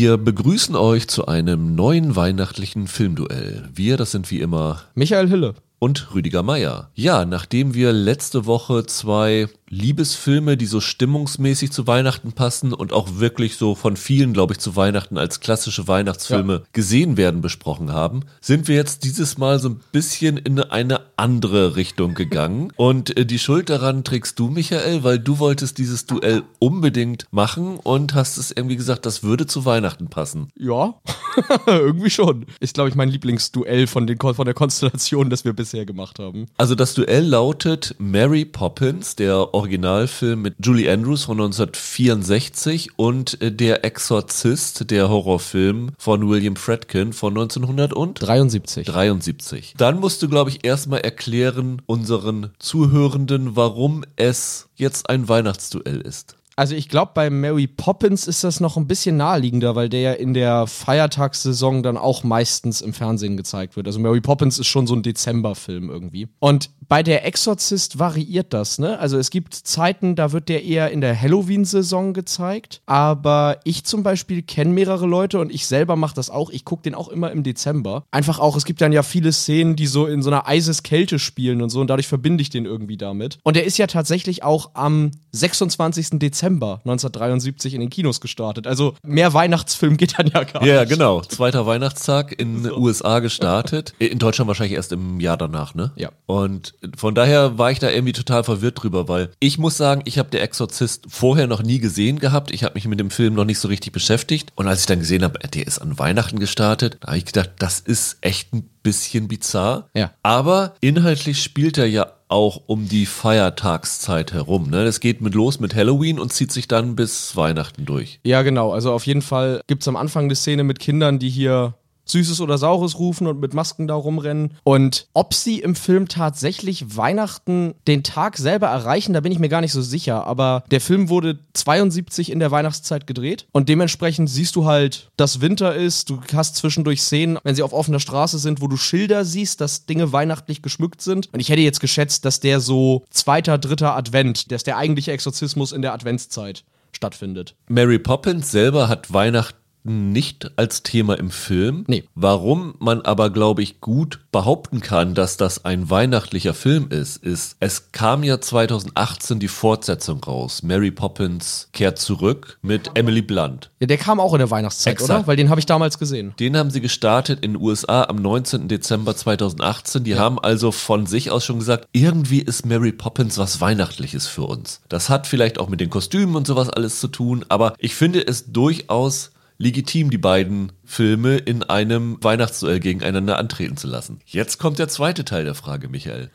Wir begrüßen euch zu einem neuen weihnachtlichen Filmduell. Wir, das sind wie immer Michael Hille und Rüdiger Meier. Ja, nachdem wir letzte Woche zwei Liebesfilme, die so stimmungsmäßig zu Weihnachten passen und auch wirklich so von vielen, glaube ich, zu Weihnachten als klassische Weihnachtsfilme ja. gesehen werden, besprochen haben, sind wir jetzt dieses Mal so ein bisschen in eine andere Richtung gegangen. und äh, die Schuld daran trägst du, Michael, weil du wolltest dieses Duell unbedingt machen und hast es irgendwie gesagt, das würde zu Weihnachten passen. Ja, irgendwie schon. Ist, glaube ich, mein Lieblingsduell von, den, von der Konstellation, das wir bisher gemacht haben. Also das Duell lautet Mary Poppins, der Originalfilm mit Julie Andrews von 1964 und äh, Der Exorzist, der Horrorfilm von William Fredkin von 1973. 73. Dann musst du, glaube ich, erstmal erklären unseren Zuhörenden, warum es jetzt ein Weihnachtsduell ist. Also ich glaube, bei Mary Poppins ist das noch ein bisschen naheliegender, weil der ja in der Feiertagssaison dann auch meistens im Fernsehen gezeigt wird. Also Mary Poppins ist schon so ein Dezemberfilm irgendwie. Und bei der Exorzist variiert das, ne? Also es gibt Zeiten, da wird der eher in der Halloween-Saison gezeigt. Aber ich zum Beispiel kenne mehrere Leute und ich selber mache das auch. Ich gucke den auch immer im Dezember. Einfach auch, es gibt dann ja viele Szenen, die so in so einer Eiseskälte spielen und so und dadurch verbinde ich den irgendwie damit. Und der ist ja tatsächlich auch am 26. Dezember 1973 in den Kinos gestartet. Also mehr Weihnachtsfilm geht dann ja gar nicht. Ja, genau. Zweiter Weihnachtstag in den so. USA gestartet. In Deutschland wahrscheinlich erst im Jahr danach, ne? Ja. Und von daher war ich da irgendwie total verwirrt drüber, weil ich muss sagen, ich habe der Exorzist vorher noch nie gesehen gehabt. Ich habe mich mit dem Film noch nicht so richtig beschäftigt. Und als ich dann gesehen habe, der ist an Weihnachten gestartet, da habe ich gedacht, das ist echt ein bisschen bizarr. Ja. Aber inhaltlich spielt er ja auch um die Feiertagszeit herum. Ne? Das geht mit los mit Halloween und zieht sich dann bis Weihnachten durch. Ja, genau. Also auf jeden Fall gibt es am Anfang eine Szene mit Kindern, die hier Süßes oder Saures rufen und mit Masken da rumrennen. Und ob sie im Film tatsächlich Weihnachten den Tag selber erreichen, da bin ich mir gar nicht so sicher. Aber der Film wurde 72 in der Weihnachtszeit gedreht und dementsprechend siehst du halt, dass Winter ist. Du hast zwischendurch Szenen, wenn sie auf offener Straße sind, wo du Schilder siehst, dass Dinge weihnachtlich geschmückt sind. Und ich hätte jetzt geschätzt, dass der so zweiter, dritter Advent, ist der eigentliche Exorzismus in der Adventszeit stattfindet. Mary Poppins selber hat Weihnachten nicht als Thema im Film. Nee. Warum man aber, glaube ich, gut behaupten kann, dass das ein weihnachtlicher Film ist, ist, es kam ja 2018 die Fortsetzung raus. Mary Poppins kehrt zurück mit Emily Blunt. Ja, der kam auch in der Weihnachtszeit, Exakt. oder? Weil den habe ich damals gesehen. Den haben sie gestartet in den USA am 19. Dezember 2018. Die ja. haben also von sich aus schon gesagt, irgendwie ist Mary Poppins was Weihnachtliches für uns. Das hat vielleicht auch mit den Kostümen und sowas alles zu tun, aber ich finde es durchaus legitim, die beiden Filme in einem Weihnachtsduell gegeneinander antreten zu lassen. Jetzt kommt der zweite Teil der Frage, Michael.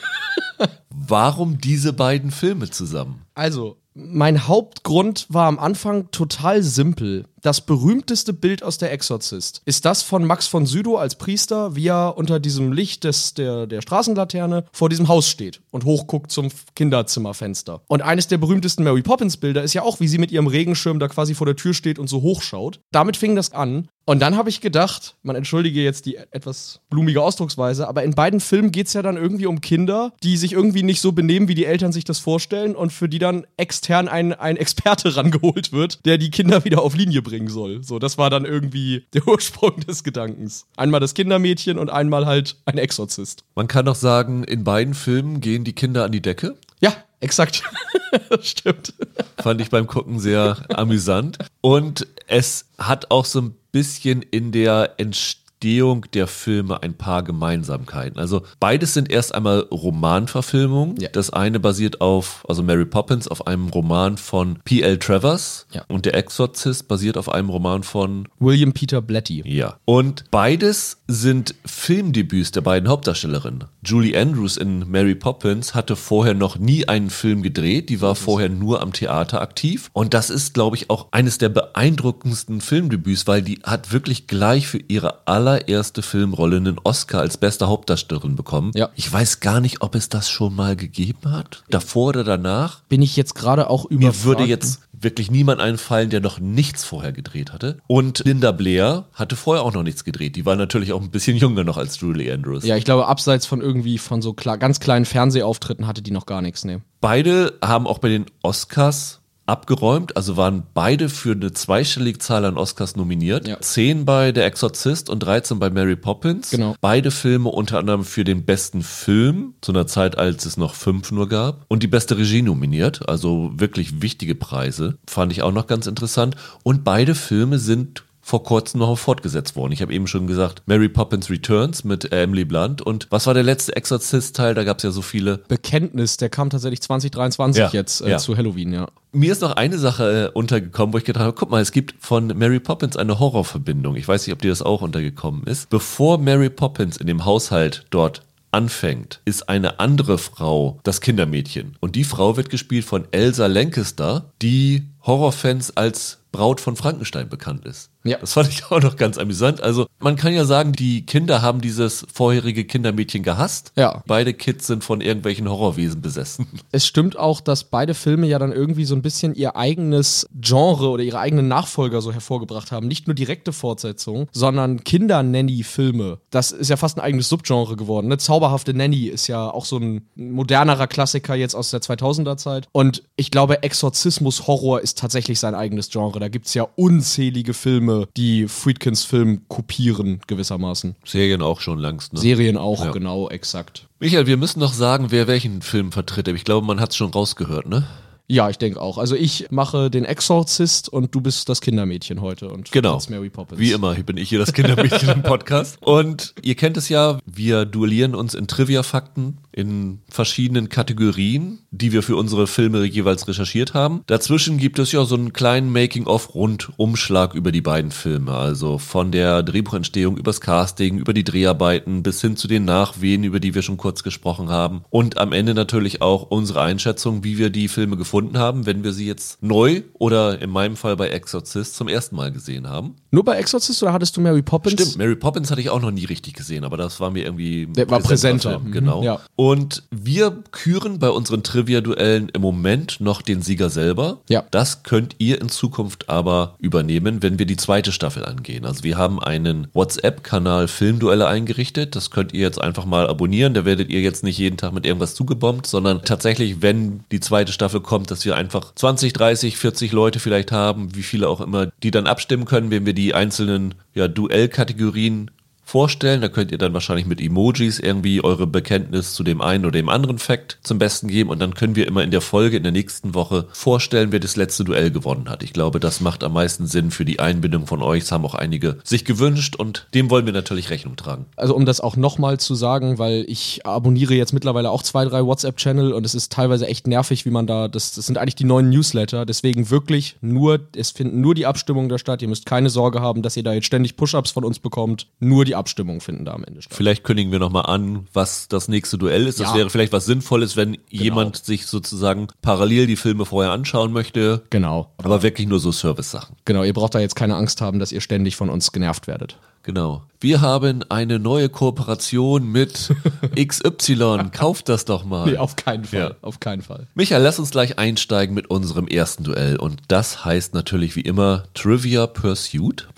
Warum diese beiden Filme zusammen? Also, mein Hauptgrund war am Anfang total simpel. Das berühmteste Bild aus der Exorzist ist das von Max von Südow als Priester, wie er unter diesem Licht des, der, der Straßenlaterne vor diesem Haus steht und hochguckt zum Kinderzimmerfenster. Und eines der berühmtesten Mary Poppins Bilder ist ja auch, wie sie mit ihrem Regenschirm da quasi vor der Tür steht und so hochschaut. Damit fing das an. Und dann habe ich gedacht, man entschuldige jetzt die etwas blumige Ausdrucksweise, aber in beiden Filmen geht es ja dann irgendwie um Kinder, die sich irgendwie nicht so benehmen, wie die Eltern sich das vorstellen und für die dann extern ein, ein Experte rangeholt wird, der die Kinder wieder auf Linie bringen soll. So, das war dann irgendwie der Ursprung des Gedankens. Einmal das Kindermädchen und einmal halt ein Exorzist. Man kann doch sagen, in beiden Filmen gehen die Kinder an die Decke. Ja, exakt. Stimmt. Fand ich beim Gucken sehr amüsant. Und es hat auch so ein bisschen in der Entstehung Entstehung der Filme ein paar Gemeinsamkeiten. Also beides sind erst einmal Romanverfilmungen. Ja. Das eine basiert auf, also Mary Poppins, auf einem Roman von P.L. Travers ja. und Der Exorzist basiert auf einem Roman von William Peter Blatty. Ja. Und beides sind Filmdebüts der beiden Hauptdarstellerinnen. Julie Andrews in Mary Poppins hatte vorher noch nie einen Film gedreht, die war vorher nur am Theater aktiv und das ist, glaube ich, auch eines der beeindruckendsten Filmdebüts, weil die hat wirklich gleich für ihre aller allererste Filmrolle einen Oscar als beste Hauptdarstellerin bekommen. Ja. Ich weiß gar nicht, ob es das schon mal gegeben hat. Davor oder danach. Bin ich jetzt gerade auch über. Mir würde jetzt wirklich niemand einfallen, der noch nichts vorher gedreht hatte. Und Linda Blair hatte vorher auch noch nichts gedreht. Die war natürlich auch ein bisschen jünger noch als Julie Andrews. Ja, ich glaube, abseits von irgendwie von so klar, ganz kleinen Fernsehauftritten hatte die noch gar nichts, ne. Beide haben auch bei den Oscars abgeräumt, also waren beide für eine zweistellige Zahl an Oscars nominiert. Ja. Zehn bei Der Exorzist und 13 bei Mary Poppins. Genau. Beide Filme unter anderem für den besten Film, zu einer Zeit, als es noch fünf nur gab. Und die beste Regie nominiert, also wirklich wichtige Preise. Fand ich auch noch ganz interessant. Und beide Filme sind vor kurzem noch fortgesetzt worden. Ich habe eben schon gesagt, Mary Poppins Returns mit Emily Blunt. Und was war der letzte Exorzist-Teil? Da gab es ja so viele. Bekenntnis, der kam tatsächlich 2023 Ja, jetzt äh, ja. zu Halloween, ja. Mir ist noch eine Sache äh, untergekommen, wo ich gedacht habe, guck mal, es gibt von Mary Poppins eine Horrorverbindung. Ich weiß nicht, ob dir das auch untergekommen ist. Bevor Mary Poppins in dem Haushalt dort anfängt, ist eine andere Frau das Kindermädchen. Und die Frau wird gespielt von Elsa Lancaster, die Horrorfans als Braut von Frankenstein bekannt ist. Ja. Das fand ich auch noch ganz amüsant. Also man kann ja sagen, die Kinder haben dieses vorherige Kindermädchen gehasst. Ja. Beide Kids sind von irgendwelchen Horrorwesen besessen. Es stimmt auch, dass beide Filme ja dann irgendwie so ein bisschen ihr eigenes Genre oder ihre eigenen Nachfolger so hervorgebracht haben. Nicht nur direkte Fortsetzungen, sondern Kinder-Nanny-Filme. Das ist ja fast ein eigenes Subgenre geworden. Ne? Zauberhafte Nanny ist ja auch so ein modernerer Klassiker jetzt aus der 2000er-Zeit. Und ich glaube, Exorzismus-Horror ist tatsächlich sein eigenes Genre. Da gibt es ja unzählige Filme, die Friedkins Film kopieren, gewissermaßen. Serien auch schon langst. Ne? Serien auch, Ja. genau, exakt. Michael, wir müssen noch sagen, wer welchen Film vertritt. Aber ich glaube, man hat es schon rausgehört, ne? Ja, ich denke auch. Also ich mache den Exorzist und du bist das Kindermädchen heute und Genau. Mary Poppins. Wie immer, bin ich hier das Kindermädchen im Podcast. Und ihr kennt es ja, wir duellieren uns in Trivia-Fakten in verschiedenen Kategorien, die wir für unsere Filme jeweils recherchiert haben. Dazwischen gibt es ja so einen kleinen Making-of-Rundumschlag über die beiden Filme. Also von der Drehbuchentstehung übers Casting, über die Dreharbeiten bis hin zu den Nachwehen, über die wir schon kurz gesprochen haben. Und am Ende natürlich auch unsere Einschätzung, wie wir die Filme gefunden haben, wenn wir sie jetzt neu oder in meinem Fall bei Exorcist zum ersten Mal gesehen haben. Nur bei Exorzist oder hattest du Mary Poppins? Stimmt, Mary Poppins hatte ich auch noch nie richtig gesehen, aber das war mir irgendwie Der war präsenter. Mhm, genau. ja. Und wir küren bei unseren Trivia-Duellen im Moment noch den Sieger selber. Ja. Das könnt ihr in Zukunft aber übernehmen, wenn wir die zweite Staffel angehen. Also wir haben einen WhatsApp-Kanal Filmduelle eingerichtet. Das könnt ihr jetzt einfach mal abonnieren. Da werdet ihr jetzt nicht jeden Tag mit irgendwas zugebombt, sondern tatsächlich, wenn die zweite Staffel kommt, dass wir einfach 20, 30, 40 Leute vielleicht haben, wie viele auch immer, die dann abstimmen können, wenn wir die einzelnen ja, Duellkategorien vorstellen. Da könnt ihr dann wahrscheinlich mit Emojis irgendwie eure Bekenntnis zu dem einen oder dem anderen Fact zum Besten geben und dann können wir immer in der Folge in der nächsten Woche vorstellen, wer das letzte Duell gewonnen hat. Ich glaube, das macht am meisten Sinn für die Einbindung von euch. Das haben auch einige sich gewünscht und dem wollen wir natürlich Rechnung tragen. Also um das auch nochmal zu sagen, weil ich abonniere jetzt mittlerweile auch zwei, drei WhatsApp-Channel und es ist teilweise echt nervig, wie man da, das, das sind eigentlich die neuen Newsletter, deswegen wirklich nur, es finden nur die Abstimmungen da statt. Ihr müsst keine Sorge haben, dass ihr da jetzt ständig Push-Ups von uns bekommt. Nur die Abstimmungen finden da am Ende statt. Vielleicht kündigen wir nochmal an, was das nächste Duell ist. Das Ja. wäre vielleicht was Sinnvolles, wenn jemand sich sozusagen parallel die Filme vorher anschauen möchte. Genau. Aber wirklich nur so Service-Sachen. Genau, ihr braucht da jetzt keine Angst haben, dass ihr ständig von uns genervt werdet. Genau. Wir haben eine neue Kooperation mit XY. Kauft das doch mal. Nee, auf keinen Fall. Ja. Auf keinen Fall. Michael, lass uns gleich einsteigen mit unserem ersten Duell. Und das heißt natürlich wie immer Trivia Pursuit.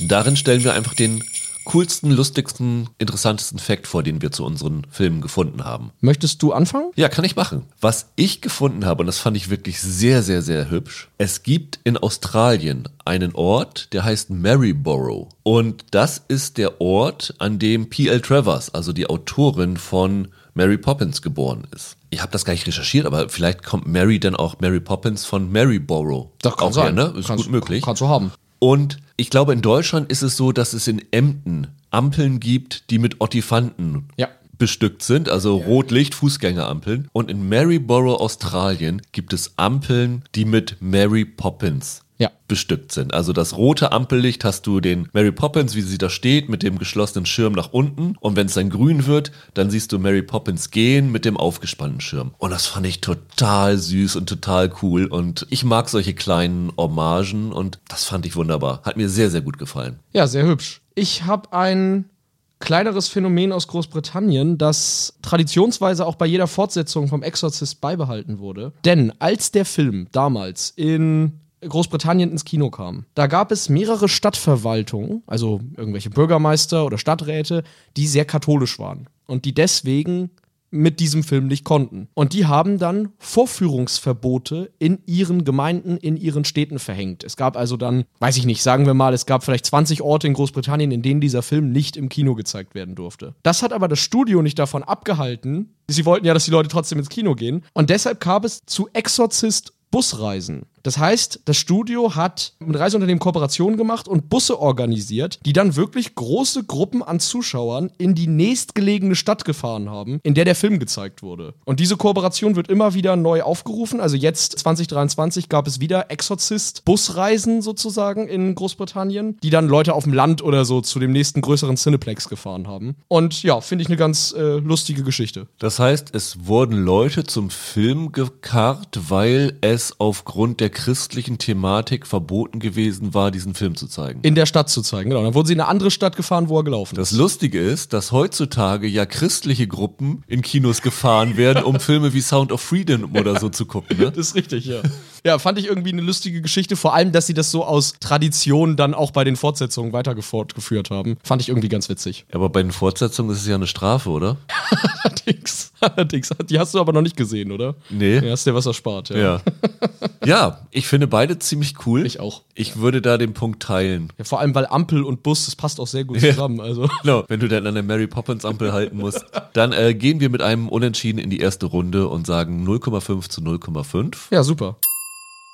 Darin stellen wir einfach den coolsten, lustigsten, interessantesten Fact vor, den wir zu unseren Filmen gefunden haben. Möchtest du anfangen? Ja, kann ich machen. Was ich gefunden habe, und das fand ich wirklich sehr, sehr, sehr hübsch, es gibt in Australien einen Ort, der heißt Maryborough. Und das ist der Ort, an dem P.L. Travers, also die Autorin von Mary Poppins, geboren ist. Ich habe das gar nicht recherchiert, aber vielleicht kommt Mary dann auch Mary Poppins von Maryborough. auch her, ne? Ist Kannst- gut möglich. Kannst du haben. Und ich glaube, in Deutschland ist es so, dass es in Emden Ampeln gibt, die mit Ottifanten Ja. bestückt sind, also Rotlicht, Fußgängerampeln. Und in Maryborough, Australien, gibt es Ampeln, die mit Mary Poppins Ja. bestückt sind. Also das rote Ampellicht hast du den Mary Poppins, wie sie da steht, mit dem geschlossenen Schirm nach unten. Und wenn es dann grün wird, dann siehst du Mary Poppins gehen mit dem aufgespannten Schirm. Und das fand ich total süß und total cool. Und ich mag solche kleinen Hommagen und das fand ich wunderbar. Hat mir sehr, sehr gut gefallen. Ja, sehr hübsch. Ich habe ein kleineres Phänomen aus Großbritannien, das traditionsweise auch bei jeder Fortsetzung vom Exorzist beibehalten wurde. Denn als der Film damals in Großbritannien ins Kino kam, da gab es mehrere Stadtverwaltungen, also irgendwelche Bürgermeister oder Stadträte, die sehr katholisch waren und die deswegen mit diesem Film nicht konnten. Und die haben dann Vorführungsverbote in ihren Gemeinden, in ihren Städten verhängt. Es gab also dann, weiß ich nicht, sagen wir mal, es gab vielleicht 20 Orte in Großbritannien, in denen dieser Film nicht im Kino gezeigt werden durfte. Das hat aber das Studio nicht davon abgehalten. Sie wollten ja, dass die Leute trotzdem ins Kino gehen. Und deshalb kam es zu Exorzist Busreisen. Das heißt, das Studio hat mit Reiseunternehmen Kooperationen gemacht und Busse organisiert, die dann wirklich große Gruppen an Zuschauern in die nächstgelegene Stadt gefahren haben, in der der Film gezeigt wurde. Und diese Kooperation wird immer wieder neu aufgerufen. Also jetzt 2023 gab es wieder Exorzist Busreisen sozusagen in Großbritannien, die dann Leute auf dem Land oder so zu dem nächsten größeren Cineplex gefahren haben. Und ja, finde ich eine ganz äh, lustige Geschichte. Das heißt, es wurden Leute zum Film gekarrt, weil es aufgrund der christlichen Thematik verboten gewesen war, diesen Film zu zeigen. In der Stadt zu zeigen, genau. Dann wurden sie in eine andere Stadt gefahren, wo er gelaufen ist. Das Lustige ist, dass heutzutage ja christliche Gruppen in Kinos gefahren werden, um Filme wie Sound of Freedom oder so zu gucken. Ne? Das ist richtig, ja. Ja, fand ich irgendwie eine lustige Geschichte, vor allem, dass sie das so aus Tradition dann auch bei den Fortsetzungen weiter fortgeführt haben. Fand ich irgendwie ganz witzig. Aber bei den Fortsetzungen ist es ja eine Strafe, oder? Allerdings. Allerdings. Die hast du aber noch nicht gesehen, oder? Nee. Ja, hast dir was erspart, ja. Ja. ja, ich finde beide ziemlich cool. Ich auch. Ich würde da den Punkt teilen. Ja, vor allem, weil Ampel und Bus, das passt auch sehr gut zusammen. Also. Genau, wenn du dann an der Mary Poppins Ampel halten musst. Dann äh, gehen wir mit einem Unentschieden in die erste Runde und sagen 0,5 zu 0,5. Ja, super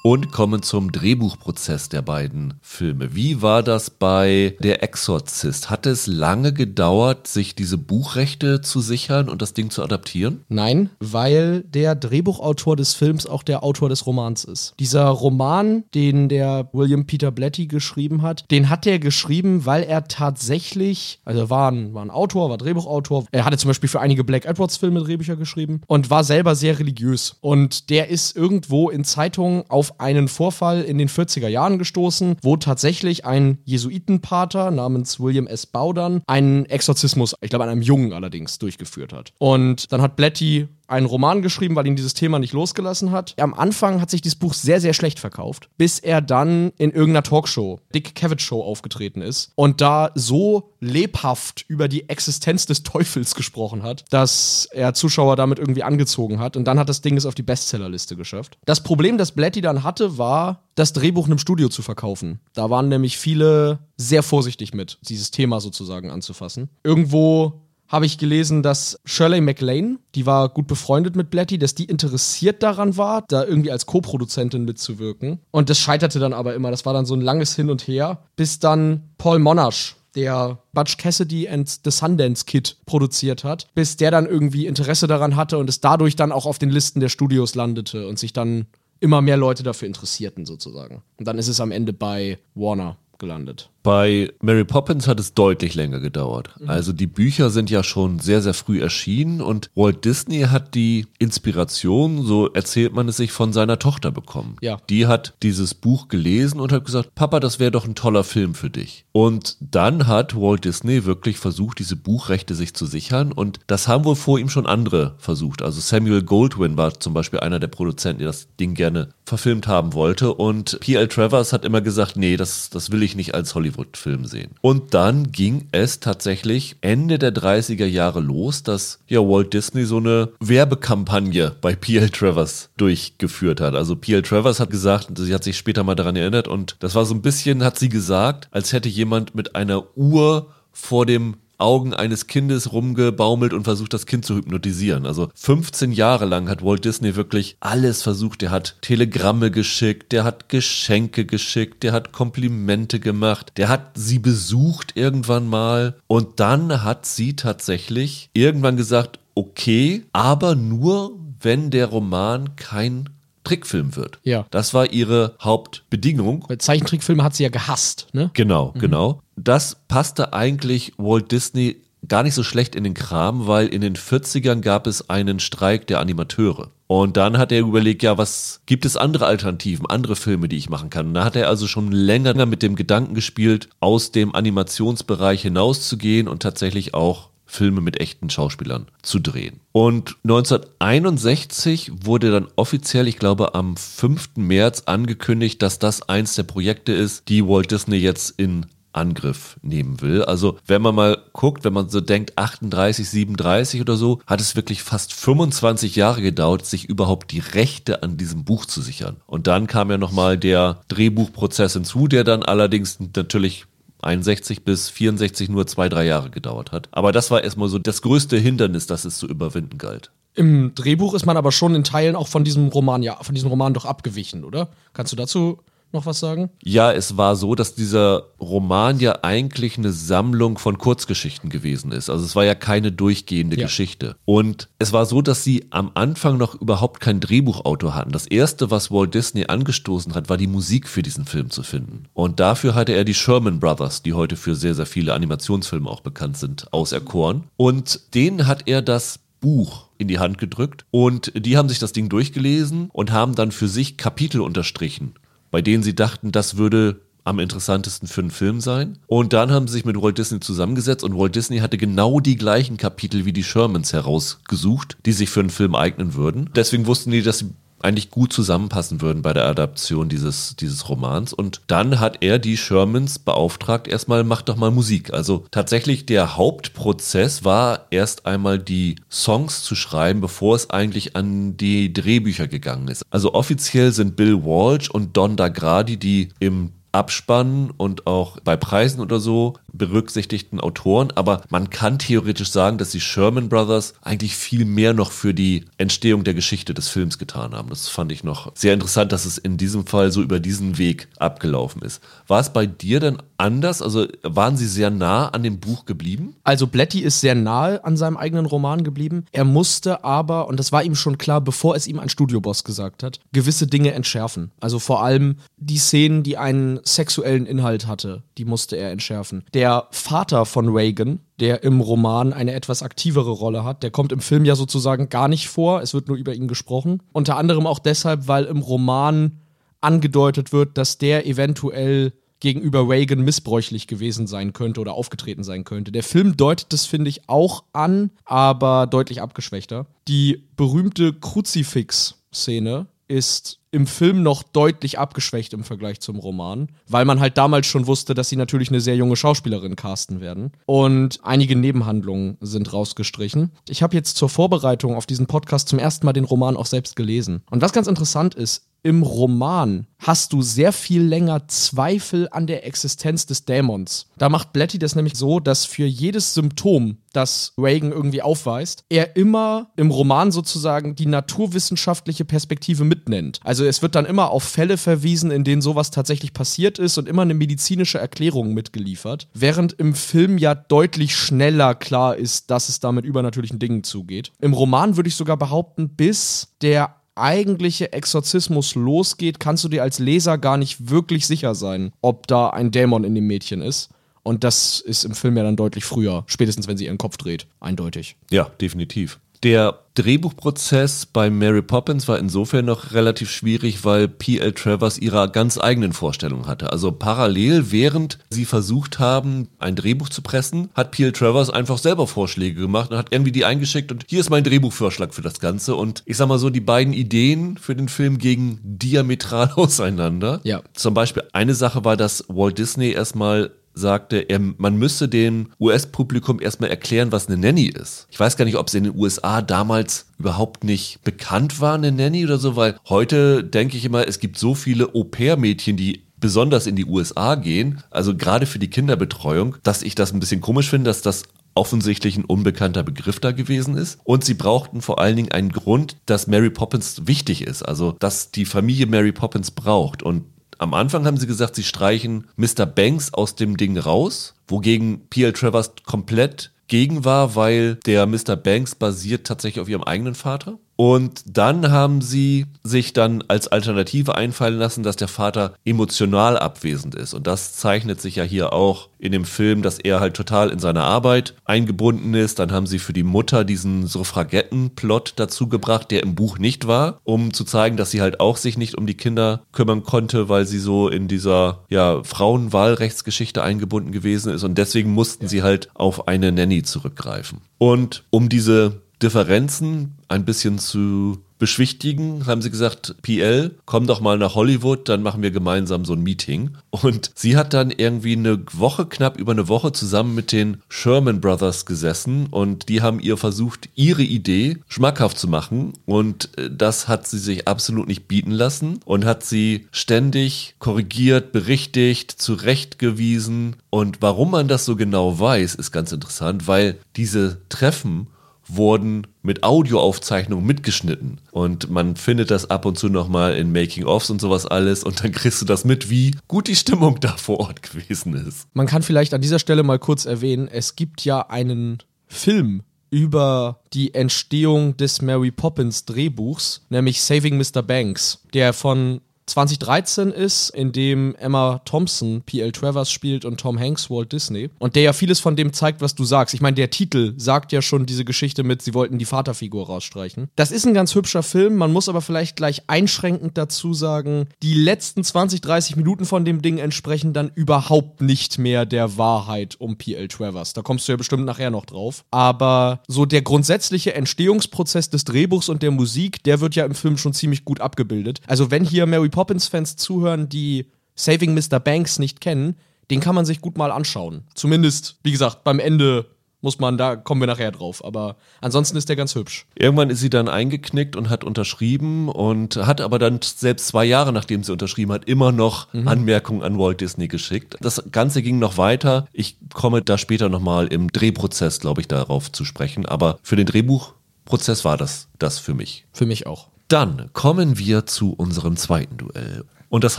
und kommen zum Drehbuchprozess der beiden Filme. Wie war das bei Der Exorzist? Hat es lange gedauert, sich diese Buchrechte zu sichern und das Ding zu adaptieren? Nein, weil der Drehbuchautor des Films auch der Autor des Romans ist. Dieser Roman, den der William Peter Blatty geschrieben hat, den hat er geschrieben, weil er tatsächlich, also war ein, war ein Autor, war Drehbuchautor. Er hatte zum Beispiel für einige Black Edwards Filme Drehbücher geschrieben und war selber sehr religiös. Und der ist irgendwo in Zeitungen auf einen Vorfall in den 40er Jahren gestoßen, wo tatsächlich ein Jesuitenpater namens William S. Bowdern einen Exorzismus, ich glaube an einem Jungen allerdings, durchgeführt hat. Und dann hat Blatty einen Roman geschrieben, weil ihn dieses Thema nicht losgelassen hat. Am Anfang hat sich dieses Buch sehr, sehr schlecht verkauft, bis er dann in irgendeiner Talkshow, Dick Cavett Show, aufgetreten ist und da so lebhaft über die Existenz des Teufels gesprochen hat, dass er Zuschauer damit irgendwie angezogen hat. Und dann hat das Ding es auf die Bestsellerliste geschafft. Das Problem, das Blatty dann hatte, war, das Drehbuch in einem Studio zu verkaufen. Da waren nämlich viele sehr vorsichtig mit, dieses Thema sozusagen anzufassen. Irgendwo habe ich gelesen, dass Shirley MacLaine, die war gut befreundet mit Blatty, dass die interessiert daran war, da irgendwie als Co-Produzentin mitzuwirken. Und das scheiterte dann aber immer. Das war dann so ein langes Hin und Her, bis dann Paul Monash, der Butch Cassidy and the Sundance Kid produziert hat, bis der dann irgendwie Interesse daran hatte und es dadurch dann auch auf den Listen der Studios landete und sich dann immer mehr Leute dafür interessierten sozusagen. Und dann ist es am Ende bei Warner gelandet. Bei Mary Poppins hat es deutlich länger gedauert. Mhm. Also die Bücher sind ja schon sehr, sehr früh erschienen und Walt Disney hat die Inspiration, so erzählt man es sich, von seiner Tochter bekommen. Ja. Die hat dieses Buch gelesen und hat gesagt, Papa, das wäre doch ein toller Film für dich. Und dann hat Walt Disney wirklich versucht, diese Buchrechte sich zu sichern und das haben wohl vor ihm schon andere versucht. Also Samuel Goldwyn war zum Beispiel einer der Produzenten, der das Ding gerne verfilmt haben wollte und P.L. Travers hat immer gesagt, nee, das, das will ich nicht als Hollywood Hollywood-Film sehen. Und dann ging es tatsächlich Ende der 30er Jahre los, dass ja Walt Disney so eine Werbekampagne bei P.L. Travers durchgeführt hat. Also P.L. Travers hat gesagt, sie hat sich später mal daran erinnert und das war so ein bisschen, hat sie gesagt, als hätte jemand mit einer Uhr vor dem Augen eines Kindes rumgebaumelt und versucht, das Kind zu hypnotisieren. Also 15 Jahre lang hat Walt Disney wirklich alles versucht. Der hat Telegramme geschickt, der hat Geschenke geschickt, der hat Komplimente gemacht, der hat sie besucht irgendwann mal und dann hat sie tatsächlich irgendwann gesagt, okay, aber nur, wenn der Roman kein Trickfilm wird. Ja. Das war ihre Hauptbedingung. Weil Zeichentrickfilme hat sie ja gehasst, ne? Genau, mhm. genau. Das passte eigentlich Walt Disney gar nicht so schlecht in den Kram, weil in den 40ern gab es einen Streik der Animateure. Und dann hat er überlegt, ja, was gibt es andere Alternativen, andere Filme, die ich machen kann? Und da hat er also schon länger mit dem Gedanken gespielt, aus dem Animationsbereich hinauszugehen und tatsächlich auch Filme mit echten Schauspielern zu drehen. Und 1961 wurde dann offiziell, ich glaube am 5. März angekündigt, dass das eins der Projekte ist, die Walt Disney jetzt in Angriff nehmen will. Also wenn man mal guckt, wenn man so denkt 38, 37 oder so, hat es wirklich fast 25 Jahre gedauert, sich überhaupt die Rechte an diesem Buch zu sichern. Und dann kam ja nochmal der Drehbuchprozess hinzu, der dann allerdings natürlich 61 bis 64 nur zwei, drei Jahre gedauert hat. Aber das war erstmal so das größte Hindernis, das es zu überwinden galt. Im Drehbuch ist man aber schon in Teilen auch von diesem Roman, ja, von diesem Roman doch abgewichen, oder? Kannst du dazu noch was sagen? Ja, es war so, dass dieser Roman ja eigentlich eine Sammlung von Kurzgeschichten gewesen ist. Also es war ja keine durchgehende ja. Geschichte. Und es war so, dass sie am Anfang noch überhaupt keinen Drehbuchautor hatten. Das erste, was Walt Disney angestoßen hat, war die Musik für diesen Film zu finden. Und dafür hatte er die Sherman Brothers, die heute für sehr, sehr viele Animationsfilme auch bekannt sind, auserkoren. Und denen hat er das Buch in die Hand gedrückt und die haben sich das Ding durchgelesen und haben dann für sich Kapitel unterstrichen, bei denen sie dachten, das würde am interessantesten für einen Film sein. Und dann haben sie sich mit Walt Disney zusammengesetzt und Walt Disney hatte genau die gleichen Kapitel wie die Shermans herausgesucht, die sich für einen Film eignen würden. Deswegen wussten die, dass sie eigentlich gut zusammenpassen würden bei der Adaption dieses, dieses Romans. Und dann hat er die Shermans beauftragt, erstmal macht doch mal Musik. Also tatsächlich der Hauptprozess war erst einmal die Songs zu schreiben, bevor es eigentlich an die Drehbücher gegangen ist. Also offiziell sind Bill Walsh und Don Dagradi, die im Abspann und auch bei Preisen oder so berücksichtigten Autoren, aber man kann theoretisch sagen, dass die Sherman Brothers eigentlich viel mehr noch für die Entstehung der Geschichte des Films getan haben. Das fand ich noch sehr interessant, dass es in diesem Fall so über diesen Weg abgelaufen ist. War es bei dir denn anders? Also waren sie sehr nah an dem Buch geblieben? Also Bletty ist sehr nahe an seinem eigenen Roman geblieben. Er musste aber, und das war ihm schon klar, bevor es ihm ein Studioboss gesagt hat, gewisse Dinge entschärfen. Also vor allem die Szenen, die einen sexuellen Inhalt hatte, die musste er entschärfen. Der Vater von Reagan, der im Roman eine etwas aktivere Rolle hat, der kommt im Film ja sozusagen gar nicht vor, es wird nur über ihn gesprochen. Unter anderem auch deshalb, weil im Roman angedeutet wird, dass der eventuell gegenüber Reagan missbräuchlich gewesen sein könnte oder aufgetreten sein könnte. Der Film deutet das, finde ich, auch an, aber deutlich abgeschwächter. Die berühmte Kruzifix-Szene ist im Film noch deutlich abgeschwächt im Vergleich zum Roman, weil man halt damals schon wusste, dass sie natürlich eine sehr junge Schauspielerin casten werden. Und einige Nebenhandlungen sind rausgestrichen. Ich habe jetzt zur Vorbereitung auf diesen Podcast zum ersten Mal den Roman auch selbst gelesen. Und was ganz interessant ist, im Roman hast du sehr viel länger Zweifel an der Existenz des Dämons. Da macht Bletty das nämlich so, dass für jedes Symptom, das Reagan irgendwie aufweist, er immer im Roman sozusagen die naturwissenschaftliche Perspektive mitnennt. Also es wird dann immer auf Fälle verwiesen, in denen sowas tatsächlich passiert ist und immer eine medizinische Erklärung mitgeliefert, während im Film ja deutlich schneller klar ist, dass es da mit übernatürlichen Dingen zugeht. Im Roman würde ich sogar behaupten, bis der eigentliche Exorzismus losgeht, kannst du dir als Leser gar nicht wirklich sicher sein, ob da ein Dämon in dem Mädchen ist. Und das ist im Film ja dann deutlich früher, spätestens wenn sie ihren Kopf dreht, eindeutig. Ja, definitiv. Der Drehbuchprozess bei Mary Poppins war insofern noch relativ schwierig, weil P.L. Travers ihre ganz eigenen Vorstellungen hatte. Also parallel, während sie versucht haben, ein Drehbuch zu pressen, hat P.L. Travers einfach selber Vorschläge gemacht und hat irgendwie die eingeschickt und hier ist mein Drehbuchvorschlag für das Ganze. Und ich sag mal so, die beiden Ideen für den Film gingen diametral auseinander. Ja. Zum Beispiel eine Sache war, dass Walt Disney erstmal sagte, er, man müsse dem US-Publikum erstmal erklären, was eine Nanny ist. Ich weiß gar nicht, ob es in den USA damals überhaupt nicht bekannt war, eine Nanny oder so, weil heute denke ich immer, es gibt so viele Au-pair-Mädchen, die besonders in die USA gehen, also gerade für die Kinderbetreuung, dass ich das ein bisschen komisch finde, dass das offensichtlich ein unbekannter Begriff da gewesen ist. Und sie brauchten vor allen Dingen einen Grund, dass Mary Poppins wichtig ist, also dass die Familie Mary Poppins braucht. Und am Anfang haben sie gesagt, sie streichen Mr. Banks aus dem Ding raus, wogegen P.L. Travers komplett gegen war, weil der Mr. Banks basiert tatsächlich auf ihrem eigenen Vater. Und dann haben sie sich dann als Alternative einfallen lassen, dass der Vater emotional abwesend ist. Und das zeichnet sich ja hier auch in dem Film, dass er halt total in seine Arbeit eingebunden ist. Dann haben sie für die Mutter diesen Suffragettenplot dazu gebracht, der im Buch nicht war, um zu zeigen, dass sie halt auch sich nicht um die Kinder kümmern konnte, weil sie so in dieser ja, Frauenwahlrechtsgeschichte eingebunden gewesen ist. Und deswegen mussten sie halt auf eine Nanny zurückgreifen. Und um diese Differenzen ein bisschen zu beschwichtigen, haben sie gesagt, PL, komm doch mal nach Hollywood, dann machen wir gemeinsam so ein Meeting. Und sie hat dann irgendwie eine Woche, knapp über eine Woche zusammen mit den Sherman Brothers gesessen und die haben ihr versucht, ihre Idee schmackhaft zu machen. Und äh, das hat sie sich absolut nicht bieten lassen und hat sie ständig korrigiert, berichtigt, zurechtgewiesen. Und warum man das so genau weiß, ist ganz interessant, weil diese Treffen wurden mit Audioaufzeichnungen mitgeschnitten. Und man findet das ab und zu nochmal in Making-ofs und sowas alles. Und dann kriegst du das mit, wie gut die Stimmung da vor Ort gewesen ist. Man kann vielleicht an dieser Stelle mal kurz erwähnen, es gibt ja einen Film über die Entstehung des Mary Poppins Drehbuchs, nämlich Saving Mr. Banks, der von 2013 ist, in dem Emma Thompson P.L. Travers spielt und Tom Hanks Walt Disney. Und der ja vieles von dem zeigt, was du sagst. Ich meine, der Titel sagt ja schon diese Geschichte mit, sie wollten die Vaterfigur rausstreichen. Das ist ein ganz hübscher Film, man muss aber vielleicht gleich einschränkend dazu sagen, die letzten 20, 30 Minuten von dem Ding entsprechen dann überhaupt nicht mehr der Wahrheit um P.L. Travers. Da kommst du ja bestimmt nachher noch drauf. Aber so der grundsätzliche Entstehungsprozess des Drehbuchs und der Musik, der wird ja im Film schon ziemlich gut abgebildet. Also wenn hier Mary Poppins-Fans zuhören, die Saving Mr. Banks nicht kennen, den kann man sich gut mal anschauen. Zumindest, wie gesagt, beim Ende muss man, da kommen wir nachher drauf. Aber ansonsten ist der ganz hübsch. Irgendwann ist sie dann eingeknickt und hat unterschrieben und hat aber dann selbst zwei Jahre nachdem sie unterschrieben hat, immer noch mhm. Anmerkungen an Walt Disney geschickt. Das Ganze ging noch weiter. Ich komme da später nochmal im Drehprozess, glaube ich, darauf zu sprechen. Aber für den Drehbuchprozess war das das für mich. Für mich auch. Dann kommen wir zu unserem zweiten Duell. Und das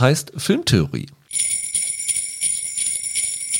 heißt Filmtheorie.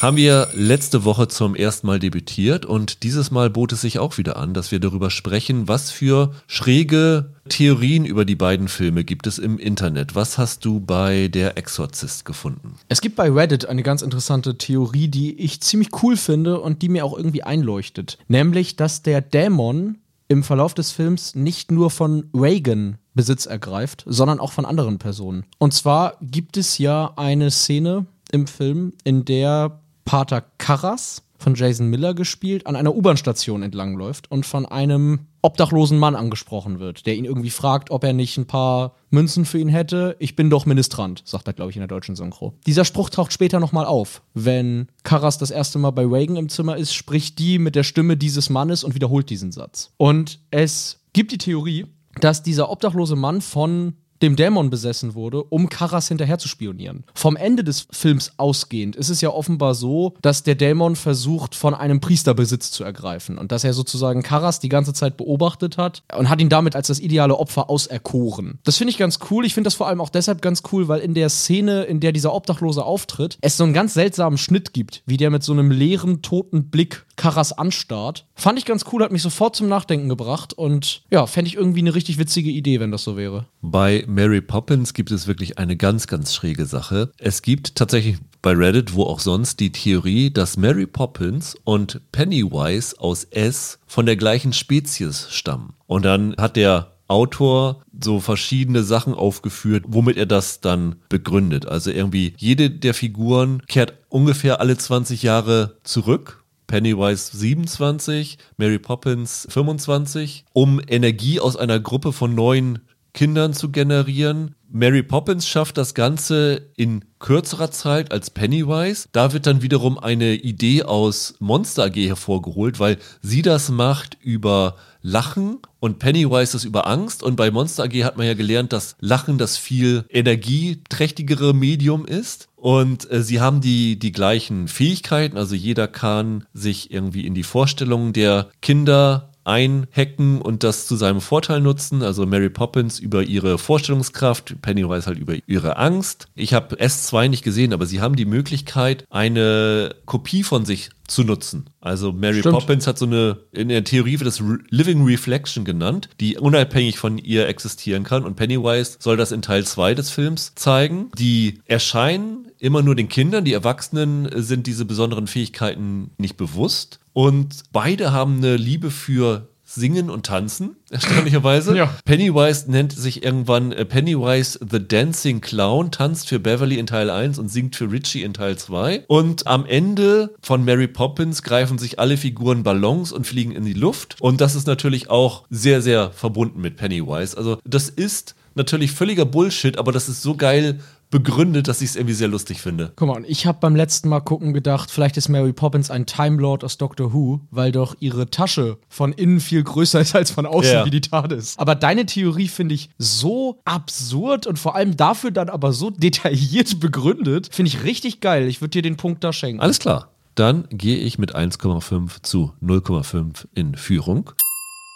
Haben wir letzte Woche zum ersten Mal debütiert und dieses Mal bot es sich auch wieder an, dass wir darüber sprechen, was für schräge Theorien über die beiden Filme gibt es im Internet. Was hast du bei Der Exorzist gefunden? Es gibt bei Reddit eine ganz interessante Theorie, die ich ziemlich cool finde und die mir auch irgendwie einleuchtet. Nämlich, dass der Dämon im Verlauf des Films nicht nur von Reagan Besitz ergreift, sondern auch von anderen Personen. Und zwar gibt es ja eine Szene im Film, in der Pater Karras von Jason Miller gespielt, an einer U-Bahn-Station entlangläuft und von einem obdachlosen Mann angesprochen wird, der ihn irgendwie fragt, ob er nicht ein paar Münzen für ihn hätte. Ich bin doch Ministrant, sagt er, glaube ich, in der deutschen Synchro. Dieser Spruch taucht später nochmal auf. Wenn Karas das erste Mal bei Reagan im Zimmer ist, spricht die mit der Stimme dieses Mannes und wiederholt diesen Satz. Und es gibt die Theorie, dass dieser obdachlose Mann von dem Dämon besessen wurde, um Karas hinterher zu spionieren. Vom Ende des Films ausgehend ist es ja offenbar so, dass der Dämon versucht, von einem Priester Besitz zu ergreifen und dass er sozusagen Karas die ganze Zeit beobachtet hat und hat ihn damit als das ideale Opfer auserkoren. Das finde ich ganz cool. Ich finde das vor allem auch deshalb ganz cool, weil in der Szene, in der dieser Obdachlose auftritt, es so einen ganz seltsamen Schnitt gibt, wie der mit so einem leeren, toten Blick Karas anstarrt. Fand ich ganz cool, hat mich sofort zum Nachdenken gebracht und ja, fände ich irgendwie eine richtig witzige Idee, wenn das so wäre. Bei Mary Poppins gibt es wirklich eine ganz, ganz schräge Sache. Es gibt tatsächlich bei Reddit, wo auch sonst, die Theorie, dass Mary Poppins und Pennywise aus S von der gleichen Spezies stammen. Und dann hat der Autor so verschiedene Sachen aufgeführt, womit er das dann begründet. Also irgendwie jede der Figuren kehrt ungefähr alle 20 Jahre zurück Pennywise 27, Mary Poppins 25, um Energie aus einer Gruppe von neuen Kindern zu generieren. Mary Poppins schafft das Ganze in kürzerer Zeit als Pennywise. Da wird dann wiederum eine Idee aus Monster AG hervorgeholt, weil sie das macht über Lachen und Pennywise das über Angst. Und bei Monster AG hat man ja gelernt, dass Lachen das viel energieträchtigere Medium ist. Und äh, sie haben die, die gleichen Fähigkeiten. Also jeder kann sich irgendwie in die Vorstellungen der Kinder einhacken und das zu seinem Vorteil nutzen. Also Mary Poppins über ihre Vorstellungskraft, Pennywise halt über ihre Angst. Ich habe S2 nicht gesehen, aber sie haben die Möglichkeit, eine Kopie von sich zu nutzen. Also Mary Stimmt. Poppins hat so eine, in der Theorie wird das Living Reflection genannt, die unabhängig von ihr existieren kann. Und Pennywise soll das in Teil 2 des Films zeigen. Die erscheinen immer nur den Kindern, die Erwachsenen sind diese besonderen Fähigkeiten nicht bewusst. Und beide haben eine Liebe für singen und tanzen, erstaunlicherweise. Ja. Pennywise nennt sich irgendwann äh, Pennywise the Dancing Clown, tanzt für Beverly in Teil 1 und singt für Richie in Teil 2. Und am Ende von Mary Poppins greifen sich alle Figuren Ballons und fliegen in die Luft. Und das ist natürlich auch sehr, sehr verbunden mit Pennywise. Also das ist natürlich völliger Bullshit, aber das ist so geil begründet, dass ich es irgendwie sehr lustig finde. Guck mal, ich habe beim letzten Mal gucken gedacht, vielleicht ist Mary Poppins ein Time Lord aus Doctor Who, weil doch ihre Tasche von innen viel größer ist als von außen, Ja. wie die TARDIS. Aber deine Theorie finde ich so absurd und vor allem dafür dann aber so detailliert begründet, finde ich richtig geil. Ich würde dir den Punkt da schenken. Alles klar. Dann gehe ich mit 1,5 zu 0,5 in Führung.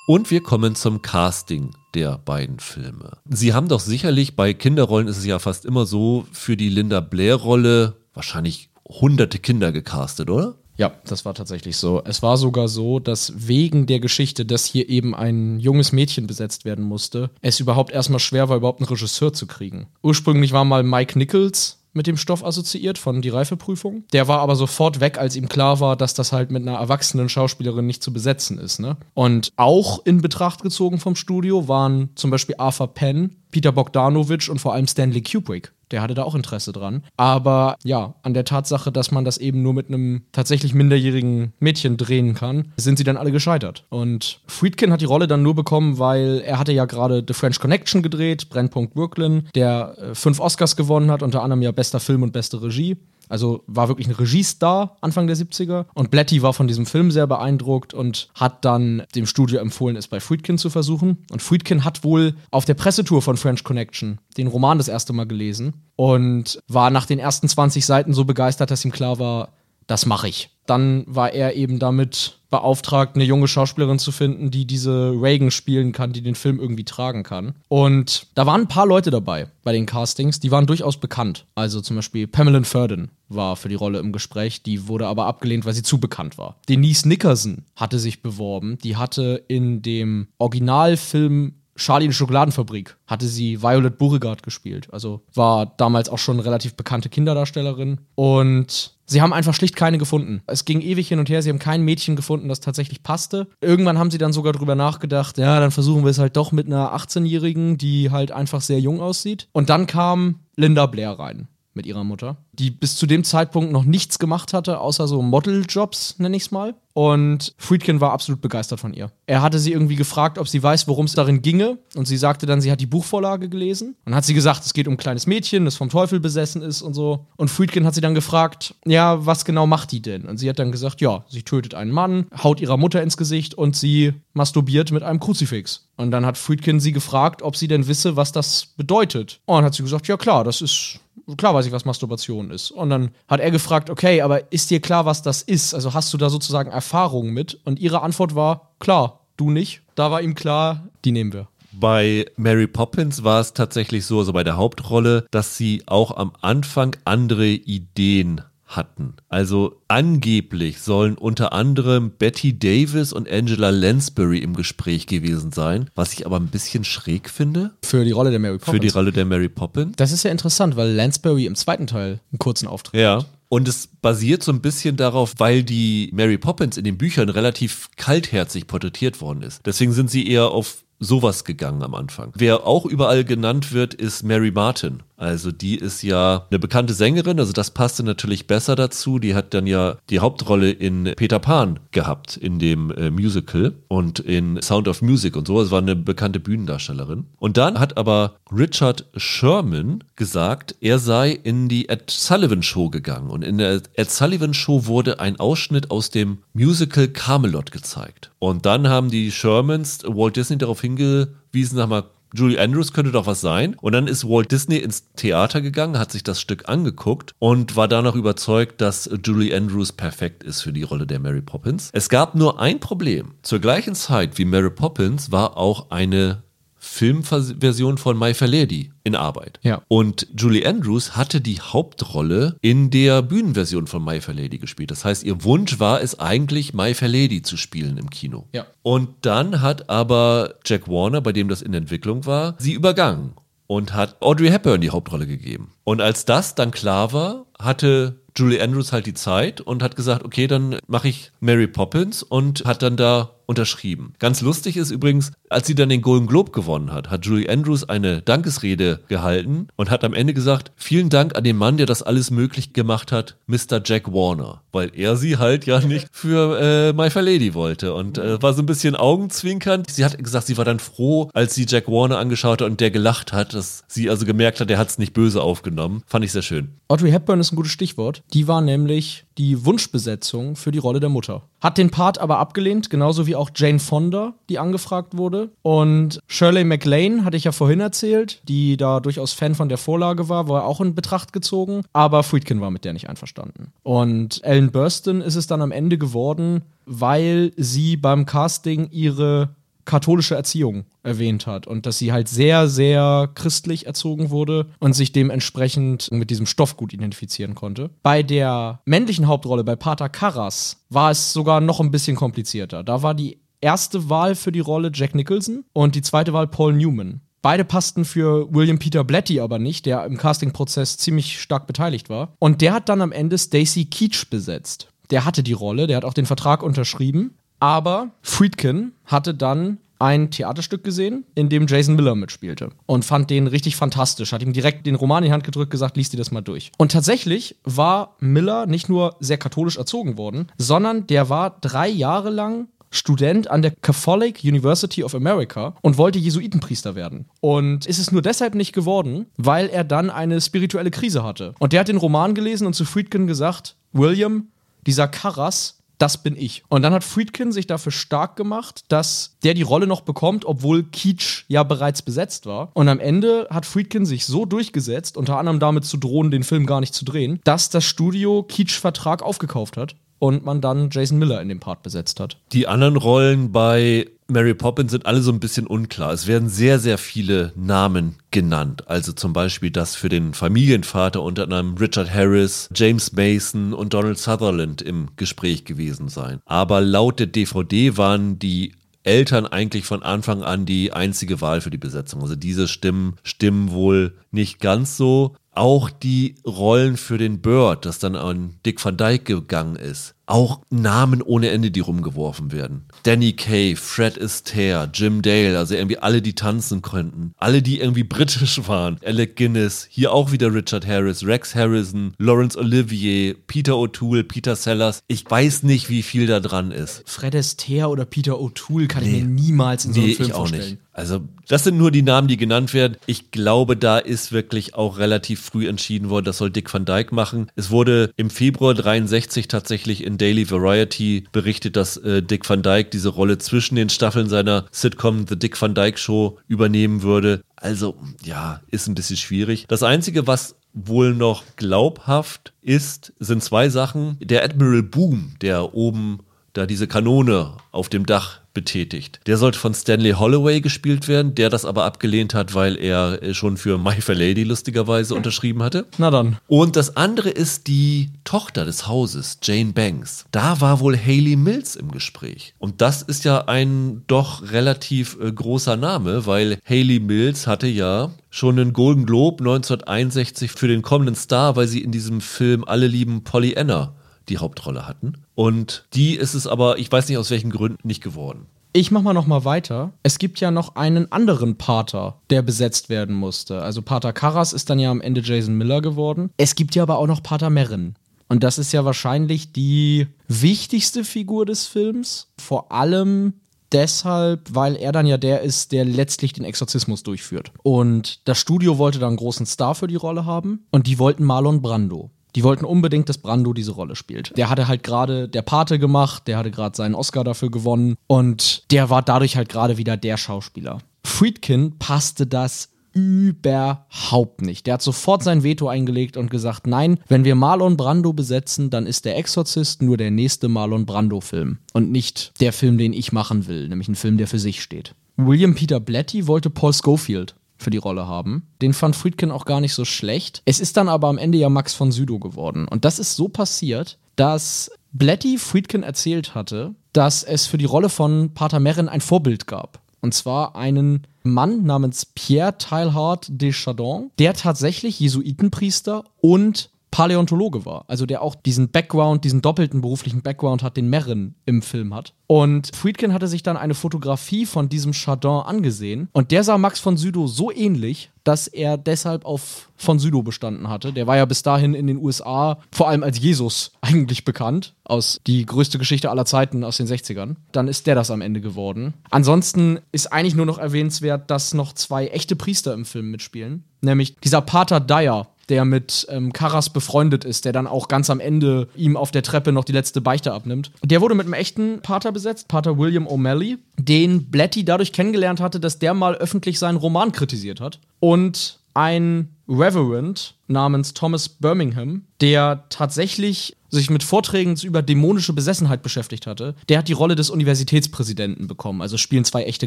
Und wir kommen zum Casting der beiden Filme. Sie haben doch sicherlich, bei Kinderrollen ist es ja fast immer so, für die Linda Blair-Rolle wahrscheinlich hunderte Kinder gecastet, oder? Ja, das war tatsächlich so. Es war sogar so, dass wegen der Geschichte, dass hier eben ein junges Mädchen besetzt werden musste, es überhaupt erstmal schwer war, überhaupt einen Regisseur zu kriegen. Ursprünglich war mal Mike Nichols mit dem Stoff assoziiert von die Reifeprüfung. Der war aber sofort weg, als ihm klar war, dass das halt mit einer erwachsenen Schauspielerin nicht zu besetzen ist. Ne? Und auch in Betracht gezogen vom Studio waren zum Beispiel Arthur Penn, Peter Bogdanovich und vor allem Stanley Kubrick. Der hatte da auch Interesse dran. Aber ja, an der Tatsache, dass man das eben nur mit einem tatsächlich minderjährigen Mädchen drehen kann, sind sie dann alle gescheitert. Und Friedkin hat die Rolle dann nur bekommen, weil er hatte ja gerade The French Connection gedreht, Brennpunkt Brooklyn, der äh, fünf Oscars gewonnen hat, unter anderem ja bester Film und beste Regie. Also war wirklich ein Regiestar Anfang der 70er. Und Blatty war von diesem Film sehr beeindruckt und hat dann dem Studio empfohlen, es bei Friedkin zu versuchen. Und Friedkin hat wohl auf der Pressetour von French Connection den Roman das erste Mal gelesen und war nach den ersten 20 Seiten so begeistert, dass ihm klar war, das mache ich. Dann war er eben damit beauftragt, eine junge Schauspielerin zu finden, die diese Reagan spielen kann, die den Film irgendwie tragen kann. Und da waren ein paar Leute dabei bei den Castings, die waren durchaus bekannt. Also zum Beispiel Pamela Ferdin war für die Rolle im Gespräch, die wurde aber abgelehnt, weil sie zu bekannt war. Denise Nickerson hatte sich beworben, die hatte in dem Originalfilm Charlie in die Schokoladenfabrik hatte sie Violet Beauregard gespielt. Also war damals auch schon eine relativ bekannte Kinderdarstellerin. Und sie haben einfach schlicht keine gefunden. Es ging ewig hin und her, sie haben kein Mädchen gefunden, das tatsächlich passte. Irgendwann haben sie dann sogar drüber nachgedacht, ja, dann versuchen wir es halt doch mit einer 18-Jährigen, die halt einfach sehr jung aussieht. Und dann kam Linda Blair rein mit ihrer Mutter, die bis zu dem Zeitpunkt noch nichts gemacht hatte, außer so Modeljobs, nenne ich es mal. Und Friedkin war absolut begeistert von ihr. Er hatte sie irgendwie gefragt, ob sie weiß, worum es darin ginge. Und sie sagte dann, sie hat die Buchvorlage gelesen. Und hat sie gesagt, es geht um ein kleines Mädchen, das vom Teufel besessen ist und so. Und Friedkin hat sie dann gefragt, ja, was genau macht die denn? Und sie hat dann gesagt, ja, sie tötet einen Mann, haut ihrer Mutter ins Gesicht und sie masturbiert mit einem Kruzifix. Und dann hat Friedkin sie gefragt, ob sie denn wisse, was das bedeutet. Und hat sie gesagt, ja klar, das ist klar weiß ich, was Masturbation ist. Und dann hat er gefragt, okay, aber ist dir klar, was das ist? Also hast du da sozusagen Erfahrung mit? Und ihre Antwort war, klar, du nicht. Da war ihm klar, die nehmen wir. Bei Mary Poppins war es tatsächlich so, also bei der Hauptrolle, dass sie auch am Anfang andere Ideen hatten. Also angeblich sollen unter anderem Betty Davis und Angela Lansbury im Gespräch gewesen sein, was ich aber ein bisschen schräg finde Für die Rolle der Mary Poppins. für die Rolle der Mary Poppins. das ist ja interessant, weil Lansbury im zweiten Teil einen kurzen Auftritt Ja. Und es basiert so ein bisschen darauf, weil die Mary Poppins in den Büchern relativ kaltherzig porträtiert worden ist. Deswegen sind sie eher auf sowas gegangen am Anfang. Wer auch überall genannt wird, ist Mary Martin. Also die ist ja eine bekannte Sängerin, also das passte natürlich besser dazu. Die hat dann ja die Hauptrolle in Peter Pan gehabt, in dem äh, Musical und in Sound of Music und so. Es war eine bekannte Bühnendarstellerin. Und dann hat aber Richard Sherman gesagt, er sei in die Ed Sullivan Show gegangen. Und in der Ed Sullivan Show wurde ein Ausschnitt aus dem Musical Camelot gezeigt. Und dann haben die Shermans Walt Disney darauf hingewiesen, sag mal, Julie Andrews könnte doch was sein. Und dann ist Walt Disney ins Theater gegangen, hat sich das Stück angeguckt und war danach überzeugt, dass Julie Andrews perfekt ist für die Rolle der Mary Poppins. Es gab nur ein Problem. Zur gleichen Zeit wie Mary Poppins war auch eine Filmversion von My Fair Lady in Arbeit. Ja. Und Julie Andrews hatte die Hauptrolle in der Bühnenversion von My Fair Lady gespielt. Das heißt, ihr Wunsch war es eigentlich, My Fair Lady zu spielen im Kino. Ja. Und dann hat aber Jack Warner, bei dem das in Entwicklung war, sie übergangen und hat Audrey Hepburn die Hauptrolle gegeben. Und als das dann klar war, hatte Julie Andrews halt die Zeit und hat gesagt, okay, dann mache ich Mary Poppins und hat dann da unterschrieben. Ganz lustig ist übrigens, als sie dann den Golden Globe gewonnen hat, hat Julie Andrews eine Dankesrede gehalten und hat am Ende gesagt, vielen Dank an den Mann, der das alles möglich gemacht hat, Mr. Jack Warner, weil er sie halt ja nicht für äh, My Fair Lady wollte und äh, war so ein bisschen augenzwinkernd. Sie hat gesagt, sie war dann froh, als sie Jack Warner angeschaut hat und der gelacht hat, dass sie also gemerkt hat, der hat es nicht böse aufgenommen. Fand ich sehr schön. Audrey Hepburn ist ein gutes Stichwort. Die war nämlich die Wunschbesetzung für die Rolle der Mutter. Hat den Part aber abgelehnt, genauso wie auch Jane Fonda, die angefragt wurde. Und Shirley MacLaine, hatte ich ja vorhin erzählt, die da durchaus Fan von der Vorlage war, war auch in Betracht gezogen. Aber Friedkin war mit der nicht einverstanden. Und Ellen Burstyn ist es dann am Ende geworden, weil sie beim Casting ihre katholische Erziehung erwähnt hat und dass sie halt sehr, sehr christlich erzogen wurde und sich dementsprechend mit diesem Stoff gut identifizieren konnte. Bei der männlichen Hauptrolle, bei Pater Karras, war es sogar noch ein bisschen komplizierter. Da war die erste Wahl für die Rolle Jack Nicholson und die zweite Wahl Paul Newman. Beide passten für William Peter Blatty aber nicht, der im Castingprozess ziemlich stark beteiligt war. Und der hat dann am Ende Stacy Keach besetzt. Der hatte die Rolle, der hat auch den Vertrag unterschrieben. Aber Friedkin hatte dann ein Theaterstück gesehen, in dem Jason Miller mitspielte und fand den richtig fantastisch. Hat ihm direkt den Roman in die Hand gedrückt, gesagt, liest dir das mal durch. Und tatsächlich war Miller nicht nur sehr katholisch erzogen worden, sondern der war drei Jahre lang Student an der Catholic University of America und wollte Jesuitenpriester werden. Und ist es nur deshalb nicht geworden, weil er dann eine spirituelle Krise hatte. Und der hat den Roman gelesen und zu Friedkin gesagt, William, dieser Karras, das bin ich. Und dann hat Friedkin sich dafür stark gemacht, dass der die Rolle noch bekommt, obwohl Keach ja bereits besetzt war. Und am Ende hat Friedkin sich so durchgesetzt, unter anderem damit zu drohen, den Film gar nicht zu drehen, dass das Studio Keach Vertrag aufgekauft hat und man dann Jason Miller in dem Part besetzt hat. Die anderen Rollen bei Mary Poppins sind alle so ein bisschen unklar. Es werden sehr, sehr viele Namen genannt. Also zum Beispiel das für den Familienvater unter anderem Richard Harris, James Mason und Donald Sutherland im Gespräch gewesen sein. Aber laut der DVD waren die Eltern eigentlich von Anfang an die einzige Wahl für die Besetzung. Also diese Stimmen stimmen wohl nicht ganz so. Auch die Rollen für den Bird, das dann an Dick Van Dyke gegangen ist. Auch Namen ohne Ende, die rumgeworfen werden. Danny Kay, Fred Astaire, Jim Dale, also irgendwie alle, die tanzen konnten. Alle, die irgendwie britisch waren. Alec Guinness, hier auch wieder Richard Harris, Rex Harrison, Laurence Olivier, Peter O'Toole, Peter Sellers. Ich weiß nicht, wie viel da dran ist. Fred Astaire oder Peter O'Toole kann nee. ich mir niemals in so einem nee, Film ich auch vorstellen. Nicht. Also, das sind nur die Namen, die genannt werden. Ich glaube, da ist wirklich auch relativ früh entschieden worden, das soll Dick Van Dyke machen. Es wurde im Februar 63 tatsächlich in Daily Variety berichtet, dass äh, Dick Van Dyke diese Rolle zwischen den Staffeln seiner Sitcom The Dick Van Dyke Show übernehmen würde. Also, ja, ist ein bisschen schwierig. Das Einzige, was wohl noch glaubhaft ist, sind zwei Sachen. Der Admiral Boom, der oben da diese Kanone auf dem Dach betätigt. Der sollte von Stanley Holloway gespielt werden, der das aber abgelehnt hat, weil er äh, schon für My Fair Lady lustigerweise unterschrieben hatte. Na dann. Und das andere ist die Tochter des Hauses, Jane Banks. Da war wohl Haley Mills im Gespräch. Und das ist ja ein doch relativ äh, großer Name, weil Haley Mills hatte ja schon einen Golden Globe 1961 für den kommenden Star, weil sie in diesem Film Alle lieben Pollyanna die Hauptrolle hatten. Und die ist es aber, ich weiß nicht aus welchen Gründen, nicht geworden. Ich mach mal noch mal weiter. Es gibt ja noch einen anderen Pater, der besetzt werden musste. Also Pater Karras ist dann ja am Ende Jason Miller geworden. Es gibt ja aber auch noch Pater Merrin. Und das ist ja wahrscheinlich die wichtigste Figur des Films. Vor allem deshalb, weil er dann ja der ist, der letztlich den Exorzismus durchführt. Und das Studio wollte dann einen großen Star für die Rolle haben. Und die wollten Marlon Brando. Die wollten unbedingt, dass Brando diese Rolle spielt. Der hatte halt gerade der Pate gemacht, der hatte gerade seinen Oscar dafür gewonnen und der war dadurch halt gerade wieder der Schauspieler. Friedkin passte das überhaupt nicht. Der hat sofort sein Veto eingelegt und gesagt, nein, wenn wir Marlon Brando besetzen, dann ist der Exorzist nur der nächste Marlon Brando-Film und nicht der Film, den ich machen will, nämlich ein Film, der für sich steht. William Peter Blatty wollte Paul Schofield für die Rolle haben. Den fand Friedkin auch gar nicht so schlecht. Es ist dann aber am Ende ja Max von Südow geworden. Und das ist so passiert, dass Blatty Friedkin erzählt hatte, dass es für die Rolle von Pater Merrin ein Vorbild gab. Und zwar einen Mann namens Pierre Teilhard de Chardon, der tatsächlich Jesuitenpriester und Paläontologe war. Also der auch diesen Background, diesen doppelten beruflichen Background hat, den Merrin im Film hat. Und Friedkin hatte sich dann eine Fotografie von diesem Chardin angesehen und der sah Max von Sydow so ähnlich, dass er deshalb auf von Sydow bestanden hatte. Der war ja bis dahin in den USA vor allem als Jesus eigentlich bekannt, aus die größte Geschichte aller Zeiten aus den 60ern. Dann ist der das am Ende geworden. Ansonsten ist eigentlich nur noch erwähnenswert, dass noch zwei echte Priester im Film mitspielen, nämlich dieser Pater Dyer, der mit ähm, Karas befreundet ist, der dann auch ganz am Ende ihm auf der Treppe noch die letzte Beichte abnimmt. Der wurde mit einem echten Pater besetzt, Pater William O'Malley, den Blatty dadurch kennengelernt hatte, dass der mal öffentlich seinen Roman kritisiert hat. Und ein Reverend namens Thomas Birmingham, der tatsächlich sich mit Vorträgen über dämonische Besessenheit beschäftigt hatte, der hat die Rolle des Universitätspräsidenten bekommen. Also spielen zwei echte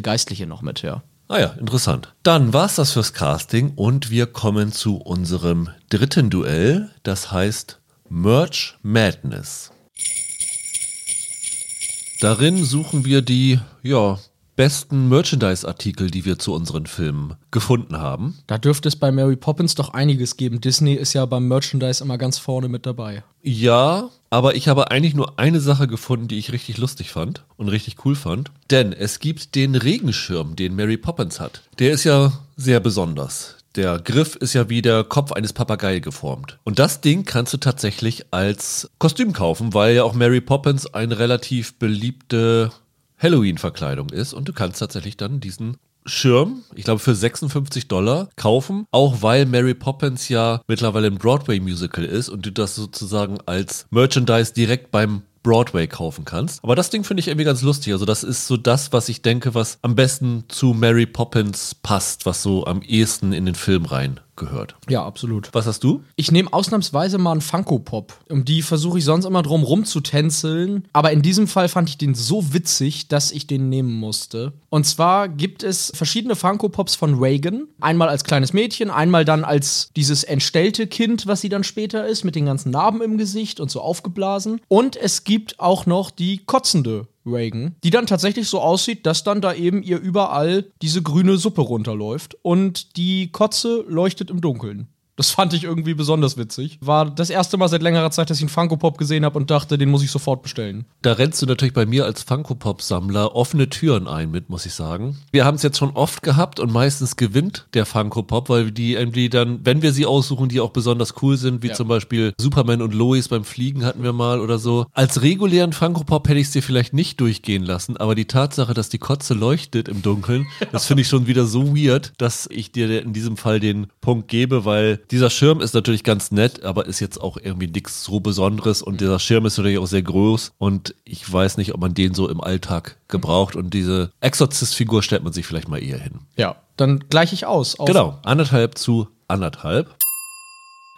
Geistliche noch mit, ja. Ah ja, interessant. Dann war's das fürs Casting und wir kommen zu unserem dritten Duell, das heißt Merch Madness. Darin suchen wir die, ja, besten Merchandise-Artikel, die wir zu unseren Filmen gefunden haben. Da dürfte es bei Mary Poppins doch einiges geben. Disney ist ja beim Merchandise immer ganz vorne mit dabei. Ja, aber ich habe eigentlich nur eine Sache gefunden, die ich richtig lustig fand und richtig cool fand. Denn es gibt den Regenschirm, den Mary Poppins hat. Der ist ja sehr besonders. Der Griff ist ja wie der Kopf eines Papagei geformt. Und das Ding kannst du tatsächlich als Kostüm kaufen, weil ja auch Mary Poppins eine relativ beliebte Halloween-Verkleidung ist und du kannst tatsächlich dann diesen Schirm, ich glaube für 56 Dollar, kaufen, auch weil Mary Poppins ja mittlerweile ein Broadway-Musical ist und du das sozusagen als Merchandise direkt beim Broadway kaufen kannst. Aber das Ding finde ich irgendwie ganz lustig. Also das ist so das, was ich denke, was am besten zu Mary Poppins passt, was so am ehesten in den Film rein gehört. Ja, absolut. Was hast du? Ich nehme ausnahmsweise mal einen Funko Pop. Um die versuche ich sonst immer drum rumzutänzeln. Aber in diesem Fall fand ich den so witzig, dass ich den nehmen musste. Und zwar gibt es verschiedene Funko Pops von Reagan. Einmal als kleines Mädchen, einmal dann als dieses entstellte Kind, was sie dann später ist, mit den ganzen Narben im Gesicht und so aufgeblasen. Und es gibt auch noch die kotzende Reagan, die dann tatsächlich so aussieht, dass dann da eben ihr überall diese grüne Suppe runterläuft und die Kotze leuchtet im Dunkeln. Das fand ich irgendwie besonders witzig. War das erste Mal seit längerer Zeit, dass ich einen Funko Pop gesehen habe und dachte, den muss ich sofort bestellen. Da rennst du natürlich bei mir als Funko Pop Sammler offene Türen ein mit, muss ich sagen. Wir haben es jetzt schon oft gehabt und meistens gewinnt der Funko Pop, weil die irgendwie dann, wenn wir sie aussuchen, die auch besonders cool sind, wie ja. zum Beispiel Superman und Lois beim Fliegen hatten wir mal oder so. Als regulären Funko Pop hätte ich es dir vielleicht nicht durchgehen lassen, aber die Tatsache, dass die Kotze leuchtet im Dunkeln, das finde ich schon wieder so weird, dass ich dir in diesem Fall den Punkt gebe, weil dieser Schirm ist natürlich ganz nett, aber ist jetzt auch irgendwie nichts so Besonderes und dieser Schirm ist natürlich auch sehr groß und ich weiß nicht, ob man den so im Alltag gebraucht und diese Exorzist-Figur stellt man sich vielleicht mal eher hin. Ja, dann gleiche ich aus. Genau, anderthalb zu anderthalb.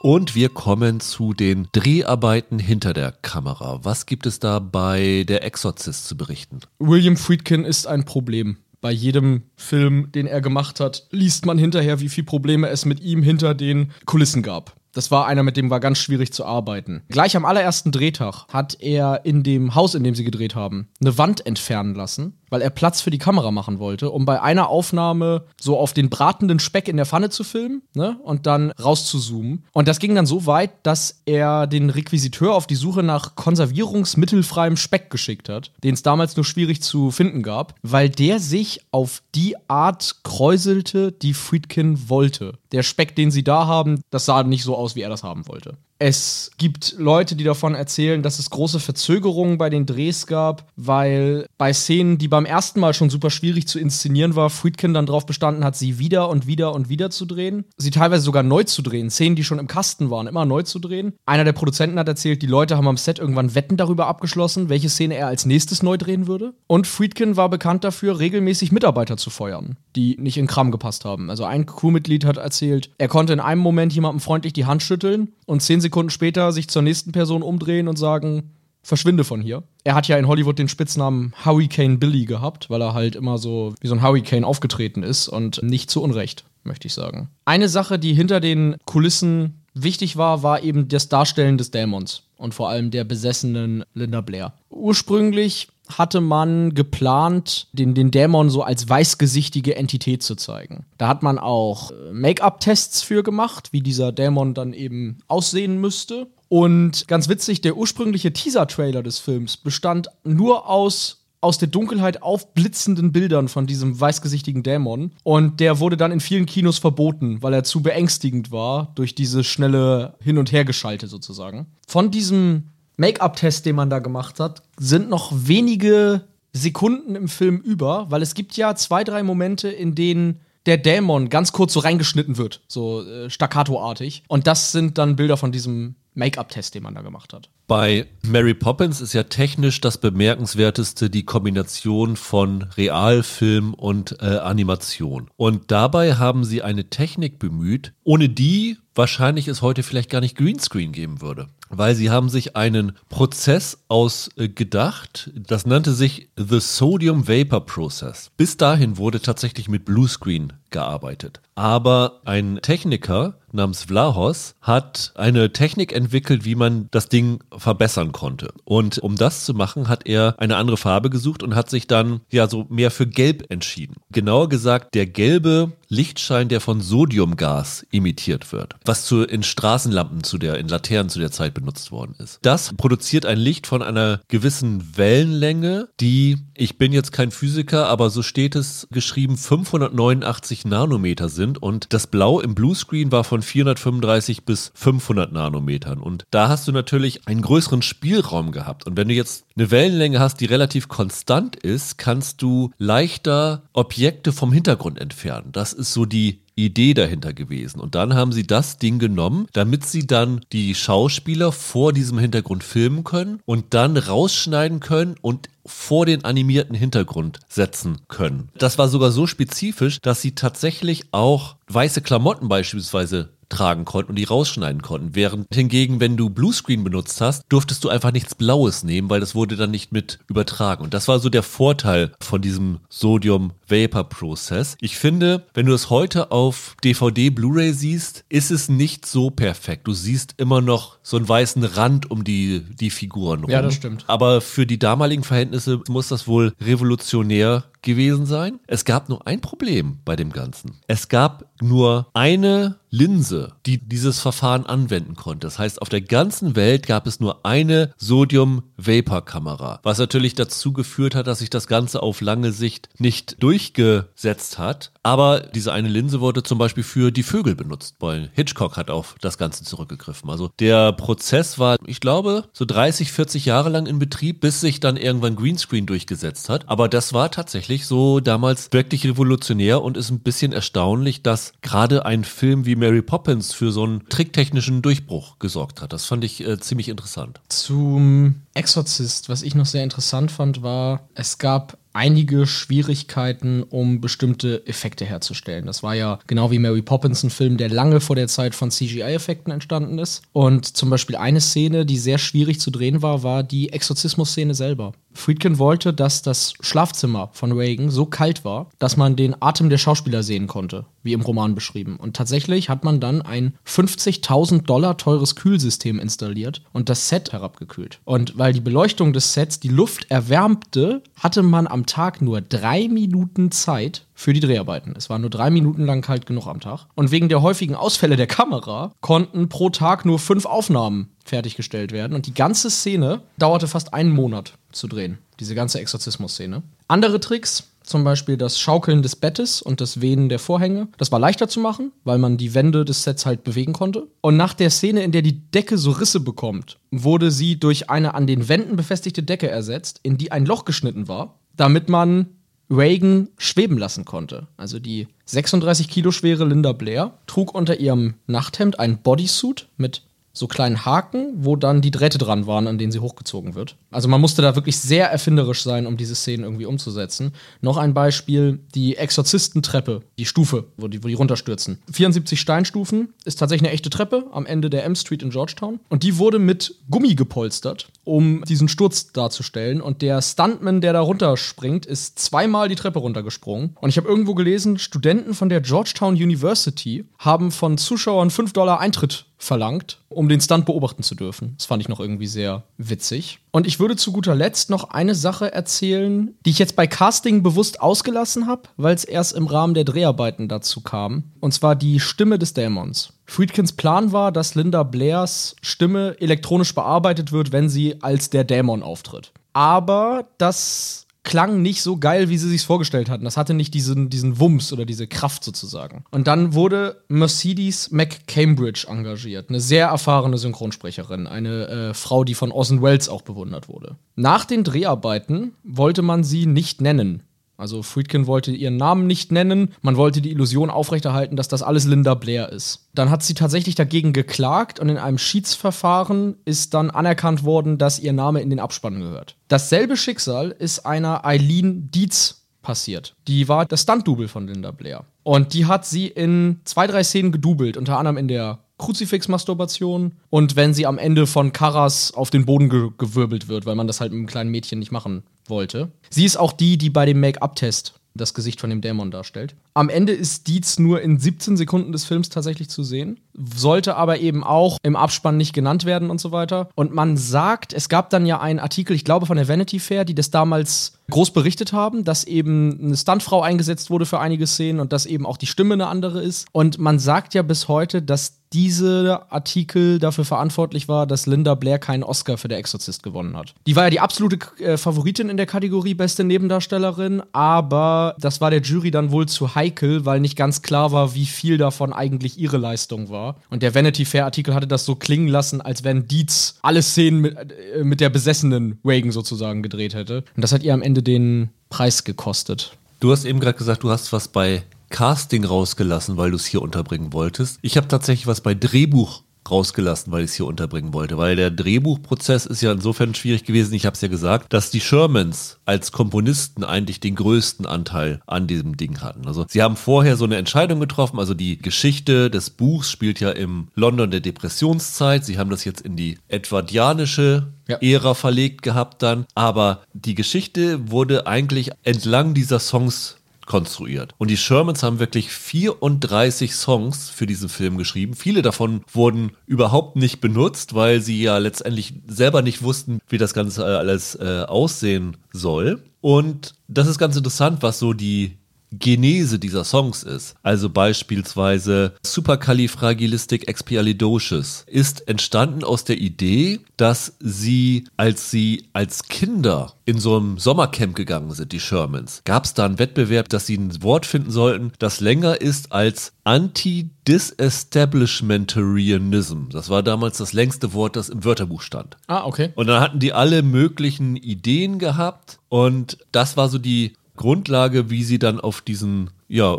Und wir kommen zu den Dreharbeiten hinter der Kamera. Was gibt es da bei der Exorzist zu berichten? William Friedkin ist ein Problem bei jedem Film, den er gemacht hat, liest man hinterher, wie viele Probleme es mit ihm hinter den Kulissen gab. Das war einer, mit dem war ganz schwierig zu arbeiten. Gleich am allerersten Drehtag hat er in dem Haus, in dem sie gedreht haben, eine Wand entfernen lassen weil er Platz für die Kamera machen wollte, um bei einer Aufnahme so auf den bratenden Speck in der Pfanne zu filmen ne, und dann rauszuzoomen. Und das ging dann so weit, dass er den Requisiteur auf die Suche nach konservierungsmittelfreiem Speck geschickt hat, den es damals nur schwierig zu finden gab, weil der sich auf die Art kräuselte, die Friedkin wollte. Der Speck, den sie da haben, das sah nicht so aus, wie er das haben wollte. Es gibt Leute, die davon erzählen, dass es große Verzögerungen bei den Drehs gab, weil bei Szenen, die beim ersten Mal schon super schwierig zu inszenieren war, Friedkin dann darauf bestanden hat, sie wieder und wieder und wieder zu drehen. Sie teilweise sogar neu zu drehen. Szenen, die schon im Kasten waren, immer neu zu drehen. Einer der Produzenten hat erzählt, die Leute haben am Set irgendwann Wetten darüber abgeschlossen, welche Szene er als nächstes neu drehen würde. Und Friedkin war bekannt dafür, regelmäßig Mitarbeiter zu feuern, die nicht in Kram gepasst haben. Also ein Crewmitglied hat erzählt, er konnte in einem Moment jemandem freundlich die Hand schütteln und zehn Sekunden später sich zur nächsten Person umdrehen und sagen, verschwinde von hier. Er hat ja in Hollywood den Spitznamen Hurricane Billy gehabt, weil er halt immer so wie so ein Hurricane aufgetreten ist und nicht zu Unrecht, möchte ich sagen. Eine Sache, die hinter den Kulissen wichtig war, war eben das Darstellen des Dämons und vor allem der besessenen Linda Blair. Ursprünglich hatte man geplant, den, den Dämon so als weißgesichtige Entität zu zeigen. Da hat man auch äh, Make-up-Tests für gemacht, wie dieser Dämon dann eben aussehen müsste. Und ganz witzig, der ursprüngliche Teaser-Trailer des Films bestand nur aus aus der Dunkelheit aufblitzenden Bildern von diesem weißgesichtigen Dämon. Und der wurde dann in vielen Kinos verboten, weil er zu beängstigend war durch diese schnelle Hin- und Hergeschalte sozusagen. Von diesem Make-up-Test, den man da gemacht hat, sind noch wenige Sekunden im Film über, weil es gibt ja zwei, drei Momente, in denen der Dämon ganz kurz so reingeschnitten wird, so äh, staccato-artig. Und das sind dann Bilder von diesem Make-up-Test, den man da gemacht hat. Bei Mary Poppins ist ja technisch das bemerkenswerteste die Kombination von Realfilm und äh, Animation. Und dabei haben sie eine Technik bemüht, ohne die wahrscheinlich es heute vielleicht gar nicht Greenscreen geben würde. Weil sie haben sich einen Prozess ausgedacht, das nannte sich The Sodium Vapor Process. Bis dahin wurde tatsächlich mit Bluescreen gearbeitet. Aber ein Techniker namens Vlahos hat eine Technik entwickelt, wie man das Ding verbessern konnte. Und um das zu machen, hat er eine andere Farbe gesucht und hat sich dann ja so mehr für Gelb entschieden. Genauer gesagt, der gelbe Lichtschein, der von Sodiumgas imitiert wird, was zu, in Straßenlampen zu der, in Laternen zu der Zeit benutzt worden ist. Das produziert ein Licht von einer gewissen Wellenlänge, die, ich bin jetzt kein Physiker, aber so steht es geschrieben, 589 Nanometer sind und das Blau im Bluescreen war von 435 bis 500 Nanometern und da hast du natürlich einen größeren Spielraum gehabt und wenn du jetzt eine Wellenlänge hast, die relativ konstant ist, kannst du leichter Objekte vom Hintergrund entfernen. Das ist so die Idee dahinter gewesen. Und dann haben sie das Ding genommen, damit sie dann die Schauspieler vor diesem Hintergrund filmen können und dann rausschneiden können und vor den animierten Hintergrund setzen können. Das war sogar so spezifisch, dass sie tatsächlich auch weiße Klamotten beispielsweise tragen konnten und die rausschneiden konnten. Während hingegen, wenn du Bluescreen benutzt hast, durftest du einfach nichts Blaues nehmen, weil das wurde dann nicht mit übertragen. Und das war so der Vorteil von diesem Sodium Vapor Prozess. Ich finde, wenn du es heute auf DVD Blu-ray siehst, ist es nicht so perfekt. Du siehst immer noch so einen weißen Rand um die, die Figuren rum. Ja, das stimmt. Aber für die damaligen Verhältnisse muss das wohl revolutionär gewesen sein. Es gab nur ein Problem bei dem Ganzen. Es gab nur eine Linse, die dieses Verfahren anwenden konnte. Das heißt, auf der ganzen Welt gab es nur eine Sodium-Vapor-Kamera, was natürlich dazu geführt hat, dass sich das Ganze auf lange Sicht nicht durchgesetzt hat. Aber diese eine Linse wurde zum Beispiel für die Vögel benutzt, weil Hitchcock hat auf das Ganze zurückgegriffen. Also der Prozess war, ich glaube, so 30, 40 Jahre lang in Betrieb, bis sich dann irgendwann Greenscreen durchgesetzt hat. Aber das war tatsächlich so damals wirklich revolutionär und ist ein bisschen erstaunlich, dass gerade ein Film wie Mary Poppins für so einen tricktechnischen Durchbruch gesorgt hat. Das fand ich äh, ziemlich interessant. Zum Exorzist, was ich noch sehr interessant fand, war, es gab einige Schwierigkeiten, um bestimmte Effekte herzustellen. Das war ja genau wie Mary Poppins ein Film, der lange vor der Zeit von CGI-Effekten entstanden ist. Und zum Beispiel eine Szene, die sehr schwierig zu drehen war, war die Exorzismus-Szene selber. Friedkin wollte, dass das Schlafzimmer von Reagan so kalt war, dass man den Atem der Schauspieler sehen konnte, wie im Roman beschrieben. Und tatsächlich hat man dann ein 50.000 Dollar teures Kühlsystem installiert und das Set herabgekühlt. Und weil die Beleuchtung des Sets die Luft erwärmte, hatte man am Tag nur drei Minuten Zeit für die Dreharbeiten. Es war nur drei Minuten lang kalt genug am Tag. Und wegen der häufigen Ausfälle der Kamera konnten pro Tag nur fünf Aufnahmen fertiggestellt werden. Und die ganze Szene dauerte fast einen Monat zu drehen. Diese ganze Exorzismus-Szene. Andere Tricks, zum Beispiel das Schaukeln des Bettes und das Wehen der Vorhänge. Das war leichter zu machen, weil man die Wände des Sets halt bewegen konnte. Und nach der Szene, in der die Decke so Risse bekommt, wurde sie durch eine an den Wänden befestigte Decke ersetzt, in die ein Loch geschnitten war, damit man Reagan schweben lassen konnte. Also die 36 Kilo schwere Linda Blair trug unter ihrem Nachthemd ein Bodysuit mit so kleinen Haken, wo dann die Drähte dran waren, an denen sie hochgezogen wird. Also man musste da wirklich sehr erfinderisch sein, um diese Szenen irgendwie umzusetzen. Noch ein Beispiel, die Exorzistentreppe, die Stufe, wo die, wo die runterstürzen. 74 Steinstufen ist tatsächlich eine echte Treppe am Ende der M Street in Georgetown. Und die wurde mit Gummi gepolstert, um diesen Sturz darzustellen. Und der Stuntman, der da runterspringt, ist zweimal die Treppe runtergesprungen. Und ich habe irgendwo gelesen, Studenten von der Georgetown University haben von Zuschauern 5 Dollar Eintritt verlangt, um den Stunt beobachten zu dürfen. Das fand ich noch irgendwie sehr witzig. Und ich würde zu guter Letzt noch eine Sache erzählen, die ich jetzt bei Casting bewusst ausgelassen habe, weil es erst im Rahmen der Dreharbeiten dazu kam. Und zwar die Stimme des Dämons. Friedkins Plan war, dass Linda Blairs Stimme elektronisch bearbeitet wird, wenn sie als der Dämon auftritt. Aber das klang nicht so geil, wie sie sich vorgestellt hatten. Das hatte nicht diesen, diesen Wumms oder diese Kraft sozusagen. Und dann wurde Mercedes McCambridge engagiert, eine sehr erfahrene Synchronsprecherin, eine äh, Frau, die von Orson Welles auch bewundert wurde. Nach den Dreharbeiten wollte man sie nicht nennen. Also Friedkin wollte ihren Namen nicht nennen. Man wollte die Illusion aufrechterhalten, dass das alles Linda Blair ist. Dann hat sie tatsächlich dagegen geklagt und in einem Schiedsverfahren ist dann anerkannt worden, dass ihr Name in den Abspann gehört. Dasselbe Schicksal ist einer Eileen Dietz passiert. Die war das Stunt-Double von Linda Blair. Und die hat sie in zwei, drei Szenen gedoubelt, unter anderem in der Kruzifix-Masturbation und wenn sie am Ende von Karas auf den Boden ge gewirbelt wird, weil man das halt mit einem kleinen Mädchen nicht machen wollte. Sie ist auch die, die bei dem Make-up-Test das Gesicht von dem Dämon darstellt. Am Ende ist Dietz nur in 17 Sekunden des Films tatsächlich zu sehen, sollte aber eben auch im Abspann nicht genannt werden und so weiter. Und man sagt, es gab dann ja einen Artikel, ich glaube von der Vanity Fair, die das damals groß berichtet haben, dass eben eine Stuntfrau eingesetzt wurde für einige Szenen und dass eben auch die Stimme eine andere ist. Und man sagt ja bis heute, dass dieser Artikel dafür verantwortlich war, dass Linda Blair keinen Oscar für Der Exorzist gewonnen hat. Die war ja die absolute äh, Favoritin in der Kategorie beste Nebendarstellerin, aber das war der Jury dann wohl zu heikel, weil nicht ganz klar war, wie viel davon eigentlich ihre Leistung war. Und der Vanity Fair Artikel hatte das so klingen lassen, als wenn Dietz alle Szenen mit, äh, mit der besessenen Reagan sozusagen gedreht hätte. Und das hat ihr am Ende den Preis gekostet. Du hast eben gerade gesagt, du hast was bei Casting rausgelassen, weil du es hier unterbringen wolltest. Ich habe tatsächlich was bei Drehbuch rausgelassen, weil ich es hier unterbringen wollte, weil der Drehbuchprozess ist ja insofern schwierig gewesen, ich habe es ja gesagt, dass die Shermans als Komponisten eigentlich den größten Anteil an diesem Ding hatten. Also sie haben vorher so eine Entscheidung getroffen, also die Geschichte des Buchs spielt ja im London der Depressionszeit, sie haben das jetzt in die edwardianische ja. Ära verlegt gehabt dann, aber die Geschichte wurde eigentlich entlang dieser Songs konstruiert. Und die Shermans haben wirklich 34 Songs für diesen Film geschrieben. Viele davon wurden überhaupt nicht benutzt, weil sie ja letztendlich selber nicht wussten, wie das Ganze alles äh, aussehen soll. Und das ist ganz interessant, was so die Genese dieser Songs ist. Also beispielsweise Supercalifragilisticexpialidocious ist entstanden aus der Idee, dass sie, als sie als Kinder in so einem Sommercamp gegangen sind, die Shermans, gab es da einen Wettbewerb, dass sie ein Wort finden sollten, das länger ist als Anti-Disestablishmentarianism. Das war damals das längste Wort, das im Wörterbuch stand. Ah, okay. Und dann hatten die alle möglichen Ideen gehabt und das war so die Grundlage, wie sie dann auf diesen, ja,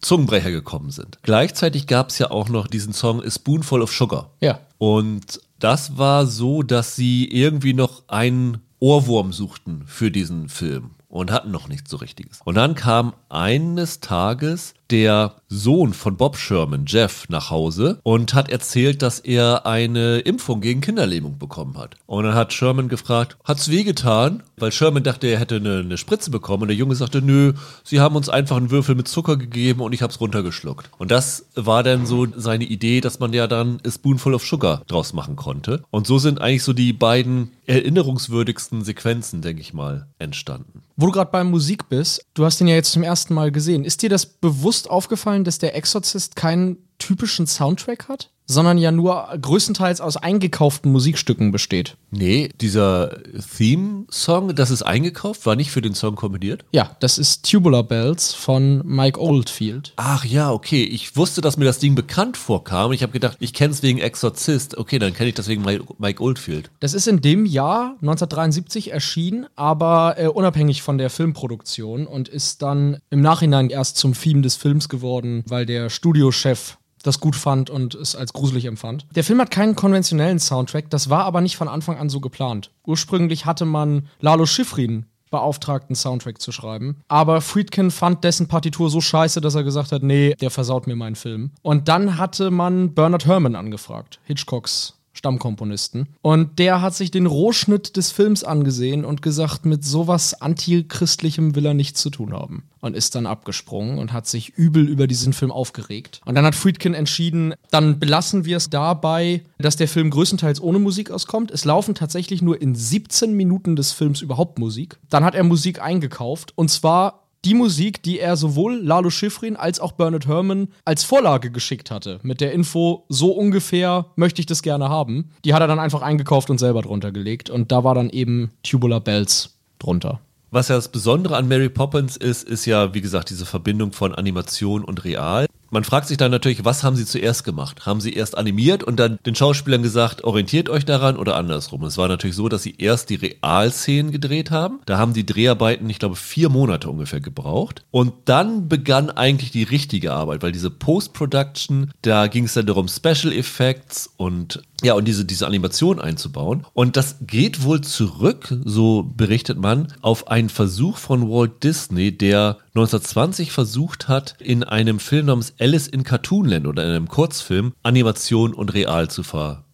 Zungenbrecher gekommen sind. Gleichzeitig gab es ja auch noch diesen Song A Spoonful of Sugar. Ja. Und das war so, dass sie irgendwie noch einen Ohrwurm suchten für diesen Film und hatten noch nichts so richtiges. Und dann kam eines Tages der Sohn von Bob Sherman, Jeff, nach Hause und hat erzählt, dass er eine Impfung gegen Kinderlähmung bekommen hat. Und dann hat Sherman gefragt, hat's wehgetan? Weil Sherman dachte, er hätte eine, eine, Spritze bekommen und der Junge sagte, nö, sie haben uns einfach einen Würfel mit Zucker gegeben und ich hab's runtergeschluckt. Und das war dann so seine Idee, dass man ja dann a Spoonful of Sugar draus machen konnte. Und so sind eigentlich so die beiden erinnerungswürdigsten Sequenzen, denke ich mal, entstanden. Wo du gerade bei Musik bist, du hast ihn ja jetzt zum ersten Mal gesehen. Ist dir das bewusst aufgefallen, dass der Exorzist keinen typischen Soundtrack hat? sondern ja nur größtenteils aus eingekauften Musikstücken besteht. Nee, dieser Theme-Song, das ist eingekauft, war nicht für den Song kombiniert? Ja, das ist Tubular Bells von Mike Oldfield. Ach ja, okay. Ich wusste, dass mir das Ding bekannt vorkam. Ich habe gedacht, ich kenne es wegen Exorzist. Okay, dann kenne ich das wegen Mike Oldfield. Das ist in dem Jahr 1973 erschienen, aber äh, unabhängig von der Filmproduktion und ist dann im Nachhinein erst zum Theme des Films geworden, weil der Studiochef das gut fand und es als gruselig empfand. Der Film hat keinen konventionellen Soundtrack, das war aber nicht von Anfang an so geplant. Ursprünglich hatte man Lalo Schifrin beauftragt, einen Soundtrack zu schreiben. Aber Friedkin fand dessen Partitur so scheiße, dass er gesagt hat, nee, der versaut mir meinen Film. Und dann hatte man Bernard Herrmann angefragt, Hitchcocks Stammkomponisten. Und der hat sich den Rohschnitt des Films angesehen und gesagt, mit sowas antichristlichem will er nichts zu tun haben. Und ist dann abgesprungen und hat sich übel über diesen Film aufgeregt. Und dann hat Friedkin entschieden, dann belassen wir es dabei, dass der Film größtenteils ohne Musik auskommt. Es laufen tatsächlich nur in 17 Minuten des Films überhaupt Musik. Dann hat er Musik eingekauft und zwar die Musik, die er sowohl Lalo Schifrin als auch Bernard Herrmann als Vorlage geschickt hatte. Mit der Info, so ungefähr möchte ich das gerne haben. Die hat er dann einfach eingekauft und selber drunter gelegt. Und da war dann eben Tubular Bells drunter. Was ja das Besondere an Mary Poppins ist, ist ja, wie gesagt, diese Verbindung von Animation und Real. Man fragt sich dann natürlich, was haben sie zuerst gemacht? Haben sie erst animiert und dann den Schauspielern gesagt, orientiert euch daran oder andersrum? Es war natürlich so, dass sie erst die Realszenen gedreht haben. Da haben die Dreharbeiten, ich glaube, vier Monate ungefähr gebraucht. Und dann begann eigentlich die richtige Arbeit, weil diese Post-Production, da ging es dann darum, Special Effects und ja, und diese, diese Animation einzubauen. Und das geht wohl zurück, so berichtet man, auf einen Versuch von Walt Disney, der 1920 versucht hat, in einem Film namens Alice in Cartoonland oder in einem Kurzfilm Animation und Real zu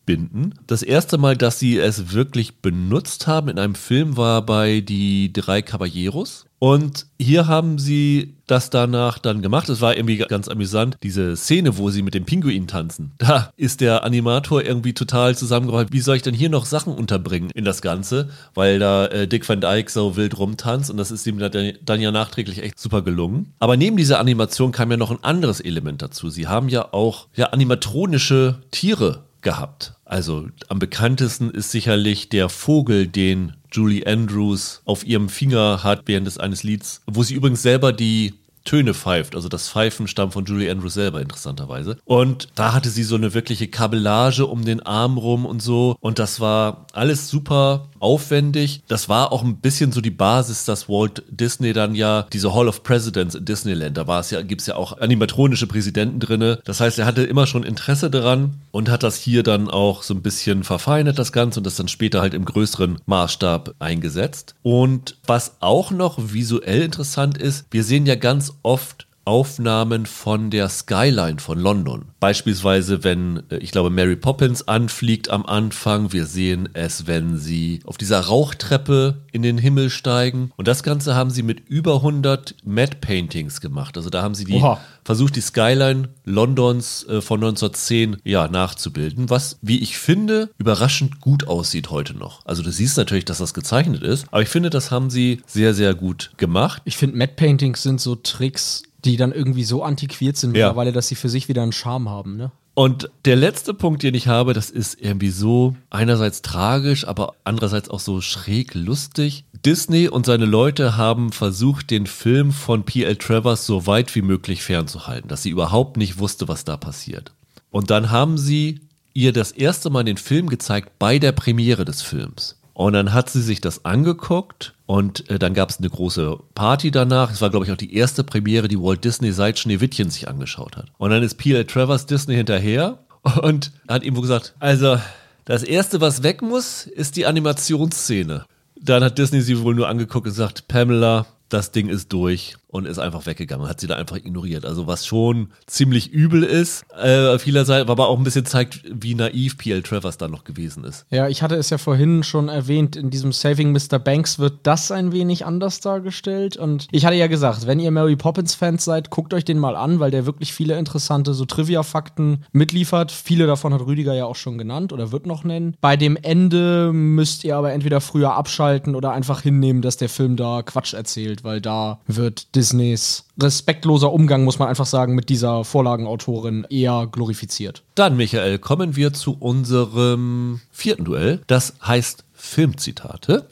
verbinden. Das erste Mal, dass sie es wirklich benutzt haben in einem Film, war bei Die drei Caballeros. Und hier haben sie das danach dann gemacht. Es war irgendwie ganz amüsant, diese Szene, wo sie mit dem Pinguin tanzen. Da ist der Animator irgendwie total zusammengeholt. Wie soll ich denn hier noch Sachen unterbringen in das Ganze? Weil da äh, Dick Van Dyke so wild rumtanzt und das ist ihm dann, dann ja nachträglich echt super gelungen. Aber neben dieser Animation kam ja noch ein anderes Element dazu. Sie haben ja auch ja, animatronische Tiere gehabt. Also am bekanntesten ist sicherlich der Vogel, den Julie Andrews auf ihrem Finger hat während des eines Lieds, wo sie übrigens selber die Töne pfeift. Also das Pfeifen stammt von Julie Andrews selber, interessanterweise. Und da hatte sie so eine wirkliche Kabellage um den Arm rum und so. Und das war alles super aufwendig. Das war auch ein bisschen so die Basis, dass Walt Disney dann ja diese Hall of Presidents in Disneyland, da war es ja, gibt es ja auch animatronische Präsidenten drinne. Das heißt, er hatte immer schon Interesse daran und hat das hier dann auch so ein bisschen verfeinert, das Ganze, und das dann später halt im größeren Maßstab eingesetzt. Und was auch noch visuell interessant ist, wir sehen ja ganz oft Aufnahmen von der Skyline von London. Beispielsweise, wenn, äh, ich glaube, Mary Poppins anfliegt am Anfang. Wir sehen es, wenn sie auf dieser Rauchtreppe in den Himmel steigen. Und das Ganze haben sie mit über 100 Matte Paintings gemacht. Also da haben sie die, versucht, die Skyline Londons äh, von 1910 ja, nachzubilden, was, wie ich finde, überraschend gut aussieht heute noch. Also du siehst natürlich, dass das gezeichnet ist, aber ich finde, das haben sie sehr, sehr gut gemacht. Ich finde, Matte Paintings sind so Tricks, die dann irgendwie so antiquiert sind Ja. mittlerweile, dass sie für sich wieder einen Charme haben, ne? Und der letzte Punkt, den ich habe, das ist irgendwie so einerseits tragisch, aber andererseits auch so schräg lustig. Disney und seine Leute haben versucht, den Film von P.L. Travers so weit wie möglich fernzuhalten, dass sie überhaupt nicht wusste, was da passiert. Und dann haben sie ihr das erste Mal den Film gezeigt bei der Premiere des Films. Und dann hat sie sich das angeguckt und äh, dann gab es eine große Party danach. Es war, glaube ich, auch die erste Premiere, die Walt Disney seit Schneewittchen sich angeschaut hat. Und dann ist P.L. Travers Disney hinterher und hat ihm wohl gesagt, also das Erste, was weg muss, ist die Animationsszene. Dann hat Disney sie wohl nur angeguckt und gesagt, Pamela, das Ding ist durch und ist einfach weggegangen, hat sie da einfach ignoriert. Also was schon ziemlich übel ist, äh, vielerseits, aber auch ein bisschen zeigt, wie naiv P.L. Travers da noch gewesen ist. Ja, ich hatte es ja vorhin schon erwähnt, in diesem Saving Mr. Banks wird das ein wenig anders dargestellt. Und ich hatte ja gesagt, wenn ihr Mary Poppins-Fans seid, guckt euch den mal an, weil der wirklich viele interessante so Trivia-Fakten mitliefert. Viele davon hat Rüdiger ja auch schon genannt oder wird noch nennen. Bei dem Ende müsst ihr aber entweder früher abschalten oder einfach hinnehmen, dass der Film da Quatsch erzählt, weil da wird Disneys respektloser Umgang, muss man einfach sagen, mit dieser Vorlagenautorin eher glorifiziert. Dann, Michael, kommen wir zu unserem vierten Duell. Das heißt Filmzitate.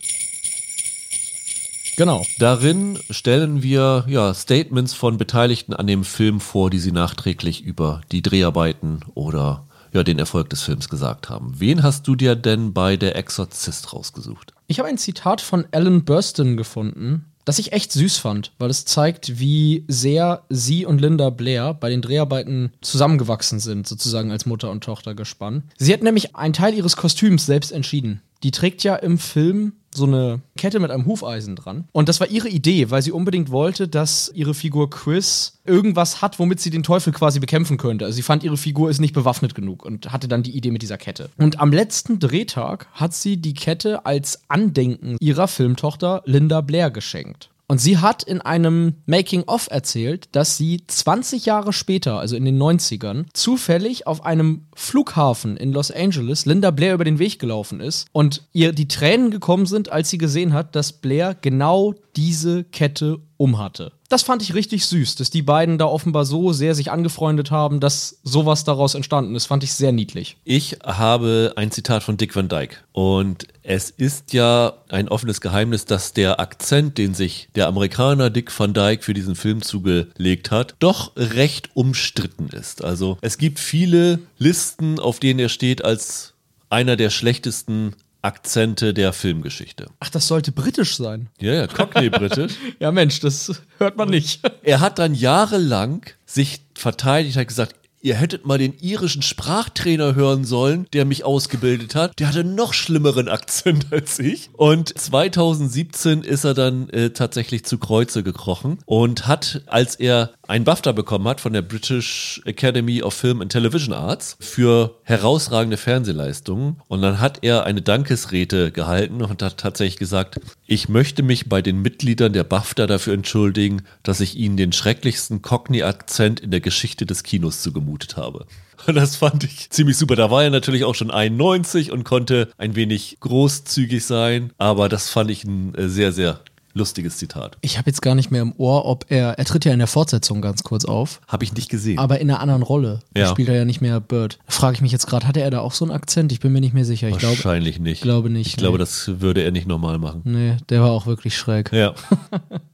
Genau. Darin stellen wir ja, Statements von Beteiligten an dem Film vor, die sie nachträglich über die Dreharbeiten oder ja, den Erfolg des Films gesagt haben. Wen hast du dir denn bei Der Exorzist rausgesucht? Ich habe ein Zitat von Alan Burstyn gefunden, das ich echt süß fand, weil es zeigt, wie sehr sie und Linda Blair bei den Dreharbeiten zusammengewachsen sind, sozusagen als Mutter und Tochter gespannt. Sie hat nämlich einen Teil ihres Kostüms selbst entschieden. Die trägt ja im Film so eine Kette mit einem Hufeisen dran. Und das war ihre Idee, weil sie unbedingt wollte, dass ihre Figur Chris irgendwas hat, womit sie den Teufel quasi bekämpfen könnte. Also sie fand, ihre Figur ist nicht bewaffnet genug und hatte dann die Idee mit dieser Kette. Und am letzten Drehtag hat sie die Kette als Andenken ihrer Filmtochter Linda Blair geschenkt. Und sie hat in einem Making-of erzählt, dass sie 20 Jahre später, also in den 90ern, zufällig auf einem Flughafen in Los Angeles Linda Blair über den Weg gelaufen ist und ihr die Tränen gekommen sind, als sie gesehen hat, dass Blair genau diese Kette umhatte. Das fand ich richtig süß, dass die beiden da offenbar so sehr sich angefreundet haben, dass sowas daraus entstanden ist. Fand ich sehr niedlich. Ich habe ein Zitat von Dick Van Dyke. Und es ist ja ein offenes Geheimnis, dass der Akzent, den sich der Amerikaner Dick Van Dyke für diesen Film zugelegt hat, doch recht umstritten ist. Also es gibt viele Listen, auf denen er steht als einer der schlechtesten Akzente der Filmgeschichte. Ach, das sollte britisch sein. Ja, ja, Cockney-britisch. ja, Mensch, das hört man nicht. er hat dann jahrelang sich verteidigt, hat gesagt, ihr hättet mal den irischen Sprachtrainer hören sollen, der mich ausgebildet hat. Der hatte noch schlimmeren Akzent als ich. Und 2017 ist er dann äh, tatsächlich zu Kreuze gekrochen und hat, als er ein BAFTA bekommen hat von der British Academy of Film and Television Arts für herausragende Fernsehleistungen. Und dann hat er eine Dankesrede gehalten und hat tatsächlich gesagt, ich möchte mich bei den Mitgliedern der BAFTA dafür entschuldigen, dass ich ihnen den schrecklichsten Cockney-Akzent in der Geschichte des Kinos zugemutet habe. Und das fand ich ziemlich super. Da war er natürlich auch schon 91 und konnte ein wenig großzügig sein, aber das fand ich ein äh, sehr, sehr lustiges Zitat. Ich habe jetzt gar nicht mehr im Ohr, ob er, er tritt ja in der Fortsetzung ganz kurz auf. Habe ich nicht gesehen. Aber in einer anderen Rolle. Ja. Da spielt er ja nicht mehr Bird. Frage ich mich jetzt gerade, hatte er da auch so einen Akzent? Ich bin mir nicht mehr sicher. Ich glaube, Wahrscheinlich nicht. glaube nicht, Ich glaube, nee. das würde er nicht normal machen. nee, der war auch wirklich schräg. Ja.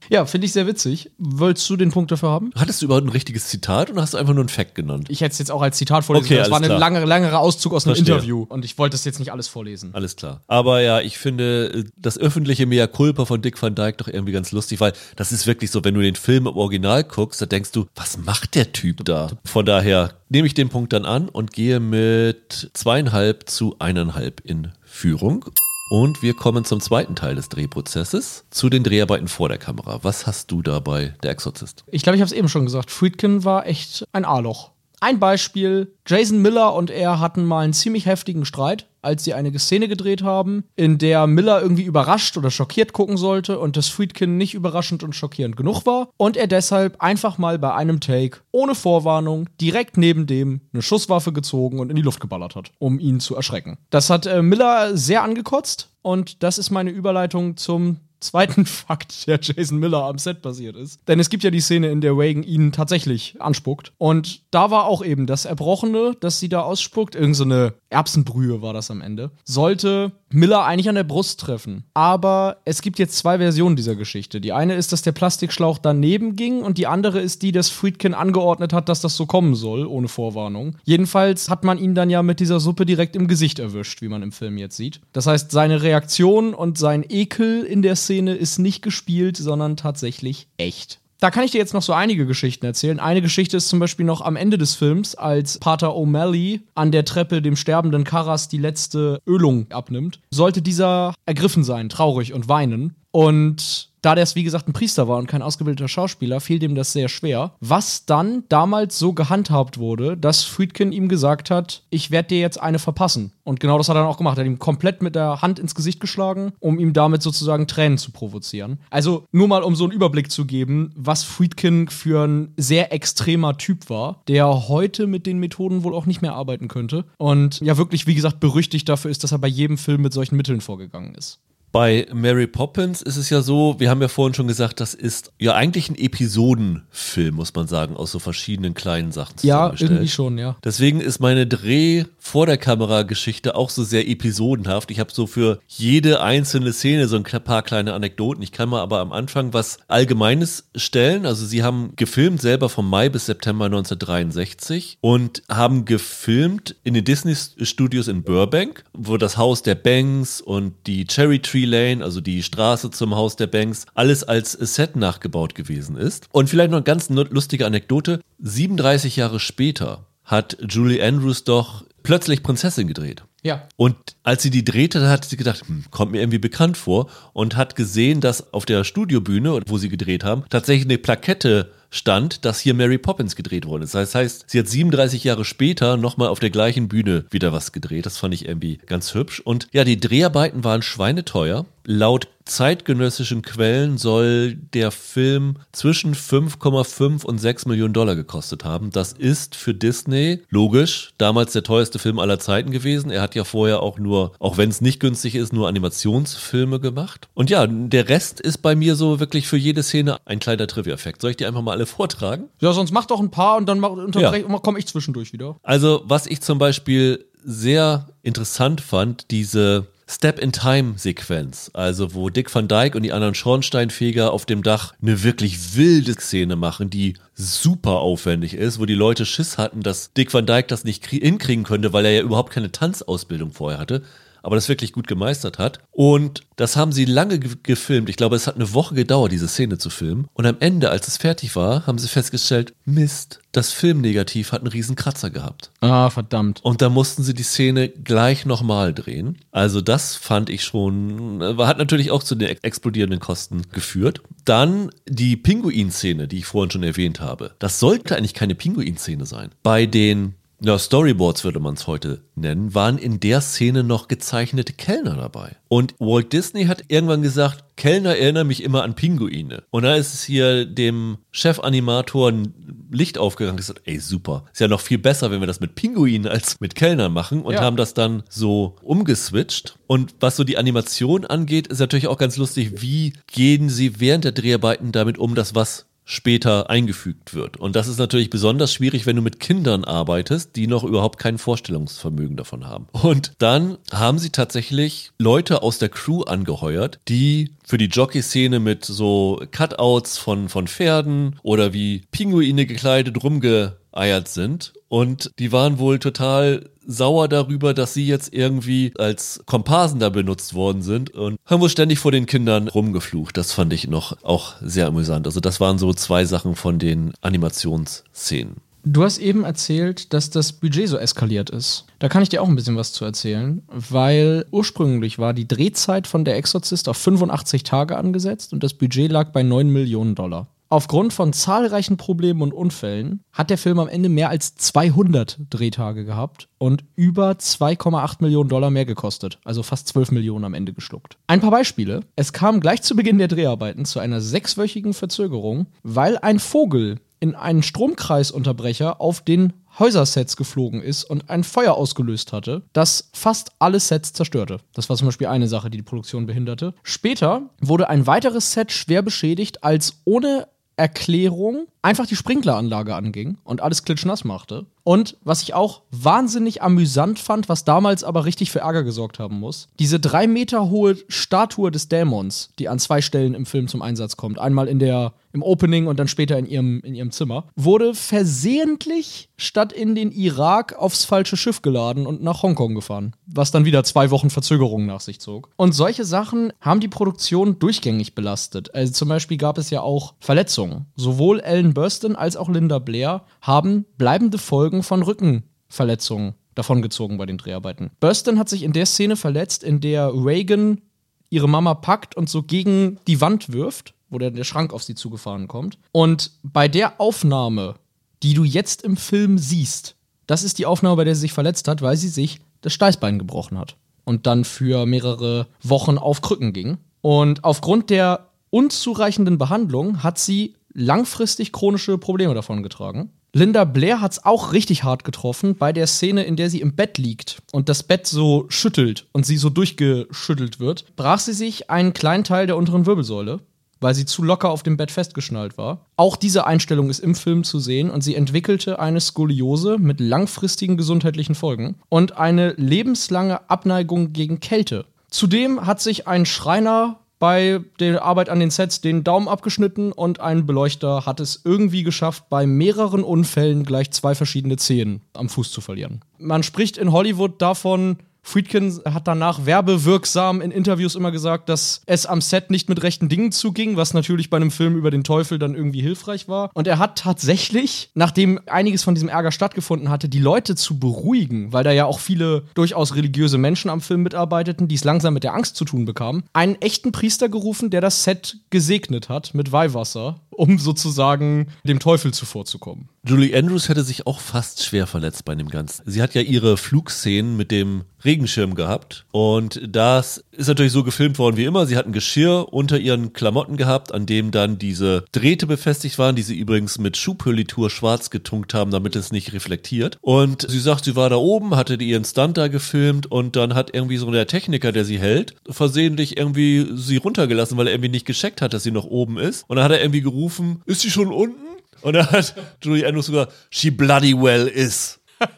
Ja, finde ich sehr witzig. Wolltest du den Punkt dafür haben? Hattest du überhaupt ein richtiges Zitat oder hast du einfach nur einen Fact genannt? Ich hätte es jetzt auch als Zitat vorlesen Okay. Das war ein langer, langerer Auszug aus einem Verstehe. Interview. Und ich wollte das jetzt nicht alles vorlesen. Alles klar. Aber ja, ich finde das öffentliche Mea culpa von Dick Van Dyke doch irgendwie ganz lustig, weil das ist wirklich so, wenn du den Film im Original guckst, da denkst du, was macht der Typ da? Von daher nehme ich den Punkt dann an und gehe mit zweieinhalb zu eineinhalb in Führung. Und wir kommen zum zweiten Teil des Drehprozesses, zu den Dreharbeiten vor der Kamera. Was hast du dabei, der Exorzist? Ich glaube, ich habe es eben schon gesagt. Friedkin war echt ein A-Loch. Ein Beispiel: Jason Miller und er hatten mal einen ziemlich heftigen Streit, als sie eine Szene gedreht haben, in der Miller irgendwie überrascht oder schockiert gucken sollte und das Friedkin nicht überraschend und schockierend genug war und er deshalb einfach mal bei einem Take ohne Vorwarnung direkt neben dem eine Schusswaffe gezogen und in die Luft geballert hat, um ihn zu erschrecken. Das hat äh, Miller sehr angekotzt und das ist meine Überleitung zum zweiten Fakt, der Jason Miller am Set passiert ist. Denn es gibt ja die Szene, in der Reagan ihn tatsächlich anspuckt. Und da war auch eben das Erbrochene, das sie da ausspuckt, irgendeine so Erbsenbrühe war das am Ende, sollte Miller eigentlich an der Brust treffen. Aber es gibt jetzt zwei Versionen dieser Geschichte. Die eine ist, dass der Plastikschlauch daneben ging und die andere ist die, dass Friedkin angeordnet hat, dass das so kommen soll, ohne Vorwarnung. Jedenfalls hat man ihn dann ja mit dieser Suppe direkt im Gesicht erwischt, wie man im Film jetzt sieht. Das heißt, seine Reaktion und sein Ekel in der Szene ist nicht gespielt, sondern tatsächlich echt. Da kann ich dir jetzt noch so einige Geschichten erzählen. Eine Geschichte ist zum Beispiel noch am Ende des Films, als Pater O'Malley an der Treppe dem sterbenden Karas die letzte Ölung abnimmt. Sollte dieser ergriffen sein, traurig und weinen. Und da der es wie gesagt ein Priester war und kein ausgebildeter Schauspieler, fiel dem das sehr schwer. Was dann damals so gehandhabt wurde, dass Friedkin ihm gesagt hat, ich werde dir jetzt eine verpassen. Und genau das hat er dann auch gemacht. Er hat ihm komplett mit der Hand ins Gesicht geschlagen, um ihm damit sozusagen Tränen zu provozieren. Also nur mal, um so einen Überblick zu geben, was Friedkin für ein sehr extremer Typ war, der heute mit den Methoden wohl auch nicht mehr arbeiten könnte. Und ja wirklich, wie gesagt, berüchtigt dafür ist, dass er bei jedem Film mit solchen Mitteln vorgegangen ist. Bei Mary Poppins ist es ja so, wir haben ja vorhin schon gesagt, das ist ja eigentlich ein Episodenfilm, muss man sagen, aus so verschiedenen kleinen Sachen Ja, irgendwie schon, ja. Deswegen ist meine Dreh vor der Kamera Geschichte auch so sehr episodenhaft. Ich habe so für jede einzelne Szene so ein paar kleine Anekdoten. Ich kann mal aber am Anfang was Allgemeines stellen. Also sie haben gefilmt selber vom Mai bis September 1963 und haben gefilmt in den Disney Studios in Burbank, wo das Haus der Banks und die Cherry Tree Lane, also die Straße zum Haus der Banks, alles als Set nachgebaut gewesen ist. Und vielleicht noch eine ganz lustige Anekdote. 37 Jahre später hat Julie Andrews doch plötzlich Prinzessin gedreht. Ja. Und als sie die drehte, hat sie gedacht, hm, kommt mir irgendwie bekannt vor und hat gesehen, dass auf der Studiobühne, wo sie gedreht haben, tatsächlich eine Plakette stand, dass hier Mary Poppins gedreht ist. Das heißt, sie hat 37 Jahre später nochmal auf der gleichen Bühne wieder was gedreht. Das fand ich irgendwie ganz hübsch. Und ja, die Dreharbeiten waren schweineteuer. Laut zeitgenössischen Quellen soll der Film zwischen 5,5 und 6 Millionen Dollar gekostet haben. Das ist für Disney logisch damals der teuerste Film aller Zeiten gewesen. Er hat ja vorher auch nur, auch wenn es nicht günstig ist, nur Animationsfilme gemacht. Und ja, der Rest ist bei mir so wirklich für jede Szene ein kleiner Trivia-Effekt. Soll ich die einfach mal alle vortragen? Ja, sonst mach doch ein paar und dann ja. komme ich zwischendurch wieder. Also, was ich zum Beispiel sehr interessant fand, diese Step-in-Time-Sequenz, also wo Dick Van Dyke und die anderen Schornsteinfeger auf dem Dach eine wirklich wilde Szene machen, die super aufwendig ist, wo die Leute Schiss hatten, dass Dick Van Dyke das nicht hinkriegen könnte, weil er ja überhaupt keine Tanzausbildung vorher hatte aber das wirklich gut gemeistert hat. Und das haben sie lange ge gefilmt. Ich glaube, es hat eine Woche gedauert, diese Szene zu filmen. Und am Ende, als es fertig war, haben sie festgestellt, Mist, das Filmnegativ hat einen riesen Kratzer gehabt. Ah, verdammt. Und da mussten sie die Szene gleich nochmal drehen. Also das fand ich schon, äh, hat natürlich auch zu den explodierenden Kosten geführt. Dann die Pinguin-Szene, die ich vorhin schon erwähnt habe. Das sollte eigentlich keine Pinguin-Szene sein. Bei den ja, Storyboards würde man es heute nennen, waren in der Szene noch gezeichnete Kellner dabei. Und Walt Disney hat irgendwann gesagt, Kellner erinnern mich immer an Pinguine. Und da ist es hier dem Chefanimator ein Licht aufgegangen und gesagt, ey super, ist ja noch viel besser, wenn wir das mit Pinguinen als mit Kellnern machen und ja. haben das dann so umgeswitcht. Und was so die Animation angeht, ist natürlich auch ganz lustig, wie gehen sie während der Dreharbeiten damit um, dass was später eingefügt wird. Und das ist natürlich besonders schwierig, wenn du mit Kindern arbeitest, die noch überhaupt kein Vorstellungsvermögen davon haben. Und dann haben sie tatsächlich Leute aus der Crew angeheuert, die für die Jockey-Szene mit so Cutouts von, von Pferden oder wie Pinguine gekleidet rumgeeiert sind. Und die waren wohl total sauer darüber, dass sie jetzt irgendwie als Komparsen da benutzt worden sind und haben wohl ständig vor den Kindern rumgeflucht. Das fand ich noch auch sehr amüsant. Also das waren so zwei Sachen von den Animationsszenen. Du hast eben erzählt, dass das Budget so eskaliert ist. Da kann ich dir auch ein bisschen was zu erzählen, weil ursprünglich war die Drehzeit von Der Exorzist auf 85 Tage angesetzt und das Budget lag bei 9 Millionen Dollar. Aufgrund von zahlreichen Problemen und Unfällen hat der Film am Ende mehr als 200 Drehtage gehabt und über 2,8 Millionen Dollar mehr gekostet, also fast 12 Millionen am Ende geschluckt. Ein paar Beispiele. Es kam gleich zu Beginn der Dreharbeiten zu einer sechswöchigen Verzögerung, weil ein Vogel in einen Stromkreisunterbrecher auf den Häusersets geflogen ist und ein Feuer ausgelöst hatte, das fast alle Sets zerstörte. Das war zum Beispiel eine Sache, die die Produktion behinderte. Später wurde ein weiteres Set schwer beschädigt, als ohne Erklärung einfach die Sprinkleranlage anging und alles klitschnass machte. Und was ich auch wahnsinnig amüsant fand, was damals aber richtig für Ärger gesorgt haben muss, diese drei Meter hohe Statue des Dämons, die an zwei Stellen im Film zum Einsatz kommt, einmal in der im Opening und dann später in ihrem, in ihrem Zimmer, wurde versehentlich statt in den Irak aufs falsche Schiff geladen und nach Hongkong gefahren, was dann wieder zwei Wochen Verzögerung nach sich zog. Und solche Sachen haben die Produktion durchgängig belastet. Also zum Beispiel gab es ja auch Verletzungen. Sowohl Ellen Burstyn als auch Linda Blair haben bleibende Folgen von Rückenverletzungen davongezogen bei den Dreharbeiten. Burstyn hat sich in der Szene verletzt, in der Reagan ihre Mama packt und so gegen die Wand wirft, wo der, der Schrank auf sie zugefahren kommt. Und bei der Aufnahme, die du jetzt im Film siehst, das ist die Aufnahme, bei der sie sich verletzt hat, weil sie sich das Steißbein gebrochen hat und dann für mehrere Wochen auf Krücken ging. Und aufgrund der unzureichenden Behandlung hat sie langfristig chronische Probleme davon getragen. Linda Blair hat es auch richtig hart getroffen bei der Szene, in der sie im Bett liegt und das Bett so schüttelt und sie so durchgeschüttelt wird, brach sie sich einen kleinen Teil der unteren Wirbelsäule, weil sie zu locker auf dem Bett festgeschnallt war. Auch diese Einstellung ist im Film zu sehen und sie entwickelte eine Skoliose mit langfristigen gesundheitlichen Folgen und eine lebenslange Abneigung gegen Kälte. Zudem hat sich ein Schreiner bei der Arbeit an den Sets den Daumen abgeschnitten und ein Beleuchter hat es irgendwie geschafft, bei mehreren Unfällen gleich zwei verschiedene Zehen am Fuß zu verlieren. Man spricht in Hollywood davon, Friedkin hat danach werbewirksam in Interviews immer gesagt, dass es am Set nicht mit rechten Dingen zuging, was natürlich bei einem Film über den Teufel dann irgendwie hilfreich war. Und er hat tatsächlich, nachdem einiges von diesem Ärger stattgefunden hatte, die Leute zu beruhigen, weil da ja auch viele durchaus religiöse Menschen am Film mitarbeiteten, die es langsam mit der Angst zu tun bekamen, einen echten Priester gerufen, der das Set gesegnet hat mit Weihwasser, um sozusagen dem Teufel zuvorzukommen. Julie Andrews hätte sich auch fast schwer verletzt bei dem Ganzen. Sie hat ja ihre Flugszenen mit dem Regenschirm gehabt und das ist natürlich so gefilmt worden wie immer. Sie hat ein Geschirr unter ihren Klamotten gehabt, an dem dann diese Drähte befestigt waren, die sie übrigens mit Schuhpolitur schwarz getunkt haben, damit es nicht reflektiert. Und sie sagt, sie war da oben, hatte ihren Stunt da gefilmt und dann hat irgendwie so der Techniker, der sie hält, versehentlich irgendwie sie runtergelassen, weil er irgendwie nicht gescheckt hat, dass sie noch oben ist. Und dann hat er irgendwie gerufen, ist sie schon unten? Und dann hat Julie Andrews sogar, she bloody well is.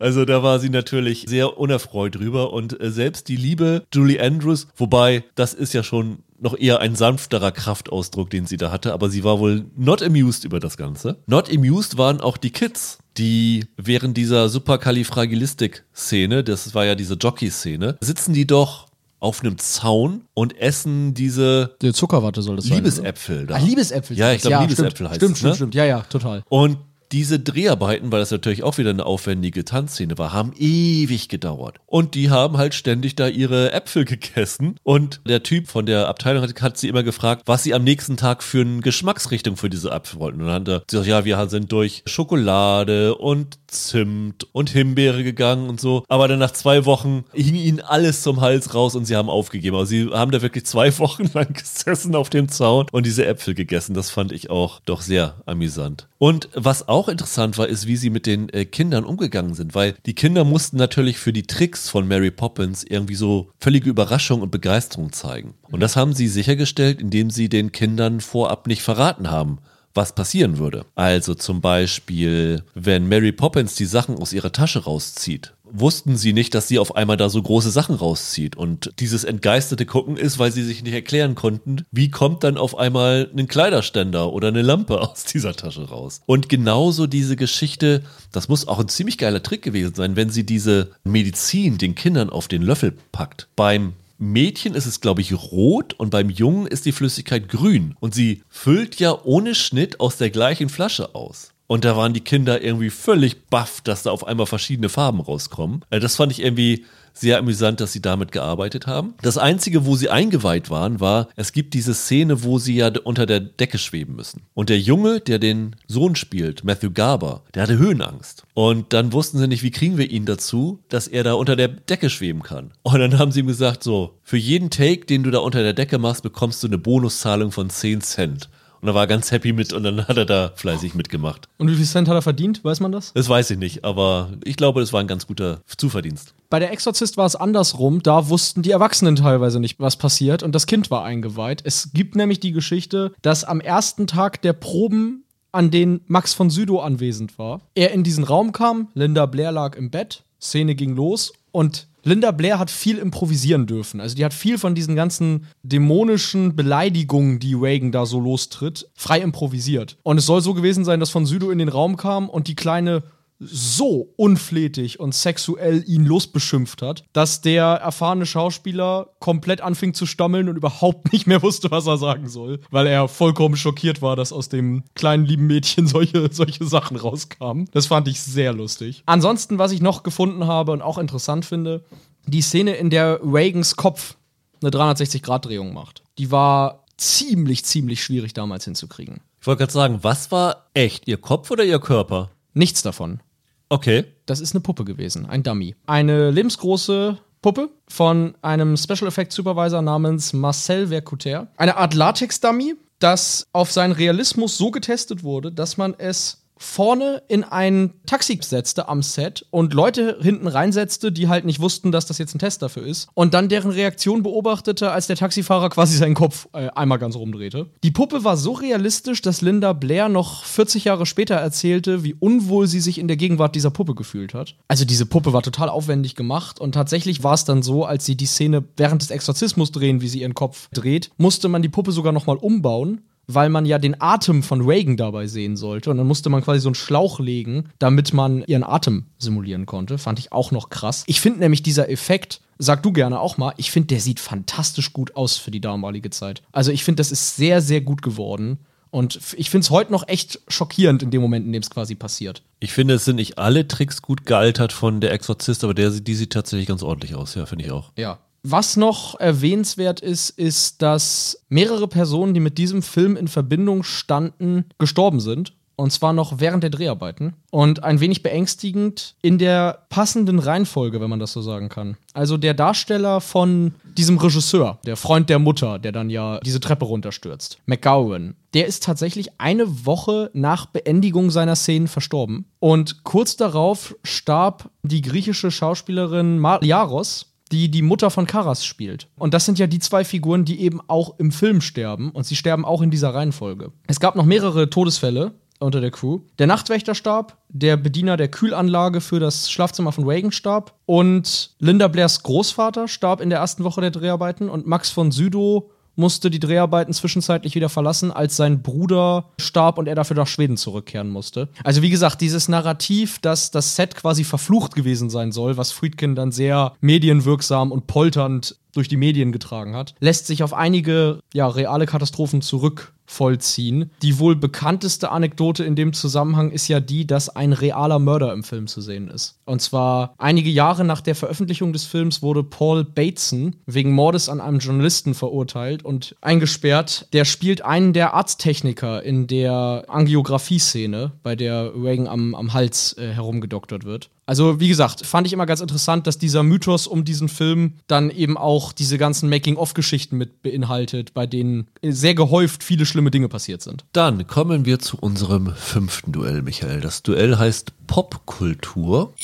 Also da war sie natürlich sehr unerfreut drüber und äh, selbst die liebe Julie Andrews, wobei das ist ja schon noch eher ein sanfterer Kraftausdruck, den sie da hatte, aber sie war wohl not amused über das Ganze. Not amused waren auch die Kids, die während dieser Superkalifragilistik-Szene, das war ja diese Jockey-Szene, sitzen die doch auf einem Zaun und essen diese Die Zuckerwatte soll das Liebesäpfel da. Ach, Liebesäpfel. Ja, ich glaube, Liebesäpfel stimmt, heißt Stimmt, es, stimmt, ne? stimmt. Ja, ja, total. Und diese Dreharbeiten, weil das natürlich auch wieder eine aufwendige Tanzszene war, haben ewig gedauert. Und die haben halt ständig da ihre Äpfel gegessen. Und der Typ von der Abteilung hat, hat sie immer gefragt, was sie am nächsten Tag für eine Geschmacksrichtung für diese Äpfel wollten. Und dann hat er gesagt, ja, wir sind durch Schokolade und Zimt und Himbeere gegangen und so. Aber dann nach zwei Wochen hing ihnen alles zum Hals raus und sie haben aufgegeben. Aber sie haben da wirklich zwei Wochen lang gesessen auf dem Zaun und diese Äpfel gegessen. Das fand ich auch doch sehr amüsant. Und was auch interessant war, ist, wie sie mit den äh, Kindern umgegangen sind, weil die Kinder mussten natürlich für die Tricks von Mary Poppins irgendwie so völlige Überraschung und Begeisterung zeigen. Und das haben sie sichergestellt, indem sie den Kindern vorab nicht verraten haben, was passieren würde. Also zum Beispiel, wenn Mary Poppins die Sachen aus ihrer Tasche rauszieht, wussten sie nicht, dass sie auf einmal da so große Sachen rauszieht. Und dieses entgeisterte Gucken ist, weil sie sich nicht erklären konnten, wie kommt dann auf einmal ein Kleiderständer oder eine Lampe aus dieser Tasche raus. Und genauso diese Geschichte, das muss auch ein ziemlich geiler Trick gewesen sein, wenn sie diese Medizin den Kindern auf den Löffel packt. Beim Mädchen ist es, glaube ich, rot und beim Jungen ist die Flüssigkeit grün. Und sie füllt ja ohne Schnitt aus der gleichen Flasche aus. Und da waren die Kinder irgendwie völlig baff, dass da auf einmal verschiedene Farben rauskommen. Also das fand ich irgendwie sehr amüsant, dass sie damit gearbeitet haben. Das Einzige, wo sie eingeweiht waren, war, es gibt diese Szene, wo sie ja unter der Decke schweben müssen. Und der Junge, der den Sohn spielt, Matthew Garber, der hatte Höhenangst. Und dann wussten sie nicht, wie kriegen wir ihn dazu, dass er da unter der Decke schweben kann. Und dann haben sie ihm gesagt, so, für jeden Take, den du da unter der Decke machst, bekommst du eine Bonuszahlung von 10 Cent. Und er war ganz happy mit und dann hat er da fleißig mitgemacht. Und wie viel Cent hat er verdient? Weiß man das? Das weiß ich nicht, aber ich glaube, das war ein ganz guter Zuverdienst. Bei der Exorzist war es andersrum. Da wussten die Erwachsenen teilweise nicht, was passiert und das Kind war eingeweiht. Es gibt nämlich die Geschichte, dass am ersten Tag der Proben an denen Max von Südow anwesend war. Er in diesen Raum kam, Linda Blair lag im Bett, Szene ging los und Linda Blair hat viel improvisieren dürfen. Also die hat viel von diesen ganzen dämonischen Beleidigungen, die Reagan da so lostritt, frei improvisiert. Und es soll so gewesen sein, dass von Südow in den Raum kam und die kleine so unflätig und sexuell ihn losbeschimpft hat, dass der erfahrene Schauspieler komplett anfing zu stammeln und überhaupt nicht mehr wusste, was er sagen soll, weil er vollkommen schockiert war, dass aus dem kleinen lieben Mädchen solche, solche Sachen rauskamen. Das fand ich sehr lustig. Ansonsten, was ich noch gefunden habe und auch interessant finde, die Szene, in der Reagans Kopf eine 360-Grad-Drehung macht. Die war ziemlich, ziemlich schwierig damals hinzukriegen. Ich wollte gerade sagen, was war echt? Ihr Kopf oder ihr Körper? Nichts davon. Okay. Das ist eine Puppe gewesen, ein Dummy. Eine lebensgroße Puppe von einem Special Effects Supervisor namens Marcel Vercouter. Eine Art Latex-Dummy, das auf seinen Realismus so getestet wurde, dass man es vorne in ein Taxi setzte am Set und Leute hinten reinsetzte, die halt nicht wussten, dass das jetzt ein Test dafür ist. Und dann deren Reaktion beobachtete, als der Taxifahrer quasi seinen Kopf äh, einmal ganz rumdrehte. Die Puppe war so realistisch, dass Linda Blair noch 40 Jahre später erzählte, wie unwohl sie sich in der Gegenwart dieser Puppe gefühlt hat. Also diese Puppe war total aufwendig gemacht und tatsächlich war es dann so, als sie die Szene während des Exorzismus drehen, wie sie ihren Kopf dreht, musste man die Puppe sogar noch mal umbauen weil man ja den Atem von Reagan dabei sehen sollte. Und dann musste man quasi so einen Schlauch legen, damit man ihren Atem simulieren konnte. Fand ich auch noch krass. Ich finde nämlich dieser Effekt, sag du gerne auch mal, ich finde, der sieht fantastisch gut aus für die damalige Zeit. Also ich finde, das ist sehr, sehr gut geworden. Und ich finde es heute noch echt schockierend in dem Moment, in dem es quasi passiert. Ich finde, es sind nicht alle Tricks gut gealtert von der Exorzist, aber der, die sieht tatsächlich ganz ordentlich aus, ja, finde ich auch. Ja. Was noch erwähnenswert ist, ist, dass mehrere Personen, die mit diesem Film in Verbindung standen, gestorben sind. Und zwar noch während der Dreharbeiten. Und ein wenig beängstigend in der passenden Reihenfolge, wenn man das so sagen kann. Also der Darsteller von diesem Regisseur, der Freund der Mutter, der dann ja diese Treppe runterstürzt, McGowan, der ist tatsächlich eine Woche nach Beendigung seiner Szenen verstorben. Und kurz darauf starb die griechische Schauspielerin Maliaros, die die Mutter von Karas spielt. Und das sind ja die zwei Figuren, die eben auch im Film sterben. Und sie sterben auch in dieser Reihenfolge. Es gab noch mehrere Todesfälle unter der Crew. Der Nachtwächter starb, der Bediener der Kühlanlage für das Schlafzimmer von Reagan starb und Linda Blairs Großvater starb in der ersten Woche der Dreharbeiten und Max von Südow musste die Dreharbeiten zwischenzeitlich wieder verlassen, als sein Bruder starb und er dafür nach Schweden zurückkehren musste. Also wie gesagt, dieses Narrativ, dass das Set quasi verflucht gewesen sein soll, was Friedkin dann sehr medienwirksam und polternd durch die Medien getragen hat, lässt sich auf einige ja, reale Katastrophen zurück vollziehen. Die wohl bekannteste Anekdote in dem Zusammenhang ist ja die, dass ein realer Mörder im Film zu sehen ist. Und zwar einige Jahre nach der Veröffentlichung des Films wurde Paul Bateson wegen Mordes an einem Journalisten verurteilt und eingesperrt. Der spielt einen der Arzttechniker in der Angiografie-Szene, bei der Reagan am, am Hals äh, herumgedoktert wird. Also, wie gesagt, fand ich immer ganz interessant, dass dieser Mythos um diesen Film dann eben auch diese ganzen Making-of-Geschichten mit beinhaltet, bei denen sehr gehäuft viele schlimme Dinge passiert sind. Dann kommen wir zu unserem fünften Duell, Michael. Das Duell heißt Popkultur.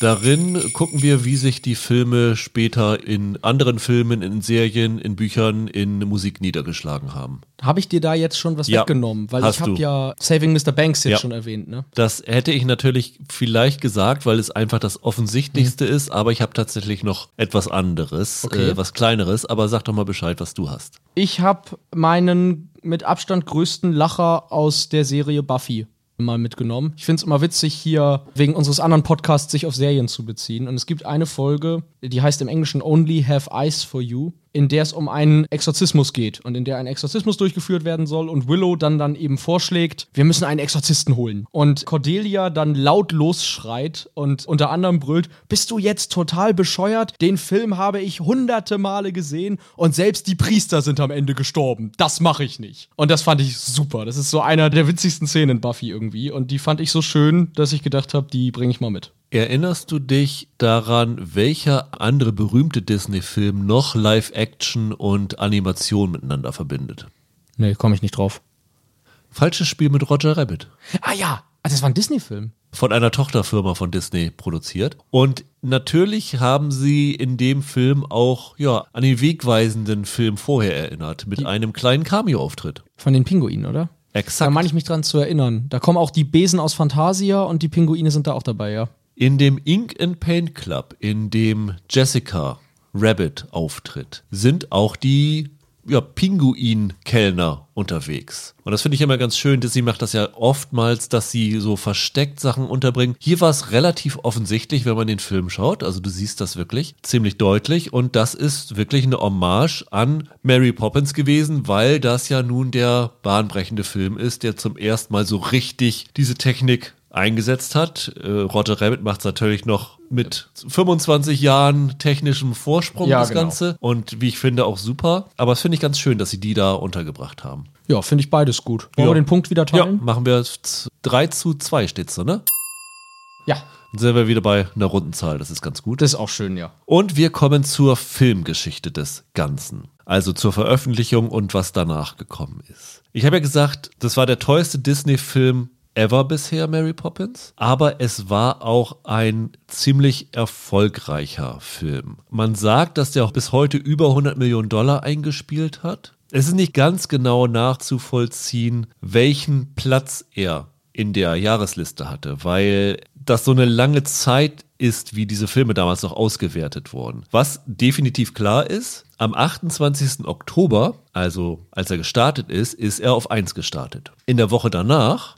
Darin gucken wir, wie sich die Filme später in anderen Filmen, in Serien, in Büchern, in Musik niedergeschlagen haben. Habe ich dir da jetzt schon was Ja, weggenommen? Weil hast ich habe ja Saving Mr. Banks jetzt Ja. schon erwähnt, ne? Das hätte ich natürlich vielleicht gesagt, weil es einfach das Offensichtlichste ist, aber ich habe tatsächlich noch etwas anderes, Okay. äh, was kleineres. Aber sag doch mal Bescheid, was du hast. Ich habe meinen mit Abstand größten Lacher aus der Serie Buffy mal mitgenommen. Ich finde es immer witzig, hier wegen unseres anderen Podcasts sich auf Serien zu beziehen. Und es gibt eine Folge, die heißt im Englischen Only Have Eyes for You, in der es um einen Exorzismus geht und in der ein Exorzismus durchgeführt werden soll und Willow dann dann eben vorschlägt, wir müssen einen Exorzisten holen. Und Cordelia dann laut losschreit und unter anderem brüllt, bist du jetzt total bescheuert? Den Film habe ich hunderte Male gesehen und selbst die Priester sind am Ende gestorben. Das mache ich nicht. Und das fand ich super. Das ist so einer der witzigsten Szenen in Buffy irgendwie und die fand ich so schön, dass ich gedacht habe, die bringe ich mal mit. Erinnerst du dich daran, welcher andere berühmte Disney-Film noch Live-Action und Animation miteinander verbindet? Nee, komme ich nicht drauf. Falsches Spiel mit Roger Rabbit. Ah ja, also das war ein Disney-Film. Von einer Tochterfirma von Disney produziert. Und natürlich haben sie in dem Film auch ja, an den wegweisenden Film vorher erinnert, mit einem kleinen Cameo-Auftritt. Von den Pinguinen, oder? Da Exakt. meine ich mich dran zu erinnern. Da kommen auch die Besen aus Fantasia und die Pinguine sind da auch dabei, ja. In dem Ink and Paint Club, in dem Jessica Rabbit auftritt, sind auch die ja, Pinguin-Kellner unterwegs. Und das finde ich immer ganz schön. Disney macht das ja oftmals, dass sie so versteckt Sachen unterbringen. Hier war es relativ offensichtlich, wenn man den Film schaut. Also du siehst das wirklich ziemlich deutlich. Und das ist wirklich eine Hommage an Mary Poppins gewesen, weil das ja nun der bahnbrechende Film ist, der zum ersten Mal so richtig diese Technik eingesetzt hat. Äh, Roger Rabbit macht es natürlich noch mit 25 Jahren technischem Vorsprung Ja, das genau. Ganze und wie ich finde auch super. Aber es finde ich ganz schön, dass sie die da untergebracht haben. Ja, finde ich beides gut. Wollen Ja. wir den Punkt wieder Ja, teilen? machen wir z- 3 zu 2 steht's so, ne? Ja. Dann sind wir wieder bei einer runden Zahl, das ist ganz gut. Das ist auch schön, ja. Und wir kommen zur Filmgeschichte des Ganzen. Also zur Veröffentlichung und was danach gekommen ist. Ich habe ja gesagt, das war der teuerste Disney-Film ever bisher, Mary Poppins. Aber es war auch ein ziemlich erfolgreicher Film. Man sagt, dass der auch bis heute über 100 Millionen Dollar eingespielt hat. Es ist nicht ganz genau nachzuvollziehen, welchen Platz er in der Jahresliste hatte, weil das so eine lange Zeit ist, wie diese Filme damals noch ausgewertet wurden. Was definitiv klar ist, am 28. Oktober, also als er gestartet ist, ist er auf 1 gestartet. In der Woche danach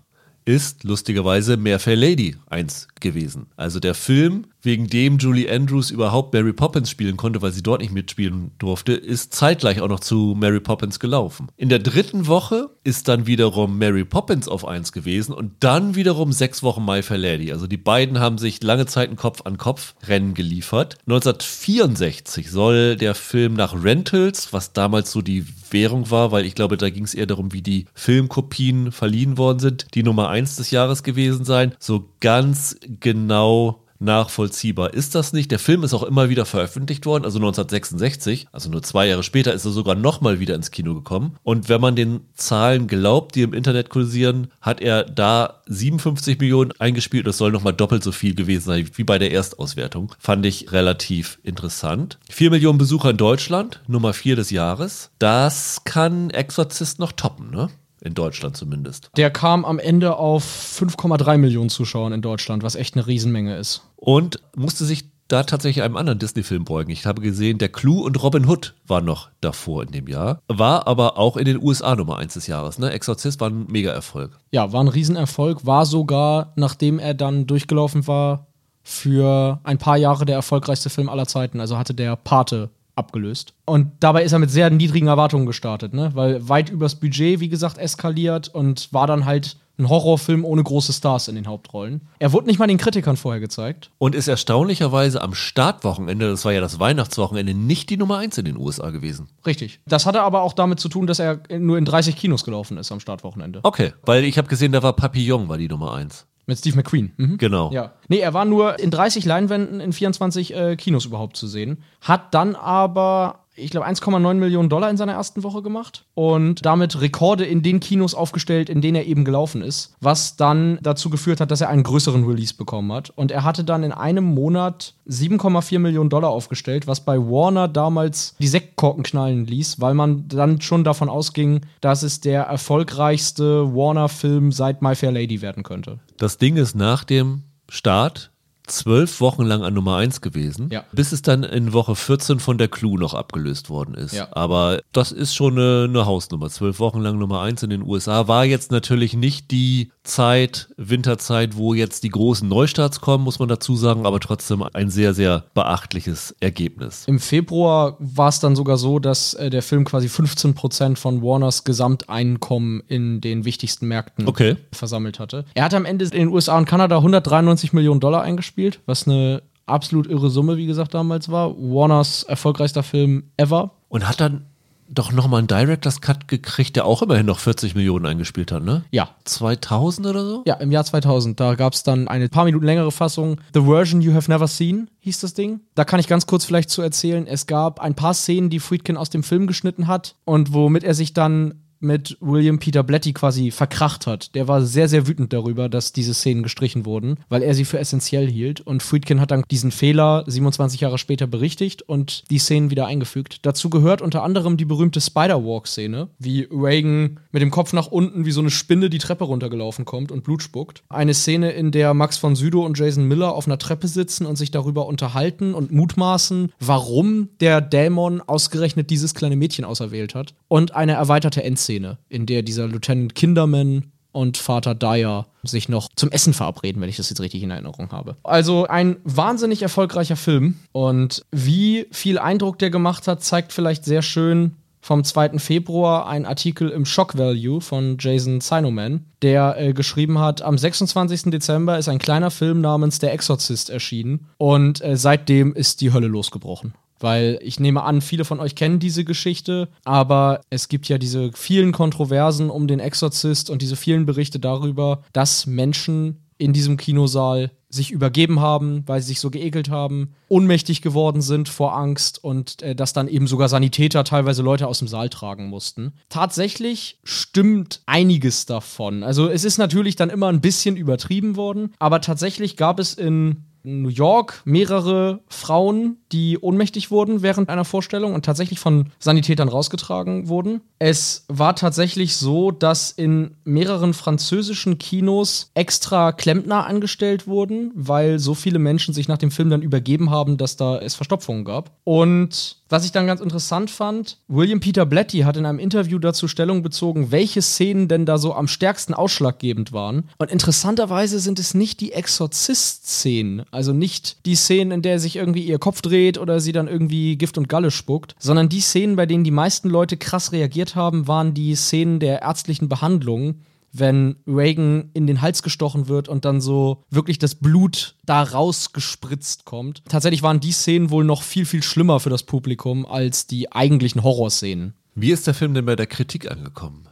ist lustigerweise Mehr Fair Lady 1 gewesen. Also der Film, wegen dem Julie Andrews überhaupt Mary Poppins spielen konnte, weil sie dort nicht mitspielen durfte, ist zeitgleich auch noch zu Mary Poppins gelaufen. In der dritten Woche ist dann wiederum Mary Poppins auf 1 gewesen und dann wiederum sechs Wochen My Fair Lady. Also die beiden haben sich lange Zeit ein Kopf an Kopf Rennen geliefert. 1964 soll der Film nach Rentals, was damals so die Währung war, weil ich glaube, da ging es eher darum, wie die Filmkopien verliehen worden sind, die Nummer 1 des Jahres gewesen sein. So ganz genau nachvollziehbar ist das nicht. Der Film ist auch immer wieder veröffentlicht worden, also 1966, also nur zwei Jahre später ist er sogar nochmal wieder ins Kino gekommen. Und wenn man den Zahlen glaubt, die im Internet kursieren, hat er da 57 Millionen eingespielt. Das soll nochmal doppelt so viel gewesen sein wie bei der Erstauswertung. Fand ich relativ interessant. 4 Millionen Besucher in Deutschland, Nummer 4 des Jahres. Das kann Exorzist noch toppen, ne? In Deutschland zumindest. Der kam am Ende auf 5,3 Millionen Zuschauern in Deutschland, was echt eine Riesenmenge ist. Und musste sich da tatsächlich einem anderen Disney-Film beugen. Ich habe gesehen, der Clou und Robin Hood war noch davor in dem Jahr. War aber auch in den USA Nummer 1 des Jahres. Ne? Exorzist war ein Mega-Erfolg. Ja, war ein Riesenerfolg. War sogar, nachdem er dann durchgelaufen war, für ein paar Jahre der erfolgreichste Film aller Zeiten. Also hatte der Pate abgelöst. Und dabei ist er mit sehr niedrigen Erwartungen gestartet, ne? Weil weit übers Budget, wie gesagt, eskaliert und war dann halt ein Horrorfilm ohne große Stars in den Hauptrollen. Er wurde nicht mal den Kritikern vorher gezeigt. Und ist erstaunlicherweise am Startwochenende, das war ja das Weihnachtswochenende, nicht die Nummer 1 in den USA gewesen. Richtig. Das hatte aber auch damit zu tun, dass er nur in 30 Kinos gelaufen ist am Startwochenende. Okay, weil ich habe gesehen, da war Papillon war die Nummer 1. Mit Steve McQueen. Mhm. Genau. Ja. Nee, er war nur in 30 Leinwänden in 24 äh, Kinos überhaupt zu sehen. Hat dann aber, ich glaube, 1,9 Millionen Dollar in seiner ersten Woche gemacht und damit Rekorde in den Kinos aufgestellt, in denen er eben gelaufen ist, was dann dazu geführt hat, dass er einen größeren Release bekommen hat. Und er hatte dann in einem Monat 7,4 Millionen Dollar aufgestellt, was bei Warner damals die Sektkorken knallen ließ, weil man dann schon davon ausging, dass es der erfolgreichste Warner-Film seit My Fair Lady werden könnte. Das Ding ist nach dem Start zwölf Wochen lang an Nummer 1 gewesen, Ja. bis es dann in Woche 14 von der Clue noch abgelöst worden ist. Ja. Aber das ist schon eine, eine Hausnummer. Zwölf Wochen lang Nummer 1 in den USA war jetzt natürlich nicht die Zeit, Winterzeit, wo jetzt die großen Neustarts kommen, muss man dazu sagen, aber trotzdem ein sehr, sehr beachtliches Ergebnis. Im Februar war es dann sogar so, dass äh, der Film quasi 15% von Warners Gesamteinkommen in den wichtigsten Märkten Okay. versammelt hatte. Er hatte am Ende in den USA und Kanada 193 Millionen Dollar eingespielt, was eine absolut irre Summe, wie gesagt, damals war. Warners erfolgreichster Film ever. Und hat dann doch nochmal einen Director's Cut gekriegt, der auch immerhin noch 40 Millionen eingespielt hat, ne? Ja. 2000 oder so? Ja, im Jahr 2000. Da gab es dann eine paar Minuten längere Fassung. The Version You Have Never Seen hieß das Ding. Da kann ich ganz kurz vielleicht zu erzählen. Es gab ein paar Szenen, die Friedkin aus dem Film geschnitten hat und womit er sich dann mit William Peter Blatty quasi verkracht hat. Der war sehr, sehr wütend darüber, dass diese Szenen gestrichen wurden, weil er sie für essentiell hielt. Und Friedkin hat dann diesen Fehler 27 Jahre später berichtigt und die Szenen wieder eingefügt. Dazu gehört unter anderem die berühmte Spider-Walk-Szene, wie Reagan mit dem Kopf nach unten wie so eine Spinne die Treppe runtergelaufen kommt und Blut spuckt. Eine Szene, in der Max von Sydow und Jason Miller auf einer Treppe sitzen und sich darüber unterhalten und mutmaßen, warum der Dämon ausgerechnet dieses kleine Mädchen auserwählt hat. Und eine erweiterte Endszene, in der dieser Lieutenant Kinderman und Vater Dyer sich noch zum Essen verabreden, wenn ich das jetzt richtig in Erinnerung habe. Also ein wahnsinnig erfolgreicher Film und wie viel Eindruck der gemacht hat, zeigt vielleicht sehr schön vom 2. Februar ein Artikel im Shock Value von Jason Sinoman, der äh, geschrieben hat, am 26. Dezember ist ein kleiner Film namens Der Exorzist erschienen und äh, seitdem ist die Hölle losgebrochen. Weil ich nehme an, viele von euch kennen diese Geschichte, aber es gibt ja diese vielen Kontroversen um den Exorzist und diese vielen Berichte darüber, dass Menschen in diesem Kinosaal sich übergeben haben, weil sie sich so geekelt haben, ohnmächtig geworden sind vor Angst und äh, dass dann eben sogar Sanitäter teilweise Leute aus dem Saal tragen mussten. Tatsächlich stimmt einiges davon. Also es ist natürlich dann immer ein bisschen übertrieben worden, aber tatsächlich gab es in New York mehrere Frauen, die ohnmächtig wurden während einer Vorstellung und tatsächlich von Sanitätern rausgetragen wurden. Es war tatsächlich so, dass in mehreren französischen Kinos extra Klempner angestellt wurden, weil so viele Menschen sich nach dem Film dann übergeben haben, dass da es Verstopfungen gab. Und was ich dann ganz interessant fand, William Peter Blatty hat in einem Interview dazu Stellung bezogen, welche Szenen denn da so am stärksten ausschlaggebend waren. Und interessanterweise sind es nicht die Exorzist-Szenen, also nicht die Szenen, in der sich irgendwie ihr Kopf dreht oder sie dann irgendwie Gift und Galle spuckt, sondern die Szenen, bei denen die meisten Leute krass reagiert haben, waren die Szenen der ärztlichen Behandlung, wenn Reagan in den Hals gestochen wird und dann so wirklich das Blut da rausgespritzt kommt. Tatsächlich waren die Szenen wohl noch viel, viel schlimmer für das Publikum als die eigentlichen Horrorszenen. Wie ist der Film denn bei der Kritik angekommen?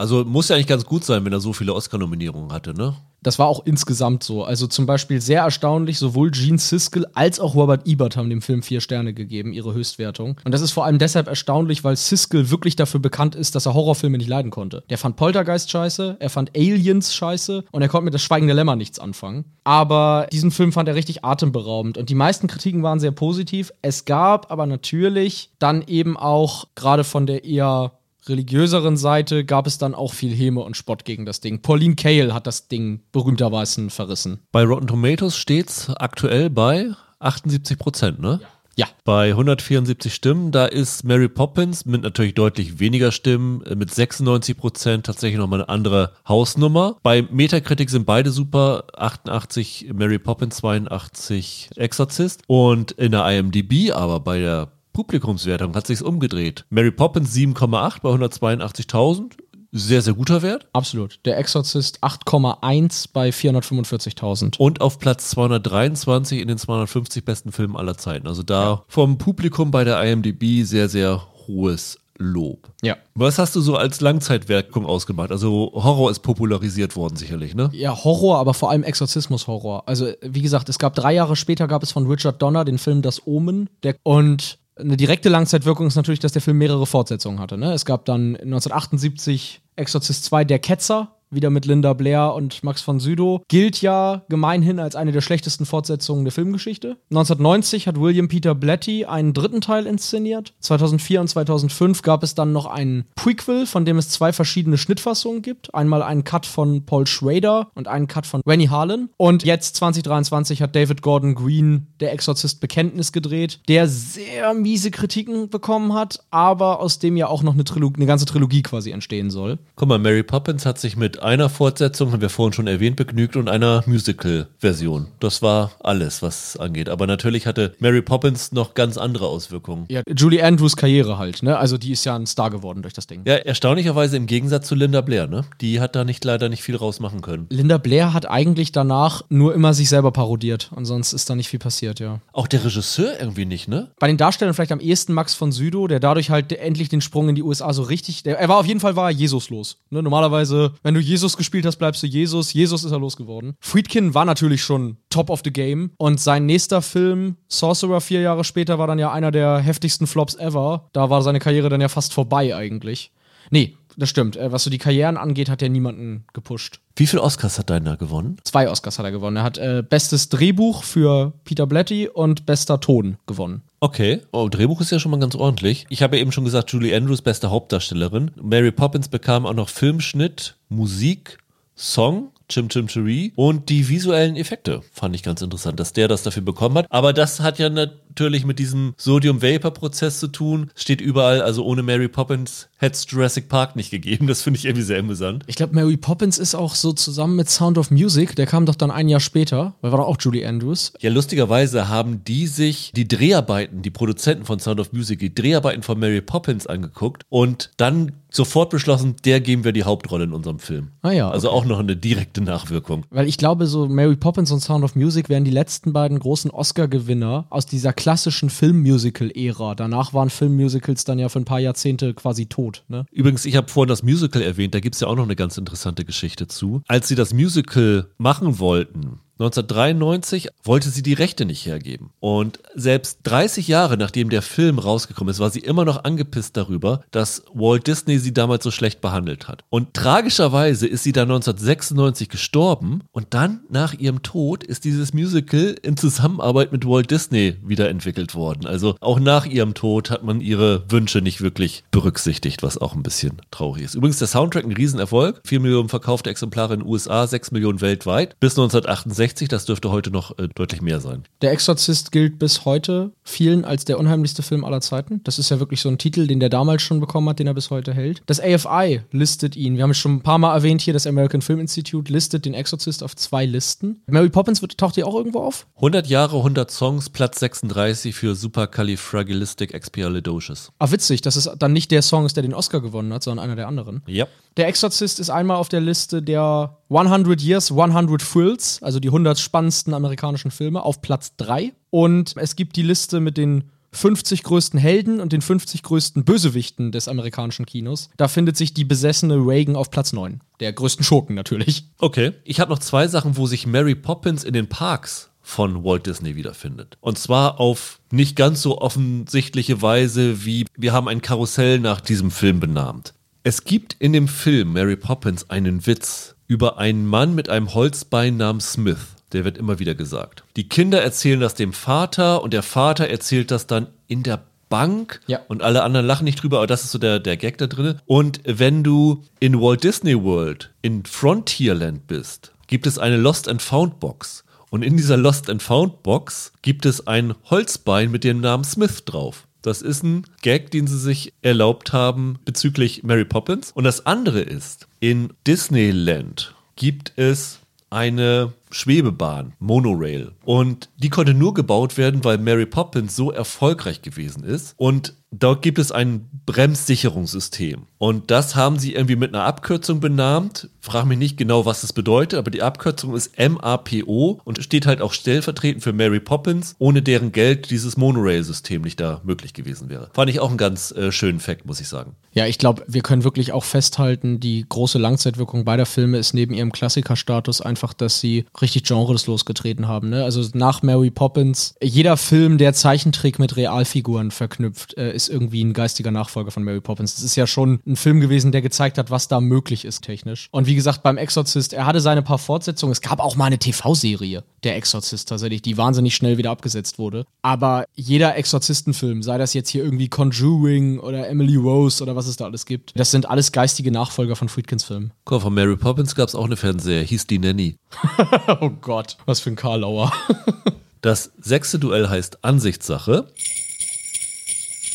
Also muss ja eigentlich ganz gut sein, wenn er so viele Oscar-Nominierungen hatte, ne? Das war auch insgesamt so. Also zum Beispiel sehr erstaunlich, sowohl Gene Siskel als auch Robert Ebert haben dem Film vier Sterne gegeben, ihre Höchstwertung. Und das ist vor allem deshalb erstaunlich, weil Siskel wirklich dafür bekannt ist, dass er Horrorfilme nicht leiden konnte. Der fand Poltergeist scheiße, er fand Aliens scheiße und er konnte mit Das Schweigende Lämmer nichts anfangen. Aber diesen Film fand er richtig atemberaubend und die meisten Kritiken waren sehr positiv. Es gab aber natürlich dann eben auch gerade von der eher religiöseren Seite gab es dann auch viel Häme und Spott gegen das Ding. Pauline Kael hat das Ding berühmterweise verrissen. Bei Rotten Tomatoes steht's aktuell bei 78 Prozent, ne? Ja. Ja. Bei 174 Stimmen, da ist Mary Poppins mit natürlich deutlich weniger Stimmen, äh, mit 96 Prozent tatsächlich nochmal eine andere Hausnummer. Bei Metacritic sind beide super, 88 Mary Poppins, 82 Exorcist. Und in der IMDb, aber bei der Publikumswertung hat sich's umgedreht. Mary Poppins 7,8 bei 182.000. Sehr, sehr guter Wert. Absolut. Der Exorzist 8,1 bei 445.000. Und auf Platz 223 in den 250 besten Filmen aller Zeiten. Also da ja. vom Publikum bei der IMDb sehr, sehr hohes Lob. Ja. Was hast du so als Langzeitwirkung ausgemacht? Also Horror ist popularisiert worden sicherlich, ne? Ja, Horror, aber vor allem Exorzismus-Horror. Also wie gesagt, es gab drei Jahre später gab es von Richard Donner den Film Das Omen. Der, und eine direkte Langzeitwirkung ist natürlich, dass der Film mehrere Fortsetzungen hatte. Ne? Es gab dann 1978 Exorcist 2 Der Ketzer, wieder mit Linda Blair und Max von Sydow, gilt ja gemeinhin als eine der schlechtesten Fortsetzungen der Filmgeschichte. 1990 hat William Peter Blatty einen dritten Teil inszeniert. 2004 und 2005 gab es dann noch einen Prequel, von dem es zwei verschiedene Schnittfassungen gibt. Einmal einen Cut von Paul Schrader und einen Cut von Rennie Harlan. Und jetzt 2023 hat David Gordon Green Der Exorzist Bekenntnis gedreht, der sehr miese Kritiken bekommen hat, aber aus dem ja auch noch eine, Trilog eine ganze Trilogie quasi entstehen soll. Guck mal, Mary Poppins hat sich mit einer Fortsetzung, haben wir vorhin schon erwähnt, begnügt und einer Musical-Version. Das war alles, was angeht. Aber natürlich hatte Mary Poppins noch ganz andere Auswirkungen. Ja, Julie Andrews Karriere halt, ne? Also die ist ja ein Star geworden durch das Ding. Ja, erstaunlicherweise im Gegensatz zu Linda Blair, ne? Die hat da nicht leider nicht viel rausmachen können. Linda Blair hat eigentlich danach nur immer sich selber parodiert und sonst ist da nicht viel passiert, ja. Auch der Regisseur irgendwie nicht, ne? Bei den Darstellern vielleicht am ehesten Max von Sydow, der dadurch halt endlich den Sprung in die USA so richtig. Der, er war auf jeden Fall war Jesuslos. Ne? Normalerweise, wenn du Jesus gespielt hast, bleibst du Jesus. Jesus ist er losgeworden. Friedkin war natürlich schon top of the game. Und sein nächster Film, Sorcerer, vier Jahre später, war dann ja einer der heftigsten Flops ever. Da war seine Karriere dann ja fast vorbei eigentlich. Nee, das stimmt. Äh, was so die Karrieren angeht, hat er niemanden gepusht. Wie viele Oscars hat deiner gewonnen? Zwei Oscars hat er gewonnen. Er hat äh, bestes Drehbuch für Peter Blatty und bester Ton gewonnen. Okay, oh, Drehbuch ist ja schon mal ganz ordentlich. Ich habe ja eben schon gesagt, Julie Andrews, beste Hauptdarstellerin. Mary Poppins bekam auch noch Filmschnitt, Musik, Song Chim Chim Cherie und die visuellen Effekte fand ich ganz interessant, dass der das dafür bekommen hat. Aber das hat ja natürlich mit diesem Sodium-Vapor-Prozess zu tun. Steht überall, also ohne Mary Poppins hätte es Jurassic Park nicht gegeben. Das finde ich irgendwie sehr amüsant. Ich glaube, Mary Poppins ist auch so zusammen mit Sound of Music, der kam doch dann ein Jahr später, weil war doch auch Julie Andrews. Ja, lustigerweise haben die sich die Dreharbeiten, die Produzenten von Sound of Music, die Dreharbeiten von Mary Poppins angeguckt und dann sofort beschlossen, der geben wir die Hauptrolle in unserem Film. Ah ja. Okay. Also auch noch eine direkte Nachwirkung. Weil ich glaube, so Mary Poppins und Sound of Music wären die letzten beiden großen Oscar-Gewinner aus dieser klassischen Filmmusical-Ära. Danach waren Filmmusicals dann ja für ein paar Jahrzehnte quasi tot. Ne? Übrigens, ich habe vorhin das Musical erwähnt, da gibt es ja auch noch eine ganz interessante Geschichte zu. Als sie das Musical machen wollten, 1993 wollte sie die Rechte nicht hergeben. Und selbst 30 Jahre nachdem der Film rausgekommen ist, war sie immer noch angepisst darüber, dass Walt Disney sie damals so schlecht behandelt hat. Und tragischerweise ist sie dann 1996 gestorben und dann nach ihrem Tod ist dieses Musical in Zusammenarbeit mit Walt Disney wiederentwickelt worden. Also auch nach ihrem Tod hat man ihre Wünsche nicht wirklich berücksichtigt, was auch ein bisschen traurig ist. Übrigens der Soundtrack ein Riesenerfolg. 4 Millionen verkaufte Exemplare in den USA, 6 Millionen weltweit. Bis 1968 60, das dürfte heute noch äh, deutlich mehr sein. Der Exorzist gilt bis heute vielen als der unheimlichste Film aller Zeiten. Das ist ja wirklich so ein Titel, den der damals schon bekommen hat, den er bis heute hält. Das AFI listet ihn, wir haben es schon ein paar Mal erwähnt hier, das American Film Institute listet den Exorzist auf zwei Listen. Mary Poppins wird, taucht hier auch irgendwo auf? 100 Jahre, 100 Songs, Platz 36 für Supercalifragilisticexpialidocious. Ah, witzig, dass es dann nicht der Song ist, der den Oscar gewonnen hat, sondern einer der anderen. Ja. Der Exorzist ist einmal auf der Liste der 100 Years, 100 Thrills, also die 100 spannendsten amerikanischen Filme, auf Platz 3. Und es gibt die Liste mit den 50 größten Helden und den 50 größten Bösewichten des amerikanischen Kinos. Da findet sich die besessene Reagan auf Platz 9. Der größten Schurken natürlich. Okay. Ich habe noch zwei Sachen, wo sich Mary Poppins in den Parks von Walt Disney wiederfindet. Und zwar auf nicht ganz so offensichtliche Weise wie wir haben ein Karussell nach diesem Film benannt. Es gibt in dem Film Mary Poppins einen Witz über einen Mann mit einem Holzbein namens Smith. Der wird immer wieder gesagt. Die Kinder erzählen das dem Vater und der Vater erzählt das dann in der Bank ja. und alle anderen lachen nicht drüber, aber das ist so der, der Gag da drin. Und wenn du in Walt Disney World in Frontierland bist, gibt es eine Lost and Found Box. Und in dieser Lost and Found Box gibt es ein Holzbein mit dem Namen Smith drauf. Das ist ein Gag, den sie sich erlaubt haben bezüglich Mary Poppins. Und das andere ist, in Disneyland gibt es eine Schwebebahn, Monorail. Und die konnte nur gebaut werden, weil Mary Poppins so erfolgreich gewesen ist. Und dort gibt es ein Bremssicherungssystem. Und das haben sie irgendwie mit einer Abkürzung benannt. Frag mich nicht genau, was das bedeutet, aber die Abkürzung ist MAPO und steht halt auch stellvertretend für Mary Poppins, ohne deren Geld dieses Monorail-System nicht da möglich gewesen wäre. Fand ich auch einen ganz äh, schönen Fakt, muss ich sagen. Ja, ich glaube, wir können wirklich auch festhalten, die große Langzeitwirkung beider Filme ist neben ihrem Klassikerstatus einfach, dass sie richtig Genres losgetreten haben. Ne? Also nach Mary Poppins, jeder Film, der Zeichentrick mit Realfiguren verknüpft, äh, ist irgendwie ein geistiger Nachfolger von Mary Poppins. Das ist ja schon ein Film gewesen, der gezeigt hat, was da möglich ist technisch. Und wie gesagt, beim Exorzist, er hatte seine paar Fortsetzungen. Es gab auch mal eine TV-Serie, der Exorzist tatsächlich, die wahnsinnig schnell wieder abgesetzt wurde. Aber jeder Exorzistenfilm, sei das jetzt hier irgendwie Conjuring oder Emily Rose oder was es da alles gibt, das sind alles geistige Nachfolger von Friedkins Filmen. Guck, von Mary Poppins gab es auch eine Fernseher, hieß die Nanny. oh Gott, was für ein Karlauer. das sechste Duell heißt Ansichtssache.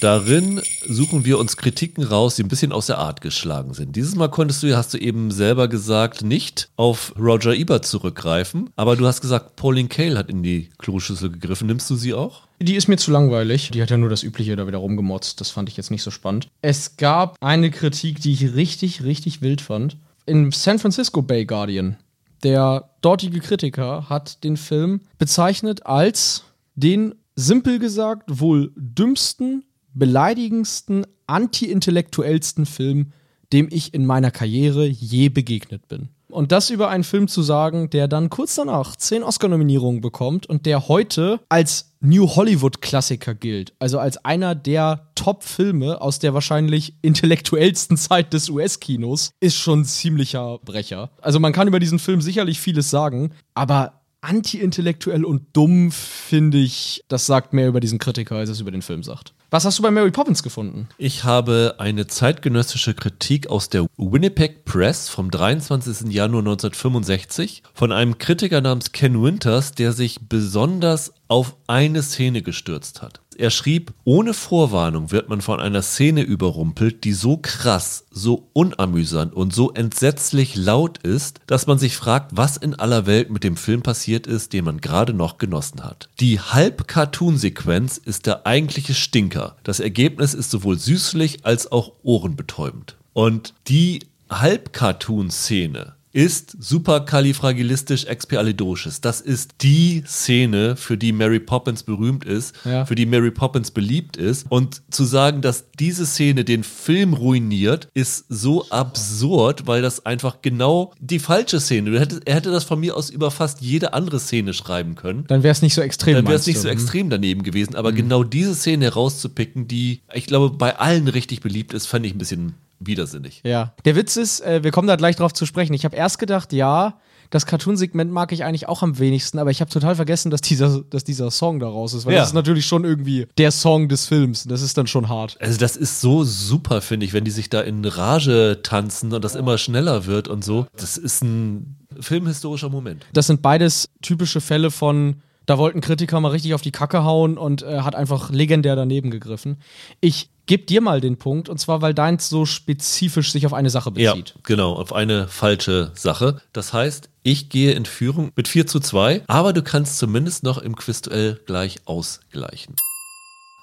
Darin suchen wir uns Kritiken raus, die ein bisschen aus der Art geschlagen sind. Dieses Mal konntest du, hast du eben selber gesagt, nicht auf Roger Ebert zurückgreifen, aber du hast gesagt, Pauline Kael hat in die Kloschüssel gegriffen. Nimmst du sie auch? Die ist mir zu langweilig. Die hat ja nur das Übliche da wieder rumgemotzt. Das fand ich jetzt nicht so spannend. Es gab eine Kritik, die ich richtig, richtig wild fand. Im San Francisco Bay Guardian der dortige Kritiker hat den Film bezeichnet als den, simpel gesagt, wohl dümmsten, beleidigendsten, anti-intellektuellsten Film, dem ich in meiner Karriere je begegnet bin. Und das über einen Film zu sagen, der dann kurz danach zehn Oscar-Nominierungen bekommt und der heute als New Hollywood-Klassiker gilt. Also als einer der Top-Filme aus der wahrscheinlich intellektuellsten Zeit des US-Kinos, ist schon ein ziemlicher Brecher. Also man kann über diesen Film sicherlich vieles sagen, aber anti-intellektuell und dumm finde ich, das sagt mehr über diesen Kritiker, als es über den Film sagt. Was hast du bei Mary Poppins gefunden? Ich habe eine zeitgenössische Kritik aus der Winnipeg Press vom 23. Januar 1965 von einem Kritiker namens Ken Winters, der sich besonders auf eine Szene gestürzt hat. Er schrieb, ohne Vorwarnung wird man von einer Szene überrumpelt, die so krass, so unamüsant und so entsetzlich laut ist, dass man sich fragt, was in aller Welt mit dem Film passiert ist, den man gerade noch genossen hat. Die Halb-Cartoon-Sequenz ist der eigentliche Stinker. Das Ergebnis ist sowohl süßlich als auch ohrenbetäubend. Und die Halb-Cartoon-Szene ist superkalifragilistisch-expialidocious. Das ist die Szene, für die Mary Poppins berühmt ist, Ja. für die Mary Poppins beliebt ist. Und zu sagen, dass diese Szene den Film ruiniert, ist so absurd, weil das einfach genau die falsche Szene. Hättest- Er hätte das von mir aus über fast jede andere Szene schreiben können. Dann wäre es nicht so extrem. Dann wäre es nicht du? so Mhm. extrem daneben gewesen, aber genau diese Szene herauszupicken, die, ich glaube, bei allen richtig beliebt ist, fand ich ein bisschen widersinnig. Ja. Der Witz ist, äh, wir kommen da gleich drauf zu sprechen. Ich habe erst gedacht, ja, das Cartoon-Segment mag ich eigentlich auch am wenigsten, aber ich habe total vergessen, dass dieser, dass dieser Song daraus ist. Weil Ja. das ist natürlich schon irgendwie der Song des Films. Das ist dann schon hart. Also das ist so super, finde ich, wenn die sich da in Rage tanzen und das immer schneller wird und so. Das ist ein filmhistorischer Moment. Das sind beides typische Fälle von, da wollten Kritiker mal richtig auf die Kacke hauen und äh, hat einfach legendär daneben gegriffen. Ich gebe dir mal den Punkt, und zwar, weil deins so spezifisch sich auf eine Sache Ja, bezieht. genau, auf eine falsche Sache. Das heißt, ich gehe in Führung mit 4 zu 2, aber du kannst zumindest noch im Quizduell gleich ausgleichen.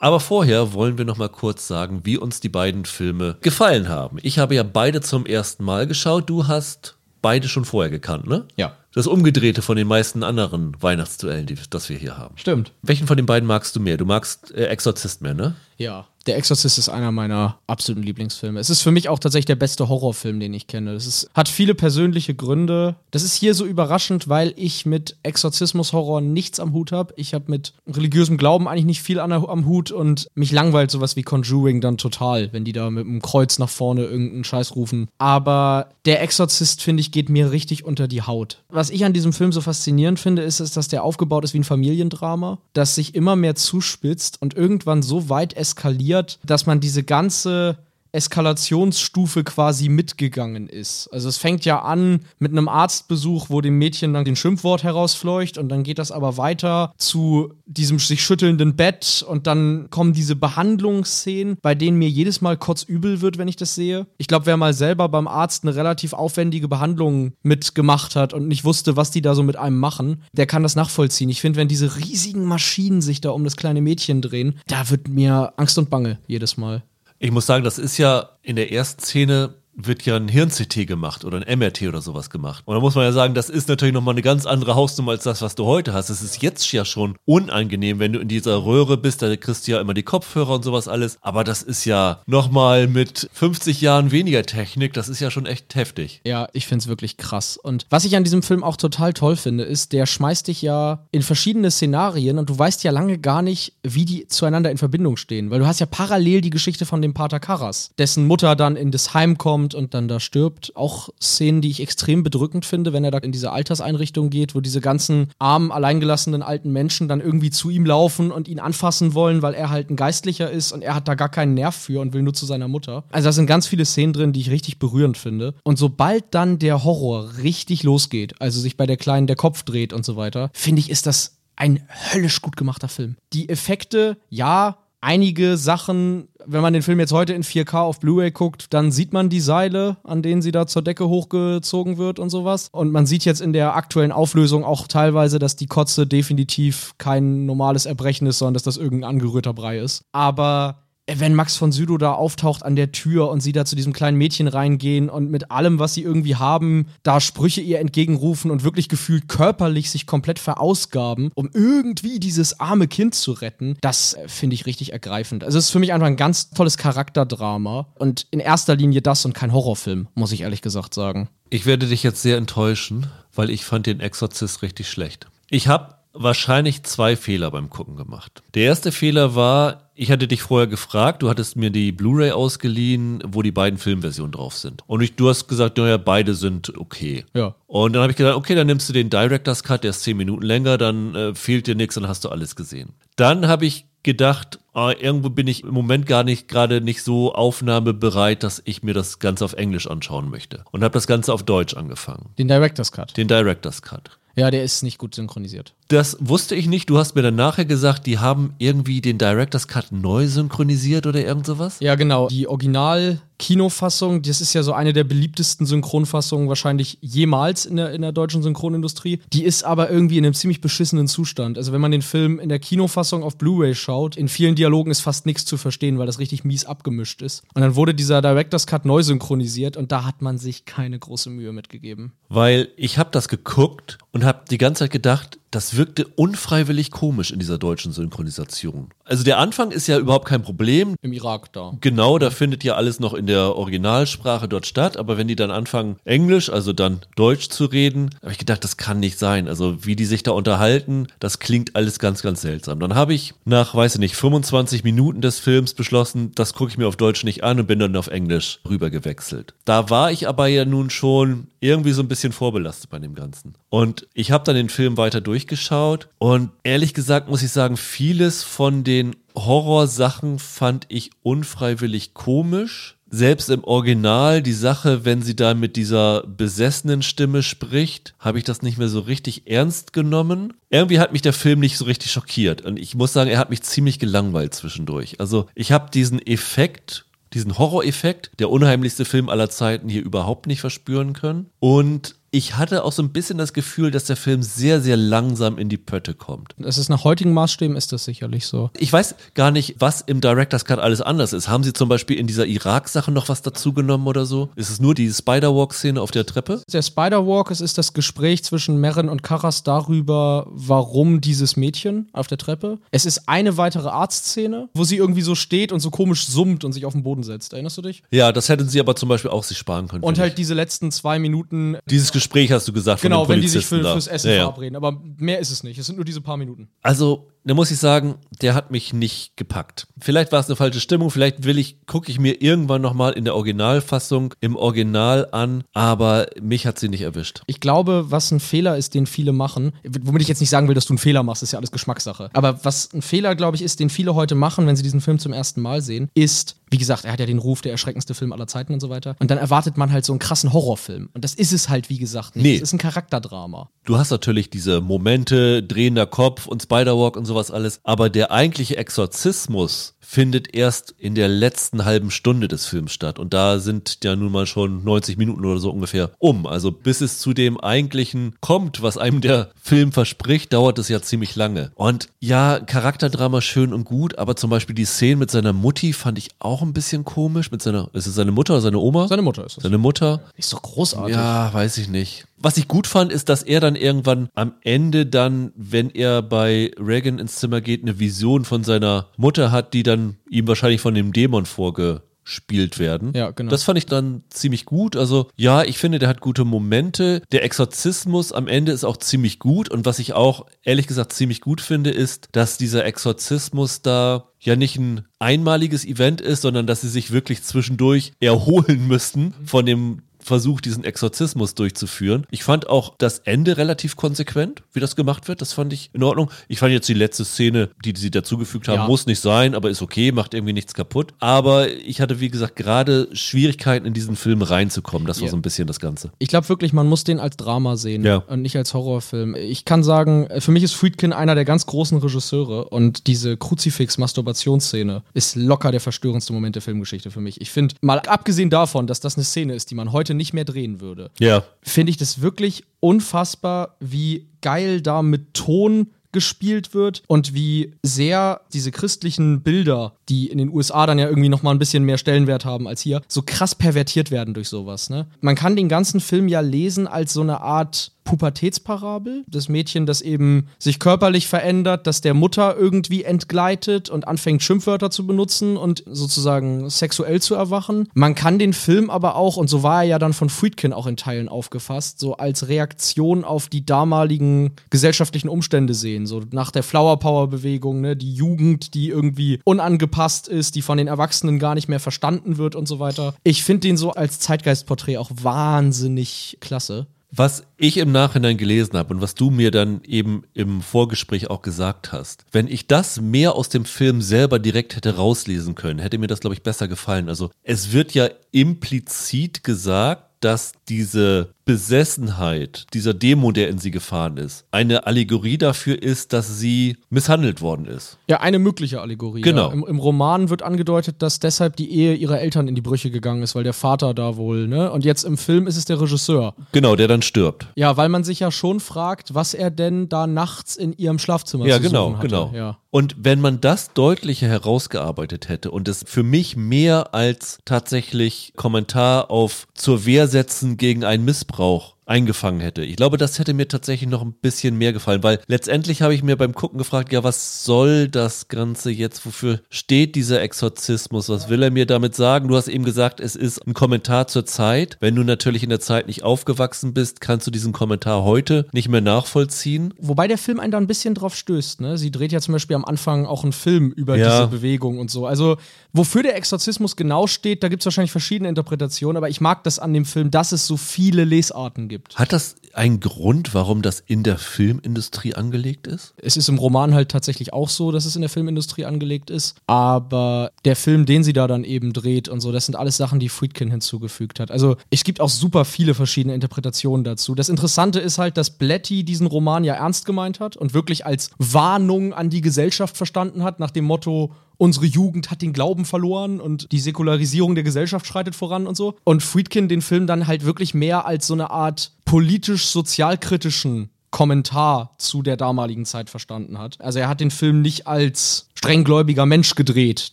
Aber vorher wollen wir noch mal kurz sagen, wie uns die beiden Filme gefallen haben. Ich habe ja beide zum ersten Mal geschaut. Du hast beide schon vorher gekannt, ne? Ja. Das Umgedrehte von den meisten anderen Weihnachtsduellen, die das wir hier haben. Stimmt. Welchen von den beiden magst du mehr? Du magst äh, Exorzist mehr, ne? Ja, Der Exorzist ist einer meiner absoluten Lieblingsfilme. Es ist für mich auch tatsächlich der beste Horrorfilm, den ich kenne. Ist, hat viele persönliche Gründe. Das ist hier so überraschend, weil ich mit Exorzismus-Horror nichts am Hut habe. Ich habe mit religiösem Glauben eigentlich nicht viel an, am Hut und mich langweilt sowas wie Conjuring dann total, wenn die da mit dem Kreuz nach vorne irgendeinen Scheiß rufen. Aber der Exorzist, finde ich, geht mir richtig unter die Haut. Was ich an diesem Film so faszinierend finde, ist, ist, dass der aufgebaut ist wie ein Familiendrama, das sich immer mehr zuspitzt und irgendwann so weit eskaliert, dass man diese ganze Eskalationsstufe quasi mitgegangen ist. Also es fängt ja an mit einem Arztbesuch, wo dem Mädchen dann den Schimpfwort herausfleucht und dann geht das aber weiter zu diesem sich schüttelnden Bett und dann kommen diese Behandlungsszenen, bei denen mir jedes Mal kotzübel wird, wenn ich das sehe. Ich glaube, wer mal selber beim Arzt eine relativ aufwendige Behandlung mitgemacht hat und nicht wusste, was die da so mit einem machen, der kann das nachvollziehen. Ich finde, wenn diese riesigen Maschinen sich da um das kleine Mädchen drehen, da wird mir Angst und Bange jedes Mal. Ich muss sagen, das ist ja in der ersten Szene wird ja ein Hirn-CT gemacht oder ein MRT oder sowas gemacht. Und da muss man ja sagen, das ist natürlich nochmal eine ganz andere Hausnummer als das, was du heute hast. Es ist jetzt ja schon unangenehm, wenn du in dieser Röhre bist, da kriegst du ja immer die Kopfhörer und sowas alles. Aber das ist ja nochmal mit 50 Jahren weniger Technik, das ist ja schon echt heftig. Ja, ich finde es wirklich krass. Und was ich an diesem Film auch total toll finde, ist, der schmeißt dich ja in verschiedene Szenarien und du weißt ja lange gar nicht, wie die zueinander in Verbindung stehen. Weil du hast ja parallel die Geschichte von dem Pater Karras, dessen Mutter dann in das Heim kommt und dann da stirbt. Auch Szenen, die ich extrem bedrückend finde, wenn er da in diese Alterseinrichtung geht, wo diese ganzen armen, alleingelassenen alten Menschen dann irgendwie zu ihm laufen und ihn anfassen wollen, weil er halt ein Geistlicher ist und er hat da gar keinen Nerv für und will nur zu seiner Mutter. Also da sind ganz viele Szenen drin, die ich richtig berührend finde. Und sobald dann der Horror richtig losgeht, also sich bei der Kleinen der Kopf dreht und so weiter, finde ich, ist das ein höllisch gut gemachter Film. Die Effekte, ja, einige Sachen, wenn man den Film jetzt heute in 4K auf Blu-ray guckt, dann sieht man die Seile, an denen sie da zur Decke hochgezogen wird und sowas. Und man sieht jetzt in der aktuellen Auflösung auch teilweise, dass die Kotze definitiv kein normales Erbrechen ist, sondern dass das irgendein angerührter Brei ist. Aber wenn Max von Südow da auftaucht an der Tür und sie da zu diesem kleinen Mädchen reingehen und mit allem, was sie irgendwie haben, da Sprüche ihr entgegenrufen und wirklich gefühlt körperlich sich komplett verausgaben, um irgendwie dieses arme Kind zu retten, das äh, finde ich richtig ergreifend. Also es ist für mich einfach ein ganz tolles Charakterdrama und in erster Linie das und kein Horrorfilm, muss ich ehrlich gesagt sagen. Ich werde dich jetzt sehr enttäuschen, weil ich fand den Exorzist richtig schlecht. Ich habe wahrscheinlich zwei Fehler beim Gucken gemacht. Der erste Fehler war, ich hatte dich vorher gefragt, du hattest mir die Blu-ray ausgeliehen, wo die beiden Filmversionen drauf sind. Und ich, du hast gesagt, naja, beide sind okay. Ja. Und dann habe ich gesagt, okay, dann nimmst du den Director's Cut, der ist zehn Minuten länger, dann äh, fehlt dir nichts, dann hast du alles gesehen. Dann habe ich gedacht, ah, irgendwo bin ich im Moment gar nicht gerade nicht so aufnahmebereit, dass ich mir das Ganze auf Englisch anschauen möchte. Und habe das Ganze auf Deutsch angefangen. Den Director's Cut. Den Director's Cut. Ja, der ist nicht gut synchronisiert. Das wusste ich nicht. Du hast mir dann nachher gesagt, die haben irgendwie den Director's Cut neu synchronisiert oder irgend sowas. Ja, genau. Die Original Kinofassung, das ist ja so eine der beliebtesten Synchronfassungen wahrscheinlich jemals in der, in der deutschen Synchronindustrie. Die ist aber irgendwie in einem ziemlich beschissenen Zustand. Also wenn man den Film in der Kinofassung auf Blu-ray schaut, in vielen Dialogen ist fast nichts zu verstehen, weil das richtig mies abgemischt ist. Und dann wurde dieser Director's Cut neu synchronisiert und da hat man sich keine große Mühe mitgegeben. Weil ich habe das geguckt und habe die ganze Zeit gedacht, das wirkte unfreiwillig komisch in dieser deutschen Synchronisation. Also der Anfang ist ja überhaupt kein Problem. Im Irak da. Genau, da findet ja alles noch in der Originalsprache dort statt, aber wenn die dann anfangen, Englisch, also dann Deutsch zu reden, habe ich gedacht, das kann nicht sein. Also wie die sich da unterhalten, das klingt alles ganz, ganz seltsam. Dann habe ich nach, weiß ich nicht, 25 Minuten des Films beschlossen, das gucke ich mir auf Deutsch nicht an und bin dann auf Englisch rübergewechselt. Da war ich aber ja nun schon irgendwie so ein bisschen vorbelastet bei dem Ganzen. Und ich habe dann den Film weiter durchgeschaut und ehrlich gesagt muss ich sagen, vieles von den Horrorsachen fand ich unfreiwillig komisch. Selbst im Original, die Sache, wenn sie da mit dieser besessenen Stimme spricht, habe ich das nicht mehr so richtig ernst genommen. Irgendwie hat mich der Film nicht so richtig schockiert. Und ich muss sagen, er hat mich ziemlich gelangweilt zwischendurch. Also ich habe diesen Effekt diesen Horror-Effekt, der unheimlichste Film aller Zeiten, hier überhaupt nicht verspüren können. Und ich hatte auch so ein bisschen das Gefühl, dass der Film sehr, sehr langsam in die Pötte kommt. Es ist nach heutigen Maßstäben ist das sicherlich so. Ich weiß gar nicht, was im Director's Cut alles anders ist. Haben sie zum Beispiel in dieser Irak-Sache noch was dazugenommen oder so? Ist es nur die Spider-Walk-Szene auf der Treppe? Der Spider-Walk, es ist das Gespräch zwischen Merrin und Karas darüber, warum dieses Mädchen auf der Treppe. Es ist eine weitere Arztszene, wo sie irgendwie so steht und so komisch summt und sich auf den Boden setzt. Erinnerst du dich? Ja, das hätten sie aber zum Beispiel auch sich sparen können. Und halt ich. diese letzten zwei Minuten. Dieses Gespräch hast du gesagt. Genau, wenn die sich für, fürs Essen ja, verabreden. Aber mehr ist es nicht. Es sind nur diese paar Minuten. Also, da muss ich sagen, der hat mich nicht gepackt. Vielleicht war es eine falsche Stimmung, vielleicht will ich, gucke ich mir irgendwann nochmal in der Originalfassung im Original an, aber mich hat sie nicht erwischt. Ich glaube, was ein Fehler ist, den viele machen, womit ich jetzt nicht sagen will, dass du einen Fehler machst, ist ja alles Geschmackssache. Aber was ein Fehler, glaube ich, ist, den viele heute machen, wenn sie diesen Film zum ersten Mal sehen, ist, wie gesagt, er hat ja den Ruf, der erschreckendste Film aller Zeiten und so weiter. Und dann erwartet man halt so einen krassen Horrorfilm. Und das ist es halt, wie gesagt, nicht. Nee. Es ist ein Charakterdrama. Du hast natürlich diese Momente, drehender Kopf und Spider-Walk und sowas alles, aber der eigentliche Exorzismus findet erst in der letzten halben Stunde des Films statt. Und da sind ja nun mal schon 90 Minuten oder so ungefähr um. Also bis es zu dem eigentlichen kommt, was einem der Film verspricht, dauert es ja ziemlich lange. Und ja, Charakterdrama schön und gut, aber zum Beispiel die Szene mit seiner Mutti fand ich auch ein bisschen komisch. Mit seiner, ist es seine Mutter oder seine Oma? Seine Mutter ist es. Seine Mutter. Ist so großartig. Ja, weiß ich nicht. Was ich gut fand, ist, dass er dann irgendwann am Ende dann, wenn er bei Reagan ins Zimmer geht, eine Vision von seiner Mutter hat, die dann ihm wahrscheinlich von dem Dämon vorgespielt werden. Ja, genau. Das fand ich dann ziemlich gut. Also ja, ich finde, der hat gute Momente. Der Exorzismus am Ende ist auch ziemlich gut. Und was ich auch ehrlich gesagt ziemlich gut finde, ist, dass dieser Exorzismus da ja nicht ein einmaliges Event ist, sondern dass sie sich wirklich zwischendurch erholen müssten von dem versucht, diesen Exorzismus durchzuführen. Ich fand auch das Ende relativ konsequent, wie das gemacht wird. Das fand ich in Ordnung. Ich fand jetzt die letzte Szene, die sie dazugefügt haben, ja. muss nicht sein, aber ist okay, macht irgendwie nichts kaputt. Aber ich hatte, wie gesagt, gerade Schwierigkeiten in diesen Film reinzukommen. Das war ja. so ein bisschen das Ganze. Ich glaube wirklich, man muss den als Drama sehen ja. und nicht als Horrorfilm. Ich kann sagen, für mich ist Friedkin einer der ganz großen Regisseure und diese Kruzifix-Masturbationsszene ist locker der verstörendste Moment der Filmgeschichte für mich. Ich finde, mal abgesehen davon, dass das eine Szene ist, die man heute heute nicht mehr drehen würde, ja. finde ich das wirklich unfassbar, wie geil da mit Ton gespielt wird und wie sehr diese christlichen Bilder, die in den USA dann ja irgendwie noch mal ein bisschen mehr Stellenwert haben als hier, so krass pervertiert werden durch sowas. Ne? Man kann den ganzen Film ja lesen als so eine Art Pubertätsparabel. Das Mädchen, das eben sich körperlich verändert, das der Mutter irgendwie entgleitet und anfängt Schimpfwörter zu benutzen und sozusagen sexuell zu erwachen. Man kann den Film aber auch, und so war er ja dann von Friedkin auch in Teilen aufgefasst, so als Reaktion auf die damaligen gesellschaftlichen Umstände sehen. So nach der Flower Power Bewegung, ne, die Jugend, die irgendwie unangepasst ist, die von den Erwachsenen gar nicht mehr verstanden wird und so weiter. Ich finde den so als Zeitgeistporträt auch wahnsinnig klasse. Was ich im Nachhinein gelesen habe und was du mir dann eben im Vorgespräch auch gesagt hast, wenn ich das mehr aus dem Film selber direkt hätte rauslesen können, hätte mir das, glaube ich, besser gefallen. Also es wird ja implizit gesagt, dass diese Besessenheit, dieser Demo, der in sie gefahren ist, eine Allegorie dafür ist, dass sie misshandelt worden ist. Ja, eine mögliche Allegorie. Genau. Ja. Im, Im Roman wird angedeutet, dass deshalb die Ehe ihrer Eltern in die Brüche gegangen ist, weil der Vater da wohl, ne? Und jetzt im Film ist es der Regisseur. Genau, der dann stirbt. Ja, weil man sich ja schon fragt, was er denn da nachts in ihrem Schlafzimmer Ja, zu genau, suchen hatte. genau. Ja. Und wenn man das deutlicher herausgearbeitet hätte und es für mich mehr als tatsächlich Kommentar auf zur Wehr setzen gegen einen Missbrauch pro eingefangen hätte. Ich glaube, das hätte mir tatsächlich noch ein bisschen mehr gefallen, weil letztendlich habe ich mir beim Gucken gefragt, ja, was soll das Ganze jetzt? Wofür steht dieser Exorzismus? Was will er mir damit sagen? Du hast eben gesagt, es ist ein Kommentar zur Zeit. Wenn du natürlich in der Zeit nicht aufgewachsen bist, kannst du diesen Kommentar heute nicht mehr nachvollziehen. Wobei der Film einen da ein bisschen drauf stößt. Ne? Sie dreht ja zum Beispiel am Anfang auch einen Film über Ja. diese Bewegung und so. Also, wofür der Exorzismus genau steht, da gibt es wahrscheinlich verschiedene Interpretationen, aber ich mag das an dem Film, dass es so viele Lesarten gibt. Hat das einen Grund, warum das in der Filmindustrie angelegt ist? Es ist im Roman halt tatsächlich auch so, dass es in der Filmindustrie angelegt ist. Aber der Film, den sie da dann eben dreht und so, das sind alles Sachen, die Friedkin hinzugefügt hat. Also es gibt auch super viele verschiedene Interpretationen dazu. Das Interessante ist halt, dass Blatty diesen Roman ja ernst gemeint hat und wirklich als Warnung an die Gesellschaft verstanden hat, nach dem Motto, unsere Jugend hat den Glauben verloren und die Säkularisierung der Gesellschaft schreitet voran und so. Und Friedkin den Film dann halt wirklich mehr als so eine Art politisch-sozialkritischen Kommentar zu der damaligen Zeit verstanden hat. Also er hat den Film nicht als strenggläubiger Mensch gedreht.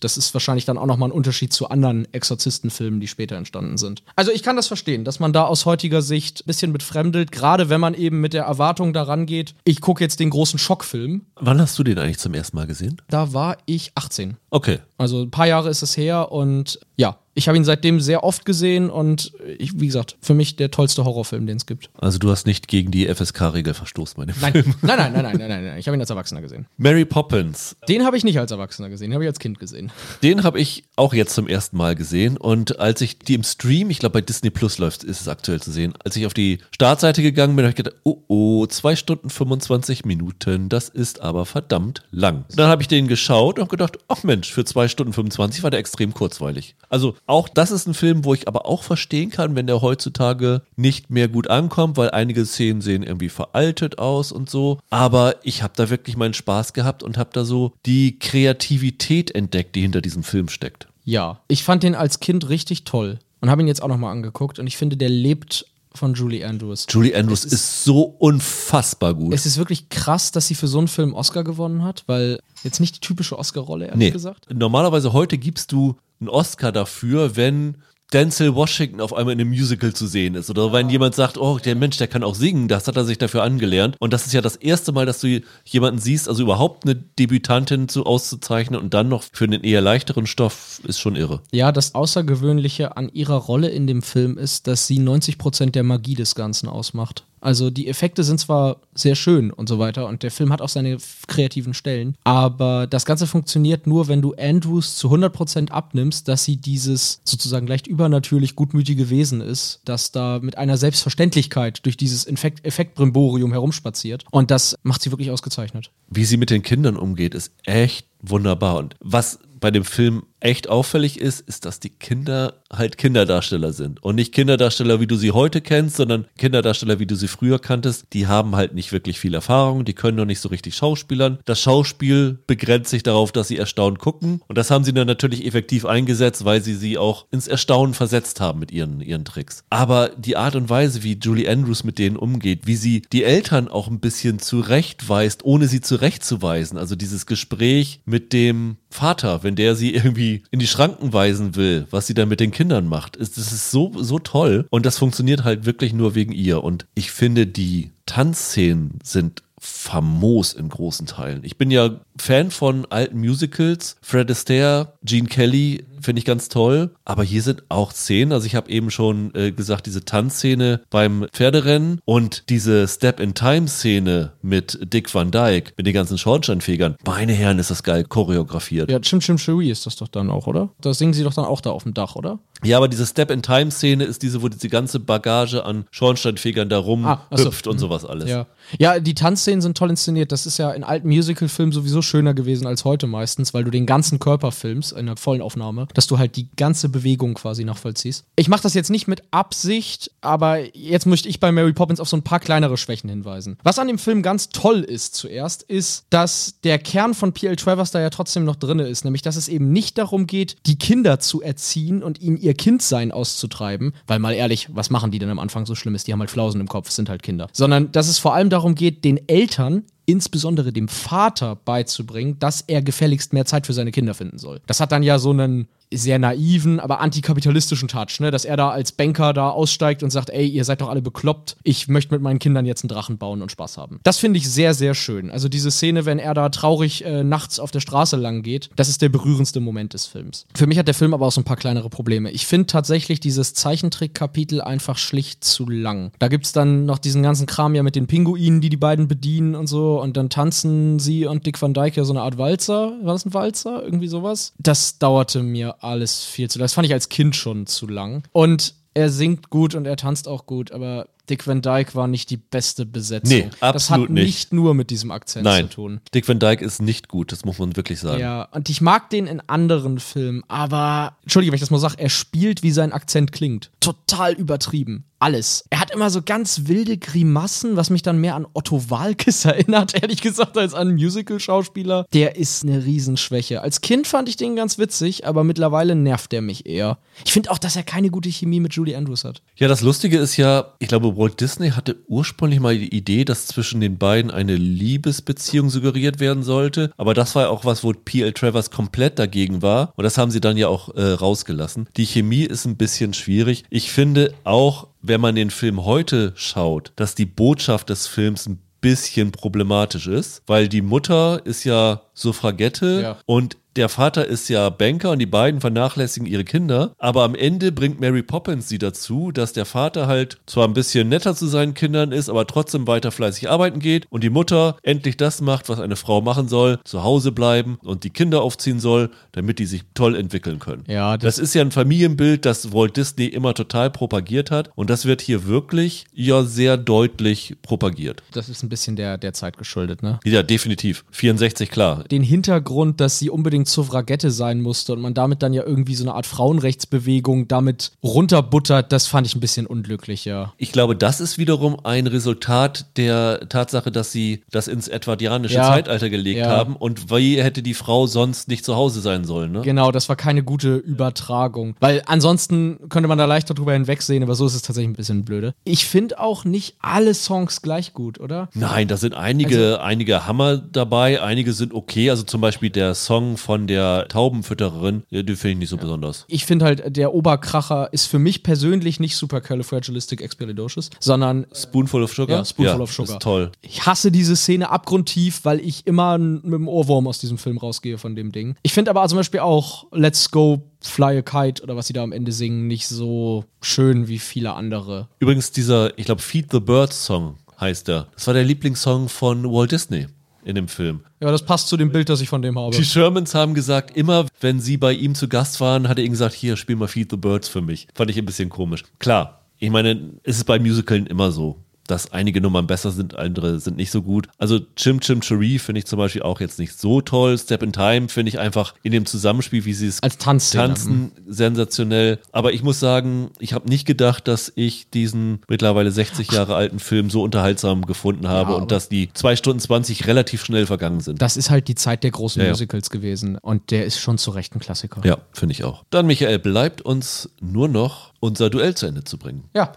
Das ist wahrscheinlich dann auch nochmal ein Unterschied zu anderen Exorzistenfilmen, die später entstanden sind. Also ich kann das verstehen, dass man da aus heutiger Sicht ein bisschen befremdelt, gerade wenn man eben mit der Erwartung daran geht, ich gucke jetzt den großen Schockfilm. Wann hast du den eigentlich zum ersten Mal gesehen? Da war ich 18. Okay. Also ein paar Jahre ist es her und ja, ich habe ihn seitdem sehr oft gesehen und ich, wie gesagt, für mich der tollste Horrorfilm, den es gibt. Also du hast nicht gegen die FSK-Regel verstoßen bei dem Nein, Film. nein, nein, nein, nein, nein, nein, nein. Ich habe ihn als Erwachsener gesehen. Mary Poppins. Den habe ich nicht als Erwachsener gesehen, den habe ich als Kind gesehen. Den habe ich auch jetzt zum ersten Mal gesehen und als ich die im Stream, ich glaube bei Disney Plus läuft, ist es aktuell zu sehen, als ich auf die Startseite gegangen bin, habe ich gedacht, oh oh, zwei Stunden 25 Minuten, das ist aber verdammt lang. Dann habe ich den geschaut und gedacht, ach Mensch, für zwei Stunden 25 war der extrem kurzweilig. Also auch das ist ein Film, wo ich aber auch verstehen kann, wenn der heutzutage nicht mehr gut ankommt, weil einige Szenen sehen irgendwie veraltet aus und so. Aber ich habe da wirklich meinen Spaß gehabt und habe da so die Kreativität entdeckt, die hinter diesem Film steckt. Ja, ich fand den als Kind richtig toll und habe ihn jetzt auch nochmal angeguckt und ich finde, der lebt von Julie Andrews. Julie Andrews ist, so unfassbar gut. Es ist wirklich krass, dass sie für so einen Film Oscar gewonnen hat, weil jetzt nicht die typische Oscar-Rolle, ehrlich nee. gesagt. Normalerweise heute gibst du einen Oscar dafür, wenn Denzel Washington auf einmal in einem Musical zu sehen ist. Oder wenn jemand sagt, oh, der Mensch, der kann auch singen, das hat er sich dafür angelernt. Und das ist ja das erste Mal, dass du jemanden siehst, also überhaupt eine Debütantin zu auszuzeichnen und dann noch für einen eher leichteren Stoff, ist schon irre. Ja, das Außergewöhnliche an ihrer Rolle in dem Film ist, dass sie 90% der Magie des Ganzen ausmacht. Also die Effekte sind zwar sehr schön und so weiter und der Film hat auch seine kreativen Stellen, aber das Ganze funktioniert nur, wenn du Andrews zu 100% abnimmst, dass sie dieses sozusagen leicht übernatürlich gutmütige Wesen ist, das da mit einer Selbstverständlichkeit durch dieses Infekt Effektbrimborium herumspaziert und das macht sie wirklich ausgezeichnet. Wie sie mit den Kindern umgeht, ist echt wunderbar. Und was bei dem Film echt auffällig ist, ist, dass die Kinder halt Kinderdarsteller sind. Und nicht Kinderdarsteller, wie du sie heute kennst, sondern Kinderdarsteller, wie du sie früher kanntest. Die haben halt nicht wirklich viel Erfahrung, die können noch nicht so richtig schauspielern. Das Schauspiel begrenzt sich darauf, dass sie erstaunt gucken. Und das haben sie dann natürlich effektiv eingesetzt, weil sie sie auch ins Erstaunen versetzt haben mit ihren, ihren Tricks. Aber die Art und Weise, wie Julie Andrews mit denen umgeht, wie sie die Eltern auch ein bisschen zurechtweist, ohne sie zurechtzuweisen. Also dieses Gespräch mit dem Vater, wenn der sie irgendwie in die Schranken weisen will, was sie dann mit den Kindern macht, ist, das ist so, so toll. Und das funktioniert halt wirklich nur wegen ihr. Und ich finde, die Tanzszenen sind famos in großen Teilen. Ich bin ja Fan von alten Musicals. Fred Astaire, Gene Kelly finde ich ganz toll. Aber hier sind auch Szenen. Also ich habe eben schon äh, gesagt, diese Tanzszene beim Pferderennen und diese Step-in-Time-Szene mit Dick Van Dyke, mit den ganzen Schornsteinfegern. Meine Herren, ist das geil choreografiert. Ja, Chim Chim Cherie ist das doch dann auch, oder? Da singen sie doch dann auch da auf dem Dach, oder? Ja, aber diese Step-in-Time-Szene ist diese, wo diese ganze Bagage an Schornsteinfegern da Ah, ach so. rumhüpft und sowas alles. Ja. Ja, die Tanzszenen sind toll inszeniert. Das ist ja in alten Musical-Filmen sowieso schöner gewesen als heute meistens, weil du den ganzen Körper filmst in einer vollen Aufnahme, dass du halt die ganze Bewegung quasi nachvollziehst. Ich mache das jetzt nicht mit Absicht, aber jetzt möchte ich bei Mary Poppins auf so ein paar kleinere Schwächen hinweisen. Was an dem Film ganz toll ist zuerst, ist, dass der Kern von P.L. Travers da ja trotzdem noch drin ist, nämlich dass es eben nicht darum geht, die Kinder zu erziehen und ihnen ihr Kindsein auszutreiben, weil mal ehrlich, was machen die denn am Anfang so Schlimmes? Die haben halt Flausen im Kopf, sind halt Kinder. Sondern dass es vor allem darum geht, den Eltern insbesondere dem Vater beizubringen, dass er gefälligst mehr Zeit für seine Kinder finden soll. Das hat dann ja so einen sehr naiven, aber antikapitalistischen Touch, ne? dass er da als Banker da aussteigt und sagt, ey, ihr seid doch alle bekloppt, ich möchte mit meinen Kindern jetzt einen Drachen bauen und Spaß haben. Das finde ich sehr, sehr schön. Also diese Szene, wenn er da traurig äh, nachts auf der Straße lang geht, das ist der berührendste Moment des Films. Für mich hat der Film aber auch so ein paar kleinere Probleme. Ich finde tatsächlich dieses Zeichentrick-Kapitel einfach schlicht zu lang. Da gibt es dann noch diesen ganzen Kram ja mit den Pinguinen, die die beiden bedienen und so und dann tanzen sie und Dick Van Dyke ja so eine Art Walzer. War das ein Walzer? Irgendwie sowas? Das dauerte mir alles viel zu lang. Das fand ich als Kind schon zu lang. Und er singt gut und er tanzt auch gut, aber Dick Van Dyke war nicht die beste Besetzung. Nee, das hat absolut nicht. nicht nur mit diesem Akzent Nein, zu tun. Dick Van Dyke ist nicht gut, das muss man wirklich sagen. Ja, und ich mag den in anderen Filmen, aber, Entschuldige, wenn ich das mal sage, er spielt, wie sein Akzent klingt. Total übertrieben. Alles. Er hat immer so ganz wilde Grimassen, was mich dann mehr an Otto Walkes erinnert, ehrlich gesagt, als an einen Musical-Schauspieler. Der ist eine Riesenschwäche. Als Kind fand ich den ganz witzig, aber mittlerweile nervt er mich eher. Ich finde auch, dass er keine gute Chemie mit Julie Andrews hat. Ja, das Lustige ist ja, ich glaube, Walt Disney hatte ursprünglich mal die Idee, dass zwischen den beiden eine Liebesbeziehung suggeriert werden sollte. Aber das war ja auch was, wo P.L. Travers komplett dagegen war. Und das haben sie dann ja auch äh, rausgelassen. Die Chemie ist ein bisschen schwierig. Ich finde auch, wenn man den Film heute schaut, dass die Botschaft des Films ein bisschen problematisch ist, weil die Mutter ist ja Suffragette Ja. und der Vater ist ja Banker und die beiden vernachlässigen ihre Kinder, aber am Ende bringt Mary Poppins sie dazu, dass der Vater halt zwar ein bisschen netter zu seinen Kindern ist, aber trotzdem weiter fleißig arbeiten geht und die Mutter endlich das macht, was eine Frau machen soll, zu Hause bleiben und die Kinder aufziehen soll, damit die sich toll entwickeln können. Ja, Das ist ja ein Familienbild, das Walt Disney immer total propagiert hat und das wird hier wirklich ja sehr deutlich propagiert. Das ist ein bisschen der, der Zeit geschuldet, ne? Ja, definitiv. 64, klar. den Hintergrund, dass sie unbedingt Suffragette sein musste und man damit dann ja irgendwie so eine Art Frauenrechtsbewegung damit runterbuttert, das fand ich ein bisschen unglücklich, ja. Ich glaube, das ist wiederum ein Resultat der Tatsache, dass sie das ins edwardianische Ja. Zeitalter gelegt Ja. haben und wie hätte die Frau sonst nicht zu Hause sein sollen, ne? Genau, das war keine gute Übertragung. Weil ansonsten könnte man da leichter drüber hinwegsehen, aber so ist es tatsächlich ein bisschen blöde. Ich finde auch nicht alle Songs gleich gut, oder? Nein, da sind einige, einige Hammer dabei, einige sind okay. Also zum Beispiel der Song von der Taubenfüttererin, äh, den finde ich nicht so besonders. Ich finde halt, der Oberkracher ist für mich persönlich nicht supercalifragilisticexpialidocious, sondern Spoonful of Sugar? Ja, Spoonful of Sugar. Ist toll. Ich hasse diese Szene abgrundtief, weil ich immer mit dem Ohrwurm aus diesem Film rausgehe von dem Ding. Ich finde aber zum Beispiel auch Let's Go Fly a Kite oder was sie da am Ende singen nicht so schön wie viele andere. Übrigens dieser, ich glaube, Feed the Birds Song heißt er. Das war der Lieblingssong von Walt Disney in dem Film. Ja, das passt zu dem Bild, das ich von dem habe. Die Shermans haben gesagt, immer wenn sie bei ihm zu Gast waren, hat er ihnen gesagt, hier, spiel mal Feed the Birds für mich. Fand ich ein bisschen komisch. Klar, ich meine, es ist bei Musicalen immer so, dass einige Nummern besser sind, andere sind nicht so gut. Also Chim Chim Cheree finde ich zum Beispiel auch jetzt nicht so toll. Step in Time finde ich einfach in dem Zusammenspiel, wie sie es Als Tanzszene. tanzen, sensationell. Aber ich muss sagen, ich habe nicht gedacht, dass ich diesen mittlerweile 60 Jahre alten Film so unterhaltsam gefunden habe aber- und dass die 2 Stunden 20 relativ schnell vergangen sind. Das ist halt die Zeit der großen Ja, ja. Musicals gewesen und der ist schon zu Recht ein Klassiker. Ja, finde ich auch. Dann, Michael, bleibt uns nur noch unser Duell zu Ende zu bringen. ja.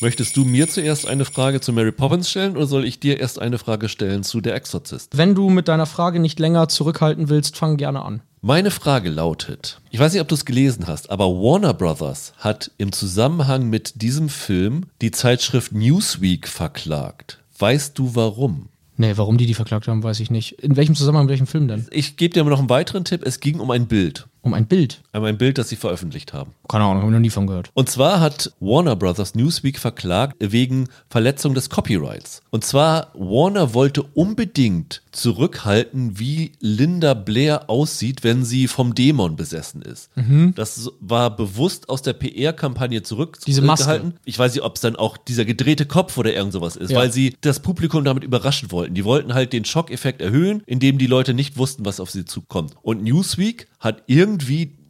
Möchtest du mir zuerst eine Frage zu Mary Poppins stellen oder soll ich dir erst eine Frage stellen zu Der Exorzist? Wenn du mit deiner Frage nicht länger zurückhalten willst, fang gerne an. Meine Frage lautet, ich weiß nicht, ob du es gelesen hast, aber Warner Brothers hat im Zusammenhang mit diesem Film die Zeitschrift Newsweek verklagt. Weißt du warum? Nee, warum die die verklagt haben, weiß ich nicht. In welchem Zusammenhang, in welchem Film denn? Ich gebe dir noch einen weiteren Tipp. Es ging um ein Bild. Um ein Bild. Um ein Bild, das sie veröffentlicht haben. Keine Ahnung, habe ich noch nie von gehört. Und zwar hat Warner Brothers Newsweek verklagt wegen Verletzung des Copyrights. Und zwar, Warner wollte unbedingt zurückhalten, wie Linda Blair aussieht, wenn sie vom Dämon besessen ist. Mhm. Das war bewusst aus der PR-Kampagne Diese Maske. zurückgehalten. Ich weiß nicht, ob es dann auch dieser gedrehte Kopf oder irgend sowas ist, Ja. weil sie das Publikum damit überraschen wollten. Die wollten halt den Schockeffekt erhöhen, indem die Leute nicht wussten, was auf sie zukommt. Und Newsweek hat irgendwie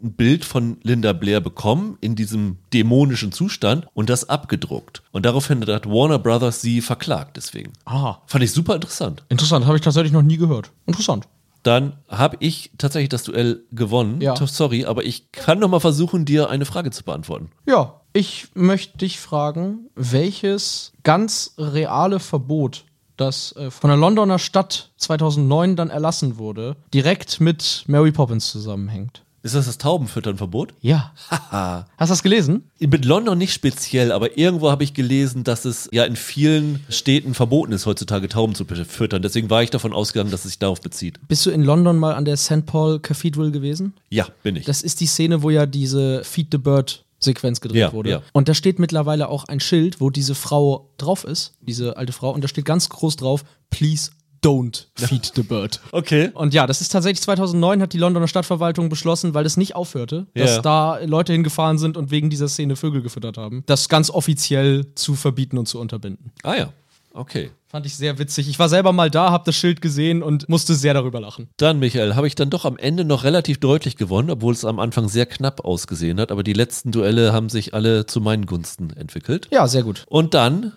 ein Bild von Linda Blair bekommen in diesem dämonischen Zustand und das abgedruckt. Und daraufhin hat Warner Brothers sie verklagt deswegen. Ah, Fand ich super interessant. interessant. Habe ich tatsächlich noch nie gehört. Interessant. Dann habe ich tatsächlich das Duell gewonnen. Ja. Sorry, aber ich kann noch mal versuchen, dir eine Frage zu beantworten. Ja, ich möchte dich fragen, welches ganz reale Verbot, das äh, von der Londoner Stadt 2009 dann erlassen wurde, direkt mit Mary Poppins zusammenhängt. Ist das das Taubenfüttern-Verbot? Ja. Haha. Hast du das gelesen? Mit London nicht speziell, aber irgendwo habe ich gelesen, dass es ja in vielen Städten verboten ist, heutzutage Tauben zu füttern. Deswegen war ich davon ausgegangen, dass es sich darauf bezieht. Bist du in London mal an der St. Paul Cathedral gewesen? Ja, bin ich. Das ist die Szene, wo ja diese Feed the Bird Sequenz gedreht Ja, wurde. ja. Und da steht mittlerweile auch ein Schild, wo diese Frau drauf ist, diese alte Frau, und da steht ganz groß drauf, please don't feed the bird. okay. Und ja, das ist tatsächlich 2009 hat die Londoner Stadtverwaltung beschlossen, weil das nicht aufhörte, dass Ja. da Leute hingefahren sind und wegen dieser Szene Vögel gefüttert haben, das ganz offiziell zu verbieten und zu unterbinden. Ah ja, okay. Fand ich sehr witzig. Ich war selber mal da, hab das Schild gesehen und musste sehr darüber lachen. Dann, Michael, habe ich dann doch am Ende noch relativ deutlich gewonnen, obwohl es am Anfang sehr knapp ausgesehen hat. Aber die letzten Duelle haben sich alle zu meinen Gunsten entwickelt. Ja, sehr gut. Und dann,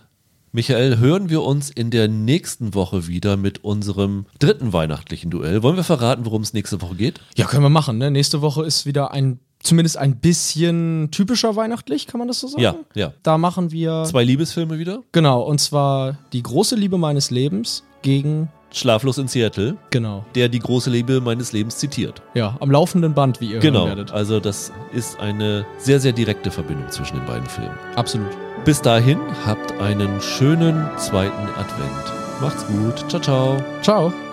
Michael, hören wir uns in der nächsten Woche wieder mit unserem dritten weihnachtlichen Duell. Wollen wir verraten, worum es nächste Woche geht? Ja, können wir machen. Ne? Nächste Woche ist wieder ein, zumindest ein bisschen typischer weihnachtlich, kann man das so sagen? Ja, ja. Da machen wir, Zwei Liebesfilme wieder. genau, und zwar die große Liebe meines Lebens gegen, Schlaflos in Seattle, genau, der die große Liebe meines Lebens zitiert. ja, am laufenden Band, wie ihr Genau. hören werdet. Also das ist eine sehr, sehr direkte Verbindung zwischen den beiden Filmen. Absolut. Bis dahin, habt einen schönen zweiten Advent. Macht's gut. Ciao, ciao. Ciao.